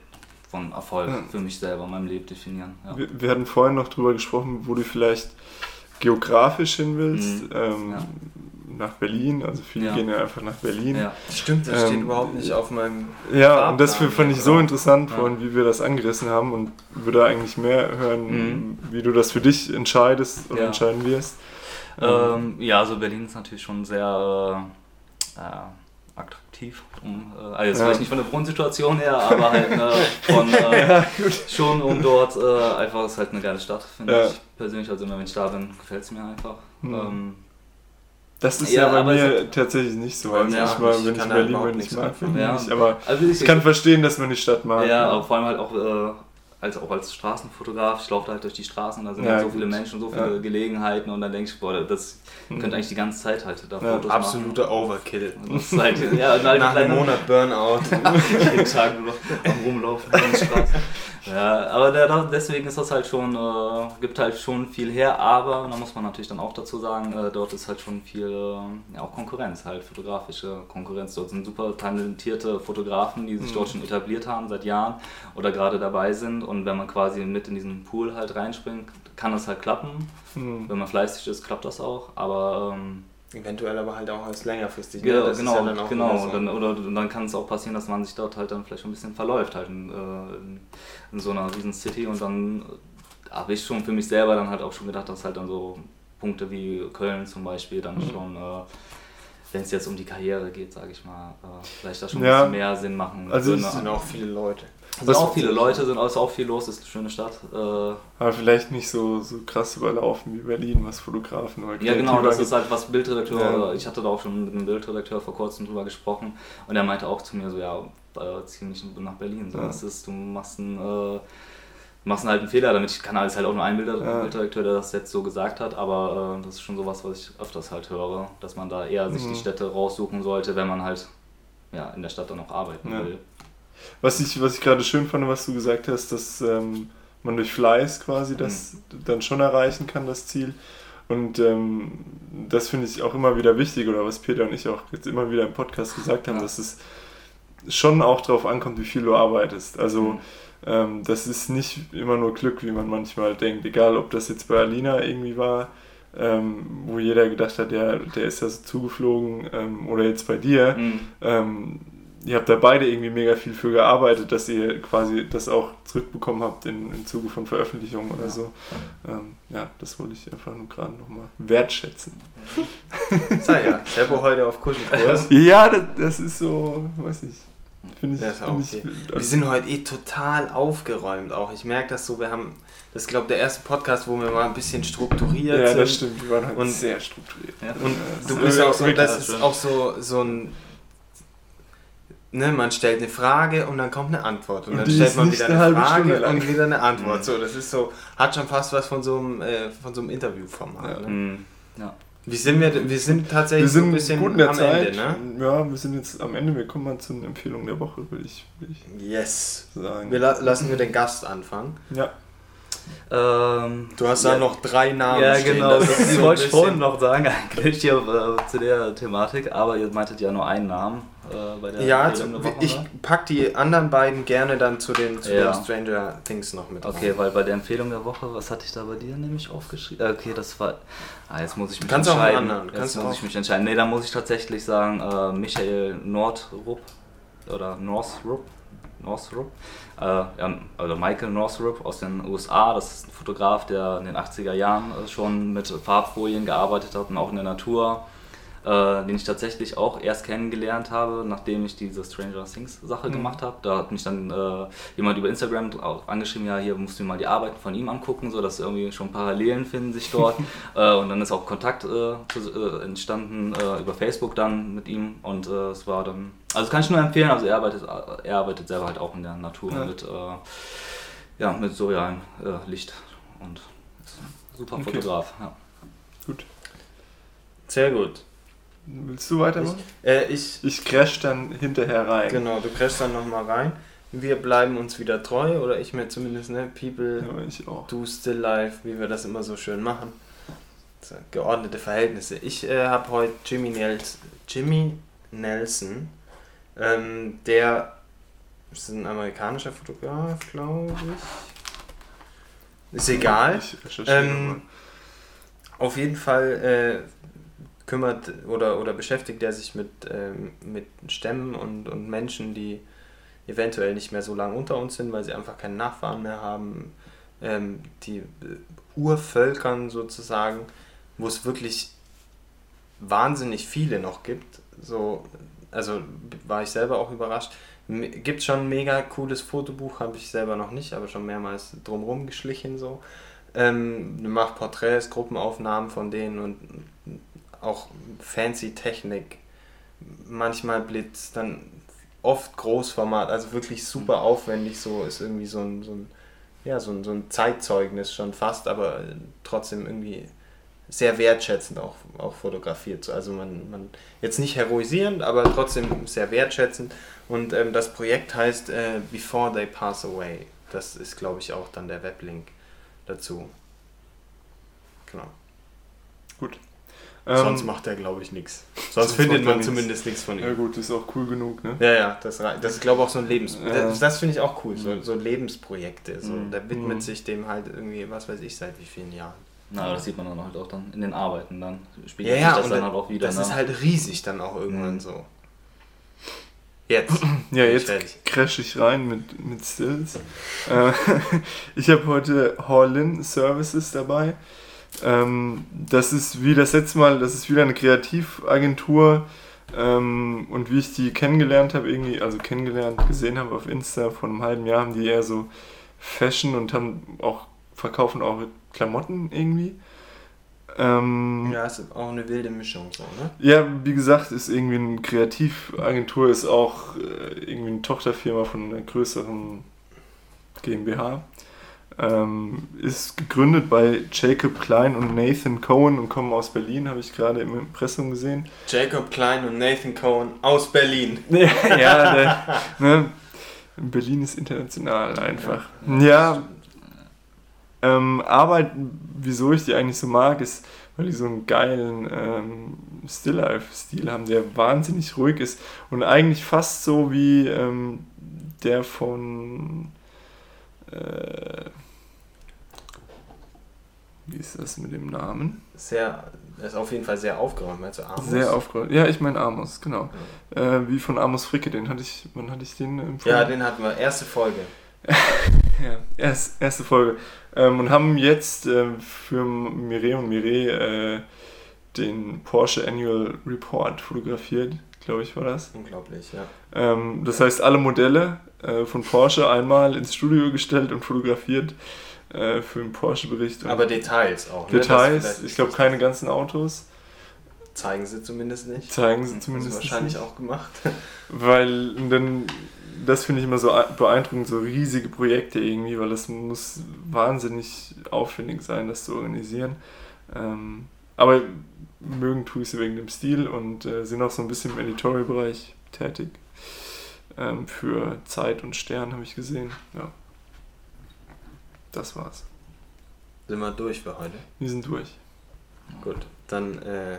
Speaker 1: von Erfolg
Speaker 3: Ja.
Speaker 1: für mich selber in meinem Leben definieren. Ja.
Speaker 3: Wir, wir hatten vorhin noch drüber gesprochen, wo du vielleicht geografisch hin willst.
Speaker 1: Mhm.
Speaker 3: Ähm,
Speaker 1: Ja.
Speaker 3: Nach Berlin, also viele
Speaker 1: Ja.
Speaker 3: gehen ja einfach nach Berlin.
Speaker 1: Ja.
Speaker 2: Stimmt, das
Speaker 3: Ähm,
Speaker 2: steht überhaupt nicht auf meinem.
Speaker 3: Ja, und das fand ich so interessant
Speaker 1: Ja.
Speaker 3: vorhin, wie wir das angerissen haben und würde eigentlich mehr hören,
Speaker 1: Mhm.
Speaker 3: wie du das für dich entscheidest und
Speaker 1: Ja.
Speaker 3: entscheiden wirst.
Speaker 1: Ähm, ja, also Berlin ist natürlich schon sehr äh, äh, attraktiv. Um, äh, also jetzt
Speaker 3: Ja.
Speaker 1: vielleicht nicht von der Wohnsituation her, aber halt ne, von, äh, schon um dort äh, einfach, ist halt eine geile Stadt, finde
Speaker 3: Ja.
Speaker 1: ich persönlich. Also immer wenn ich da bin, gefällt es mir einfach.
Speaker 3: Mhm.
Speaker 1: Ähm,
Speaker 3: Das ist
Speaker 1: Ja,
Speaker 3: ja, bei mir
Speaker 1: es
Speaker 3: tatsächlich nicht so. Also
Speaker 1: Ja,
Speaker 3: ich mal,
Speaker 2: ich
Speaker 3: wenn ich Berlin ich
Speaker 2: nichts
Speaker 3: mag
Speaker 1: Ja.
Speaker 3: nicht, aber
Speaker 1: also
Speaker 3: ich kann verstehen, dass man die Stadt mag.
Speaker 1: Ja, aber vor allem halt auch, äh, als, auch als Straßenfotograf, ich laufe da halt durch die Straßen und da sind
Speaker 3: Ja,
Speaker 1: halt so
Speaker 3: gut.
Speaker 1: viele Menschen, so viele
Speaker 3: Ja.
Speaker 1: Gelegenheiten und dann denke ich, boah, das
Speaker 3: Mhm.
Speaker 1: könnte eigentlich die ganze Zeit halt da
Speaker 3: Ja,
Speaker 1: Fotos
Speaker 2: Absoluter Overkill.
Speaker 1: halt, ja, und halt
Speaker 2: Nach einem Monat Burnout.
Speaker 1: jeden Tag nur noch am Rumlaufen auf der Straße. Ja, aber der, deswegen ist das halt schon, äh, gibt halt schon viel her, aber da muss man natürlich dann auch dazu sagen, äh, dort ist halt schon viel, äh, ja auch Konkurrenz, halt fotografische Konkurrenz. Dort sind super talentierte Fotografen, die sich
Speaker 3: Mhm.
Speaker 1: dort schon etabliert haben seit Jahren oder gerade dabei sind und wenn man quasi mit in diesen Pool halt reinspringt, kann das halt klappen.
Speaker 3: Mhm.
Speaker 1: Wenn man fleißig ist, klappt das auch, aber ähm,
Speaker 2: Eventuell aber halt auch als längerfristig. ne?
Speaker 1: ja,
Speaker 2: Das ist
Speaker 1: genau,
Speaker 2: ja dann auch
Speaker 1: genau.
Speaker 2: so.
Speaker 1: Dann, oder dann kann es auch passieren, dass man sich dort halt dann vielleicht ein bisschen verläuft halt in, äh, in, in so einer riesen City und dann äh, habe ich schon für mich selber dann halt auch schon gedacht, dass halt dann so Punkte wie Köln zum Beispiel dann
Speaker 3: Mhm.
Speaker 1: schon, äh, wenn es jetzt um die Karriere geht, sage ich mal, äh, vielleicht da schon
Speaker 3: Ja.
Speaker 1: ein bisschen mehr Sinn machen
Speaker 3: Also es
Speaker 2: Es sind auch viele Leute.
Speaker 1: Es sind auch viele Leute, sind ist auch viel los, ist eine schöne Stadt. Äh,
Speaker 3: Aber vielleicht nicht so, so krass überlaufen wie Berlin, was Fotografen oder
Speaker 1: Ja, genau, das ist halt was Bildredakteur,
Speaker 3: Ja.
Speaker 1: ich hatte da auch schon mit einem Bildredakteur vor kurzem drüber gesprochen und er meinte auch zu mir so, ja, äh, zieh nicht nach Berlin, so,
Speaker 3: Ja.
Speaker 1: ist, du machst einen, äh, machst halt einen Fehler damit, ich kann alles halt auch nur ein. Bildredakteur, der das jetzt so gesagt hat, aber äh, das ist schon sowas, was ich öfters halt höre, dass man da eher sich
Speaker 3: Mhm.
Speaker 1: die Städte raussuchen sollte, wenn man halt ja, in der Stadt dann auch arbeiten
Speaker 3: Ja.
Speaker 1: will.
Speaker 3: Was ich, was ich gerade schön fand, was du gesagt hast, dass ähm, man durch Fleiß quasi das
Speaker 1: Mhm.
Speaker 3: dann schon erreichen kann, das Ziel. Und ähm, das finde ich auch immer wieder wichtig, oder was Peter und ich auch jetzt immer wieder im Podcast gesagt haben,
Speaker 1: Ja.
Speaker 3: dass es schon auch darauf ankommt, wie viel du arbeitest. Also
Speaker 1: Mhm.
Speaker 3: Ähm, das ist nicht immer nur Glück, wie man manchmal denkt. Egal, ob das jetzt bei Alina irgendwie war, ähm, wo jeder gedacht hat, der, der ist ja so zugeflogen, ähm, oder jetzt bei dir.
Speaker 1: Mhm.
Speaker 3: Ähm, ihr habt da beide irgendwie mega viel für gearbeitet, dass ihr quasi das auch zurückbekommen habt in, im Zuge von Veröffentlichungen oder
Speaker 1: Ja.
Speaker 3: so. Ähm, ja, das wollte ich einfach nur gerade nochmal wertschätzen.
Speaker 2: So, ja, Seppo heute auf Kuschelkurs.
Speaker 3: Ja, das, das ist so, weiß ich. Finde ich,
Speaker 2: Das ist auch
Speaker 3: find ich
Speaker 2: okay. Wir sind heute eh total aufgeräumt auch. Ich merke das so, wir haben, das ist glaube der erste Podcast, wo wir mal ein bisschen strukturiert
Speaker 3: Ja,
Speaker 2: sind.
Speaker 3: das stimmt. Wir waren halt
Speaker 2: Und-
Speaker 3: sehr strukturiert.
Speaker 1: Ja.
Speaker 2: Und
Speaker 3: Ja,
Speaker 2: du
Speaker 3: das
Speaker 2: bist
Speaker 3: ist
Speaker 2: auch so, das
Speaker 1: das
Speaker 2: ist
Speaker 1: schön.
Speaker 2: auch so, so ein ne, man stellt eine Frage und dann kommt eine Antwort. Und,
Speaker 3: Und
Speaker 2: dann stellt man wieder
Speaker 3: eine
Speaker 2: eine Frage und wieder eine Antwort. So, das ist so, hat schon fast was von so einem, äh, von so einem Interviewformat.
Speaker 3: Ja.
Speaker 2: Ne?
Speaker 1: Mhm. Ja.
Speaker 2: Wie sind wir, wir sind tatsächlich
Speaker 3: Wir
Speaker 2: so ein
Speaker 3: sind
Speaker 2: bisschen
Speaker 3: gut in der
Speaker 2: am
Speaker 3: Zeit.
Speaker 2: Ende, ne?
Speaker 3: Ja, wir sind jetzt am Ende. Wir kommen mal zu den Empfehlungen der Woche, würde ich, ich
Speaker 2: Yes.
Speaker 3: sagen.
Speaker 2: Wir la lassen wir den Gast anfangen.
Speaker 3: ja.
Speaker 1: Ähm,
Speaker 2: Du hast
Speaker 1: ja,
Speaker 2: da noch drei Namen
Speaker 1: Ja,
Speaker 2: stehen.
Speaker 1: genau,
Speaker 2: das
Speaker 1: das,
Speaker 2: so
Speaker 1: wollte ich vorhin noch sagen, eigentlich hier äh, zu der Thematik, aber ihr meintet ja nur einen Namen äh, bei der
Speaker 2: Ja, zu, ich
Speaker 1: ne?
Speaker 2: pack die anderen beiden gerne dann zu den, zu
Speaker 1: Ja.
Speaker 2: den Stranger Things noch mit
Speaker 1: Okay,
Speaker 2: rein.
Speaker 1: weil bei der Empfehlung der Woche, was hatte ich da bei dir nämlich aufgeschrieben? Äh, Okay, das war. Ah, jetzt muss ich mich
Speaker 2: Kannst auch
Speaker 1: entscheiden.
Speaker 2: anderen,
Speaker 1: Jetzt
Speaker 2: kannst
Speaker 1: muss
Speaker 2: auch.
Speaker 1: ich mich entscheiden. Nee, dann muss ich tatsächlich sagen, äh, Michael Nordrup oder Northrup. Northrup. Äh, also Michael Northrup aus den USA. Das ist ein Fotograf, der in den 80er Jahren äh, schon mit Farbfolien gearbeitet hat und auch in der Natur. Äh, den ich tatsächlich auch erst kennengelernt habe, nachdem ich diese Stranger Things Sache
Speaker 3: Mhm.
Speaker 1: gemacht habe. Da hat mich dann äh, jemand über Instagram auch angeschrieben, ja, hier musst du dir mal die Arbeiten von ihm angucken, so dass irgendwie schon Parallelen finden sich dort. äh, und dann ist auch Kontakt äh, zu, äh, entstanden äh, über Facebook dann mit ihm und äh, es war dann, also kann ich nur empfehlen, also er arbeitet, er arbeitet selber halt auch in der Natur
Speaker 3: Ja.
Speaker 1: mit, äh, ja, mit surrealem äh, Licht und ist ein super
Speaker 3: Okay.
Speaker 1: Fotograf. Ja.
Speaker 3: Gut.
Speaker 2: Sehr gut.
Speaker 3: Willst du weitermachen?
Speaker 2: Äh, ich,
Speaker 3: Ich crash dann hinterher rein.
Speaker 2: genau, du crashst dann nochmal rein. Wir bleiben uns wieder treu, oder ich mir zumindest, ne? People
Speaker 3: Ja, ich auch.
Speaker 2: do still life, wie wir das immer so schön machen. So, geordnete Verhältnisse. Ich äh, habe heute Jimmy, Nels Jimmy Nelson, ähm, der ist ein amerikanischer Fotograf, glaube ich. Ist egal.
Speaker 3: Ich
Speaker 2: Ähm. Auf jeden Fall äh, kümmert oder, oder beschäftigt er sich mit, ähm, mit Stämmen und, und Menschen, die eventuell nicht mehr so lange unter uns sind, weil sie einfach keine Nachfahren mehr haben. Ähm, die äh, Urvölkern sozusagen, wo es wirklich wahnsinnig viele noch gibt. So, also war ich selber auch überrascht. Gibt schon ein mega cooles Fotobuch, habe ich selber noch nicht, aber schon mehrmals drumherum geschlichen so. Ähm, macht Porträts, Gruppenaufnahmen von denen und auch fancy Technik. Manchmal Blitz, dann oft Großformat, also wirklich super aufwendig, so ist irgendwie so ein, so ein, ja, so ein, so ein Zeitzeugnis schon fast, aber trotzdem irgendwie sehr wertschätzend auch, auch fotografiert. So, Also man, man jetzt nicht heroisierend, aber trotzdem sehr wertschätzend. Und ähm, das Projekt heißt äh, Before They Pass Away. Das ist, glaube ich, auch dann der Weblink dazu. Genau.
Speaker 3: Gut.
Speaker 2: Sonst
Speaker 3: Ähm,
Speaker 2: macht er, glaube ich, nichts. Sonst
Speaker 3: sonst
Speaker 2: findet man
Speaker 3: nichts.
Speaker 2: zumindest nichts von ihm.
Speaker 3: ja gut, ist auch cool genug, ne?
Speaker 2: Ja, ja, das, das ist, glaube ich, auch so ein Lebens...
Speaker 3: Ja.
Speaker 2: Das, das finde ich auch cool, so, so Lebensprojekte. So.
Speaker 1: Mhm.
Speaker 2: Der widmet
Speaker 3: Mhm.
Speaker 2: sich dem halt irgendwie, was weiß ich, seit wie vielen Jahren.
Speaker 1: Na, das sieht man dann halt auch dann in den Arbeiten dann.
Speaker 2: Ja,
Speaker 1: Spiegelt
Speaker 2: ja,
Speaker 1: sich das
Speaker 2: und
Speaker 1: dann
Speaker 2: dann,
Speaker 1: halt auch wieder.
Speaker 2: das
Speaker 1: ne?
Speaker 2: ist halt riesig dann auch irgendwann
Speaker 1: Mhm.
Speaker 2: so. Jetzt.
Speaker 3: Ja, jetzt crash ich rein mit, mit Stills. Äh, ich habe heute Hall-In Services dabei. Ähm, das ist wie das letzte Mal, das ist wieder eine Kreativagentur. Ähm, und wie ich die kennengelernt habe, irgendwie, also kennengelernt, gesehen habe auf Insta vor einem halben Jahr, haben die eher so Fashion und haben auch, verkaufen auch Klamotten irgendwie. Ähm,
Speaker 2: Ja, ist auch eine wilde Mischung so, ne?
Speaker 3: ja, wie gesagt, ist irgendwie eine Kreativagentur, ist auch äh, irgendwie eine Tochterfirma von einer größeren GmbH. Ähm, ist gegründet bei Jacob Klein und Nathan Cohen und kommen aus Berlin, habe ich gerade im Impressum gesehen.
Speaker 2: Jacob Klein und Nathan Cohen aus Berlin.
Speaker 3: ja, der, ne, Berlin ist international einfach. Ja, ähm, aber wieso ich die eigentlich so mag, ist, weil die so einen geilen ähm, Still-Life-Stil haben, der wahnsinnig ruhig ist und eigentlich fast so wie ähm, der von. Äh, wie ist das mit dem Namen?
Speaker 2: Sehr, er ist auf jeden Fall sehr aufgeräumt, also Amos.
Speaker 3: Sehr aufgeräumt. Ja, ich meine Amos, genau. Äh, wie von Amos Fricke, den hatte ich, wann hatte ich den empfohlen?
Speaker 2: Ja, den hatten wir. Erste Folge.
Speaker 3: Ja, erst, erste Folge. Ähm, und haben jetzt ähm, für Mireille und Mireille äh, den Porsche Annual Report fotografiert, glaube ich, war das.
Speaker 2: Unglaublich, ja.
Speaker 3: Ähm, das heißt, alle Modelle äh, von Porsche einmal ins Studio gestellt und fotografiert äh, für einen Porsche-Bericht.
Speaker 2: Aber Details auch. Ne?
Speaker 3: Details, ich glaube, keine ganzen Autos.
Speaker 2: zeigen sie zumindest nicht.
Speaker 3: Zeigen sie
Speaker 2: Haben
Speaker 3: zumindest
Speaker 2: sie wahrscheinlich
Speaker 3: nicht.
Speaker 2: auch gemacht.
Speaker 3: Weil dann, das finde ich immer so beeindruckend, so riesige Projekte irgendwie, weil das muss wahnsinnig aufwendig sein, das zu organisieren. Ähm, aber mögen tue ich sie wegen dem Stil und äh, sind auch so ein bisschen im Editorial-Bereich tätig. Ähm, für Zeit und Stern habe ich gesehen. Ja. Das war's.
Speaker 2: Sind wir durch für heute.
Speaker 3: Wir sind durch.
Speaker 2: Gut, dann äh,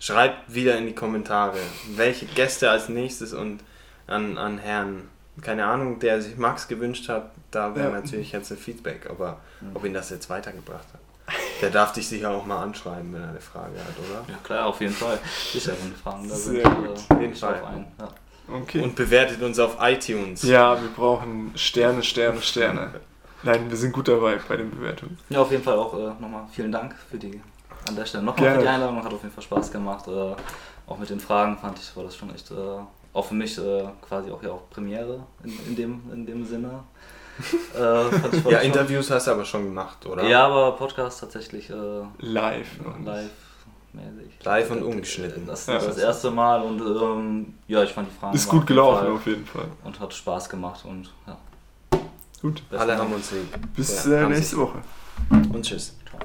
Speaker 2: schreibt wieder in die Kommentare, welche Gäste als nächstes und an, an Herrn, keine Ahnung, der sich Max gewünscht hat, da wäre
Speaker 3: Ja.
Speaker 2: natürlich jetzt ein Feedback, aber
Speaker 1: Mhm.
Speaker 2: ob ihn das jetzt weitergebracht hat. Der darf dich sicher auch mal anschreiben, wenn er eine Frage hat, oder?
Speaker 1: Ja klar, auf jeden Fall. Sicher, wenn Fragen da sind.
Speaker 3: Sehr gut.
Speaker 1: Auf
Speaker 2: jeden Fall.
Speaker 1: Ein. Ja.
Speaker 3: Okay.
Speaker 2: Und bewertet uns auf iTunes.
Speaker 3: ja, wir brauchen Sterne, Sterne, Sterne. Nein, wir sind gut dabei bei den Bewertungen.
Speaker 1: ja, auf jeden Fall auch äh, nochmal vielen Dank für die, an der Stelle nochmal für die Einladung. Hat auf jeden Fall Spaß gemacht. Äh, auch mit den Fragen fand ich, war das schon echt, äh, auch für mich äh, quasi auch ja auch Premiere in, in, dem, in dem Sinne. äh,
Speaker 2: Ja,
Speaker 1: schon-
Speaker 2: Interviews hast du aber schon gemacht, oder?
Speaker 1: Ja, aber Podcast tatsächlich äh,
Speaker 3: Live.
Speaker 1: live. Mäßig.
Speaker 2: Live und ungeschnitten.
Speaker 1: Das
Speaker 3: Ja,
Speaker 1: ist das
Speaker 3: das-
Speaker 1: erste Mal und ähm, ja, ich fand die Fragen
Speaker 3: Ist gut gelaufen auf jeden Fall.
Speaker 1: und hat Spaß gemacht und ja.
Speaker 3: Gut.
Speaker 2: Alle haben uns lieb.
Speaker 3: Bis
Speaker 2: Ja,
Speaker 3: äh, nächste. Woche.
Speaker 2: Und tschüss.
Speaker 1: Ciao.